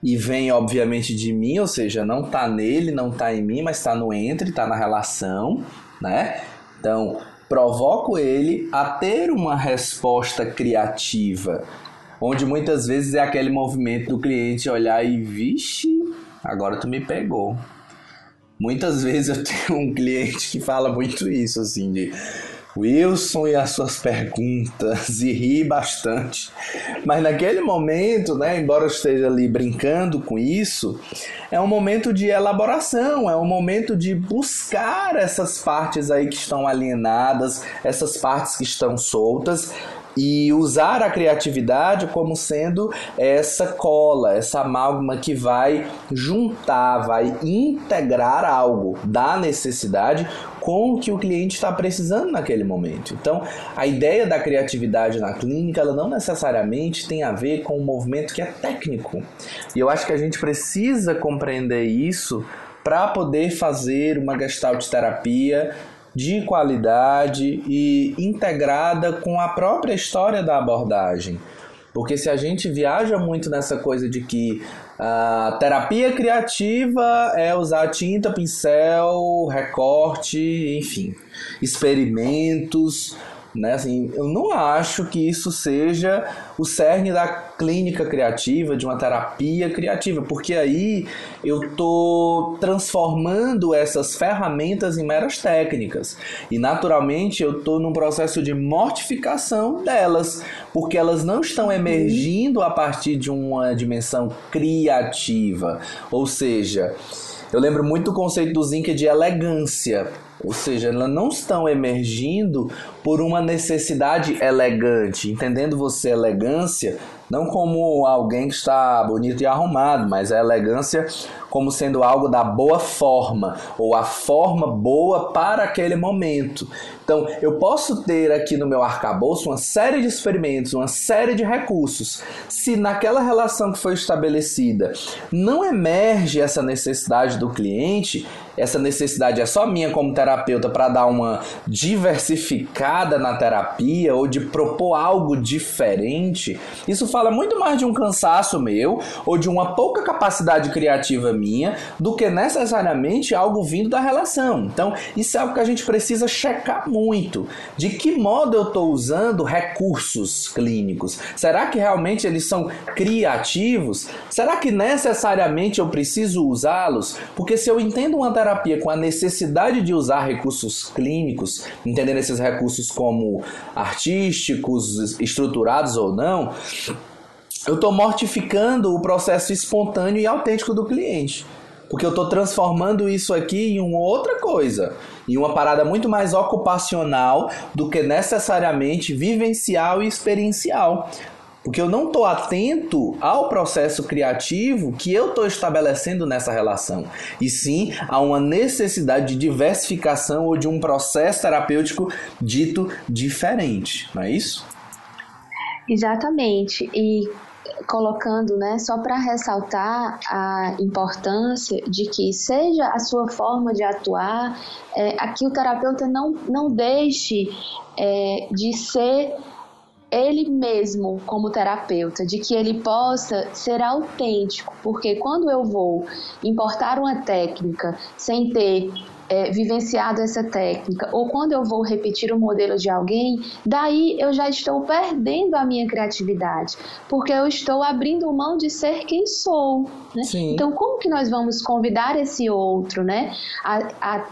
e vem obviamente de mim, ou seja, não está nele, não está em mim, mas está no entre, está na relação, né? Então, provoco ele a ter uma resposta criativa, onde muitas vezes é aquele movimento do cliente olhar e vixe, agora tu me pegou. Muitas vezes eu tenho um cliente que fala muito isso, assim, de Wilson e as suas perguntas e ri bastante. Mas naquele momento, né, embora eu esteja ali brincando com isso, é um momento de elaboração, é um momento de buscar essas partes aí que estão alienadas, essas partes que estão soltas e usar a criatividade como sendo essa cola, essa amálgama que vai juntar, vai integrar algo da necessidade com o que o cliente está precisando naquele momento. Então, a ideia da criatividade na clínica, ela não necessariamente tem a ver com um movimento que é técnico. E eu acho que a gente precisa compreender isso para poder fazer uma gestalt terapia de qualidade e integrada com a própria história da abordagem. Porque se a gente viaja muito nessa coisa de que a terapia criativa é usar tinta, pincel, recorte, enfim, experimentos, né? Assim, eu não acho que isso seja o cerne da clínica criativa, de uma terapia criativa, porque aí eu estou transformando essas ferramentas em meras técnicas. E naturalmente eu estou num processo de mortificação delas, porque elas não estão emergindo a partir de uma dimensão criativa. Ou seja, eu lembro muito o conceito do Zinca de elegância. Ou seja, elas não estão emergindo por uma necessidade elegante, entendendo você elegância não como alguém que está bonito e arrumado, mas a elegância como sendo algo da boa forma ou a forma boa para aquele momento. Então, eu posso ter aqui no meu arcabouço uma série de experimentos, uma série de recursos. Se naquela relação que foi estabelecida não emerge essa necessidade do cliente, essa necessidade é só minha como terapeuta para dar uma diversificada na terapia ou de propor algo diferente, isso fala muito mais de um cansaço meu ou de uma pouca capacidade criativa minha do que necessariamente algo vindo da relação. Então, isso é algo que a gente precisa checar muito. De que modo eu estou usando recursos clínicos? Será que realmente eles são criativos? Será que necessariamente eu preciso usá-los? Porque se eu entendo uma terapia com a necessidade de usar recursos clínicos, entendendo esses recursos como artísticos, estruturados ou não, eu estou mortificando o processo espontâneo e autêntico do cliente. Porque eu estou transformando isso aqui em uma outra coisa, em uma parada muito mais ocupacional do que necessariamente vivencial e experiencial. Porque eu não estou atento ao processo criativo que eu estou estabelecendo nessa relação. E sim a uma necessidade de diversificação ou de um processo terapêutico dito diferente. Não é isso? Exatamente. E colocando, né, só para ressaltar a importância de que seja a sua forma de atuar, é, aqui o terapeuta não, não deixe é, de ser ele mesmo como terapeuta, de que ele possa ser autêntico, porque quando eu vou importar uma técnica sem ter é, vivenciado essa técnica, ou quando eu vou repetir o modelo de alguém, daí eu já estou perdendo a minha criatividade, porque eu estou abrindo mão de ser quem sou. Né? Então, como que nós vamos convidar esse outro né, a, a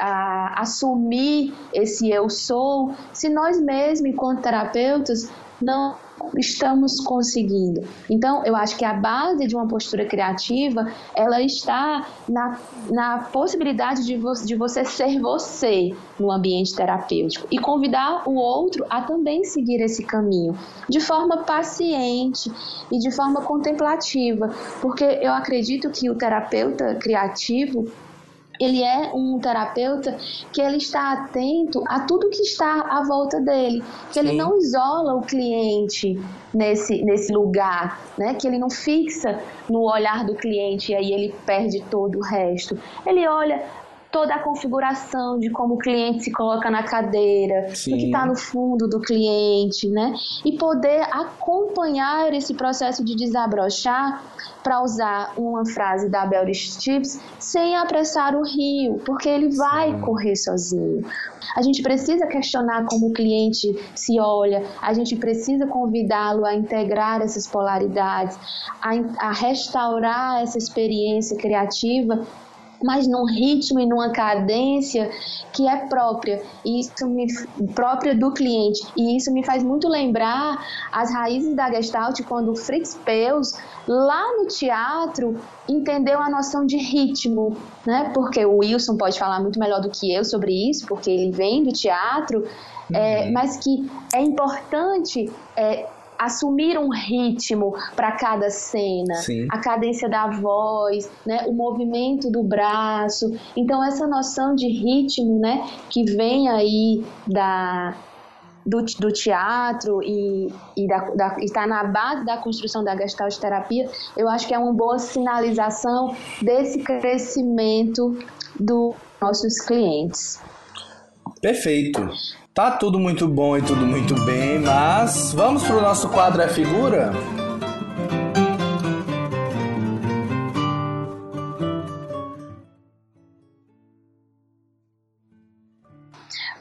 a assumir esse eu sou, se nós mesmos, enquanto terapeutas, não estamos conseguindo. Então, eu acho que a base de uma postura criativa, ela está na, na possibilidade de, vo de você ser você no ambiente terapêutico e convidar o outro a também seguir esse caminho de forma paciente e de forma contemplativa, porque eu acredito que o terapeuta criativo ele é um terapeuta que ele está atento a tudo que está à volta dele, que Sim. ele não isola o cliente nesse, nesse lugar, né? que ele não fixa no olhar do cliente e aí ele perde todo o resto. Ele olha toda a configuração de como o cliente se coloca na cadeira, Sim. o que está no fundo do cliente, né? E poder acompanhar esse processo de desabrochar, para usar uma frase da Bel Stips, sem apressar o rio, porque ele vai Sim. correr sozinho. A gente precisa questionar como o cliente se olha, a gente precisa convidá-lo a integrar essas polaridades, a, a restaurar essa experiência criativa mas num ritmo e numa cadência que é própria, e isso me própria do cliente. E isso me faz muito lembrar as raízes da Gestalt quando Fritz Perls lá no teatro entendeu a noção de ritmo, né? Porque o Wilson pode falar muito melhor do que eu sobre isso, porque ele vem do teatro, é, uhum. é, mas que é importante é, assumir um ritmo para cada cena, Sim. a cadência da voz, né, o movimento do braço. Então essa noção de ritmo, né, que vem aí da do, do teatro e, está na base da construção da gestalt terapia, eu acho que é uma boa sinalização desse crescimento dos nossos clientes. Perfeito. Tá tudo muito bom e tudo muito bem, mas vamos pro nosso quadro é figura?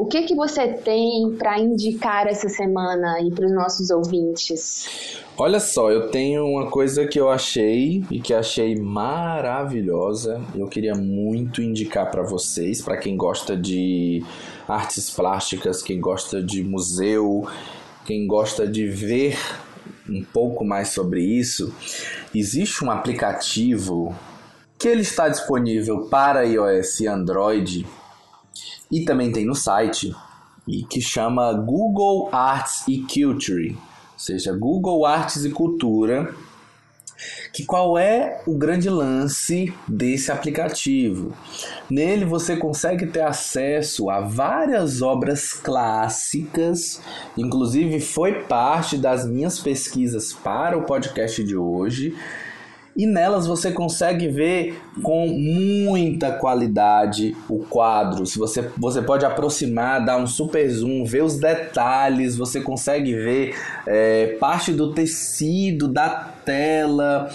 O que que você tem para indicar essa semana aí para os nossos ouvintes? Olha só, eu tenho uma coisa que eu achei e que achei maravilhosa. Eu queria muito indicar para vocês, para quem gosta de artes plásticas, quem gosta de museu, quem gosta de ver um pouco mais sobre isso. Existe um aplicativo que ele está disponível para iOS e Android e também tem no site e que chama Google Arts e Culture, ou seja, Google Artes e Cultura. Que qual é o grande lance desse aplicativo? Nele você consegue ter acesso a várias obras clássicas, inclusive foi parte das minhas pesquisas para o podcast de hoje e nelas você consegue ver com muita qualidade o quadro. Se você, você pode aproximar, dar um super zoom, ver os detalhes, você consegue ver é, parte do tecido, da tela.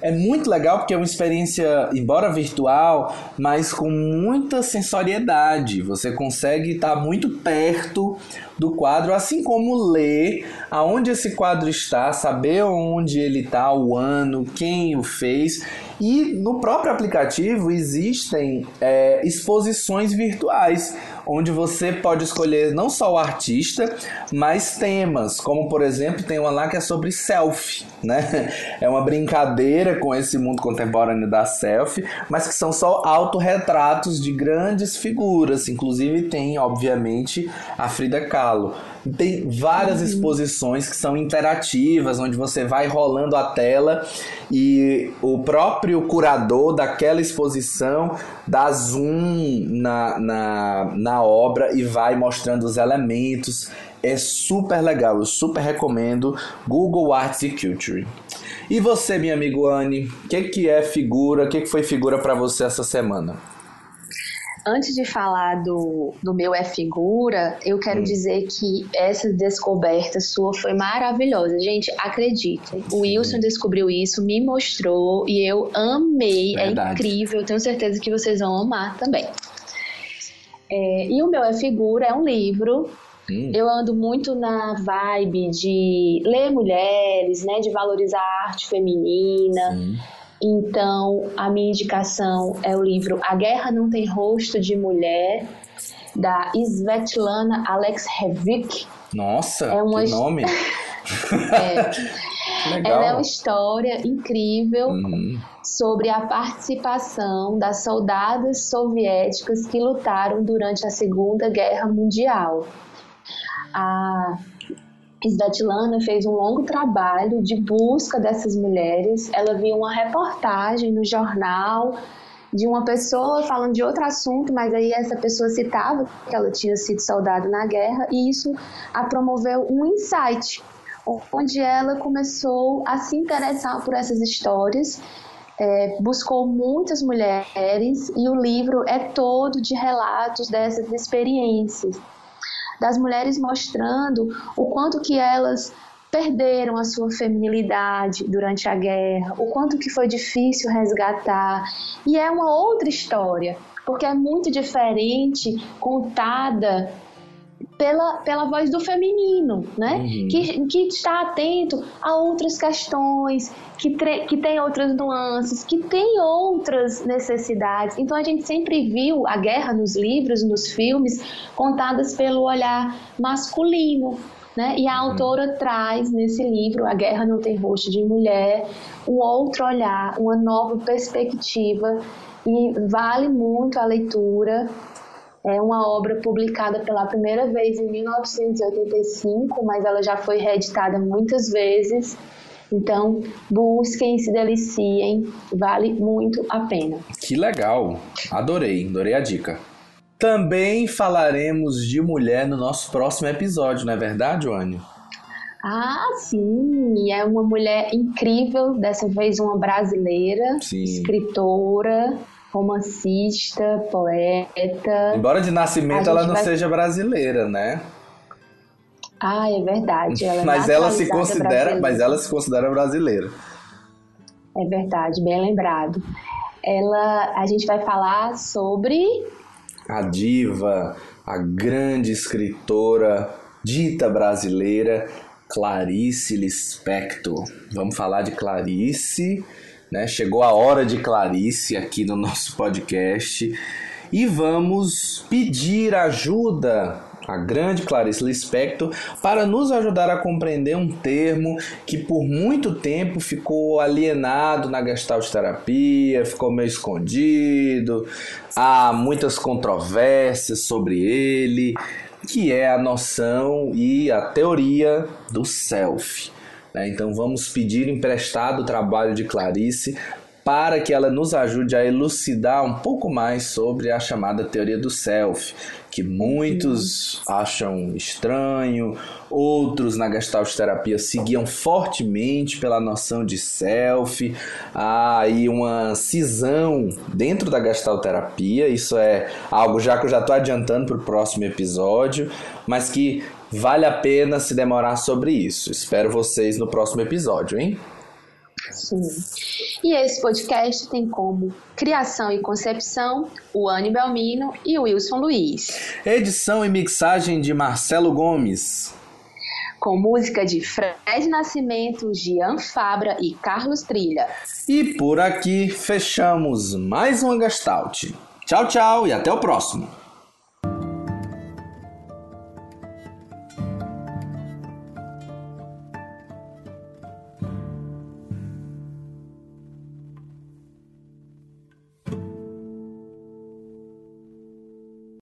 É muito legal porque é uma experiência, embora virtual, mas com muita sensoriedade. Você consegue estar muito perto do quadro, assim como ler aonde esse quadro está, saber onde ele está, o ano, quem o fez. E no próprio aplicativo existem é, exposições virtuais, onde você pode escolher não só o artista, mas temas, como por exemplo, tem uma lá que é sobre selfie, né? É uma brincadeira com esse mundo contemporâneo da selfie, mas que são só autorretratos de grandes figuras, inclusive tem, obviamente, a Frida Kahlo. Tem várias uhum. exposições que são interativas, onde você vai rolando a tela e o próprio curador daquela exposição dá zoom na, na, na obra e vai mostrando os elementos. É super legal, eu super recomendo Google Arts e Culture. E você, minha amigo Anne, o que, que é figura? O que, que foi figura para você essa semana? Antes de falar do, do meu é figura, eu quero hum. dizer que essa descoberta sua foi maravilhosa. Gente, acreditem, o Wilson descobriu isso, me mostrou e eu amei. É Verdade. É incrível, tenho certeza que vocês vão amar também. É, e o meu é figura é um livro. Hum. Eu ando muito na vibe de ler mulheres, né, de valorizar a arte feminina. Sim então, a minha indicação é o livro A Guerra Não Tem Rosto de Mulher, da Svetlana Alexevich. Nossa, é uma que nome! é. Ela é uma história incrível uhum. sobre a participação das soldadas soviéticas que lutaram durante a Segunda Guerra Mundial. A Svetlana fez um longo trabalho de busca dessas mulheres. Ela viu uma reportagem no jornal de uma pessoa falando de outro assunto, mas aí essa pessoa citava que ela tinha sido soldado na guerra e isso a promoveu um insight, onde ela começou a se interessar por essas histórias, é, buscou muitas mulheres e o livro é todo de relatos dessas experiências das mulheres mostrando o quanto que elas perderam a sua feminilidade durante a guerra, o quanto que foi difícil resgatar. E é uma outra história, porque é muito diferente contada pela, pela voz do feminino, né? Uhum. Que, que está atento a outras questões, que, que tem outras nuances, que tem outras necessidades. Então a gente sempre viu a guerra nos livros, nos filmes, contadas pelo olhar masculino. Né? E a uhum. autora traz nesse livro, A Guerra Não Tem Rosto de Mulher, um outro olhar, uma nova perspectiva e vale muito a leitura. É uma obra publicada pela primeira vez em 1985, mas ela já foi reeditada muitas vezes. Então, busquem, se deliciem, vale muito a pena. Que legal! Adorei, adorei a dica. Também falaremos de mulher no nosso próximo episódio, não é verdade, Wani? Ah, sim, é uma mulher incrível, dessa vez uma brasileira, sim. escritora, romancista, poeta. Embora de nascimento ela não vai... seja brasileira, né? Ah, é verdade. Ela é mas ela se considera, brasileira. mas ela se considera brasileira. É verdade, bem lembrado. Ela, a gente vai falar sobre a diva, a grande escritora dita brasileira Clarice Lispector. Vamos falar de Clarice, né? Chegou a hora de Clarice aqui no nosso podcast e vamos pedir ajuda a grande Clarice Lispector, para nos ajudar a compreender um termo que por muito tempo ficou alienado na gestalt terapia, ficou meio escondido, há muitas controvérsias sobre ele, que é a noção e a teoria do self. Né? Então vamos pedir emprestado o trabalho de Clarice para que ela nos ajude a elucidar um pouco mais sobre a chamada teoria do self, que muitos acham estranho, outros na Gestalt terapia seguiam fortemente pela noção de self. Há aí uma cisão dentro da Gestalt terapia, isso é algo já que eu já estou adiantando para o próximo episódio, mas que vale a pena se demorar sobre isso. Espero vocês no próximo episódio, hein? Sim. E esse podcast tem como criação e concepção o Anne Belmino e o Wilson Luiz. Edição e mixagem de Marcelo Gomes. Com música de Fred Nascimento, Gian Fabra e Carlos Trilha. E por aqui fechamos mais uma Gestalt. Tchau, tchau e até o próximo.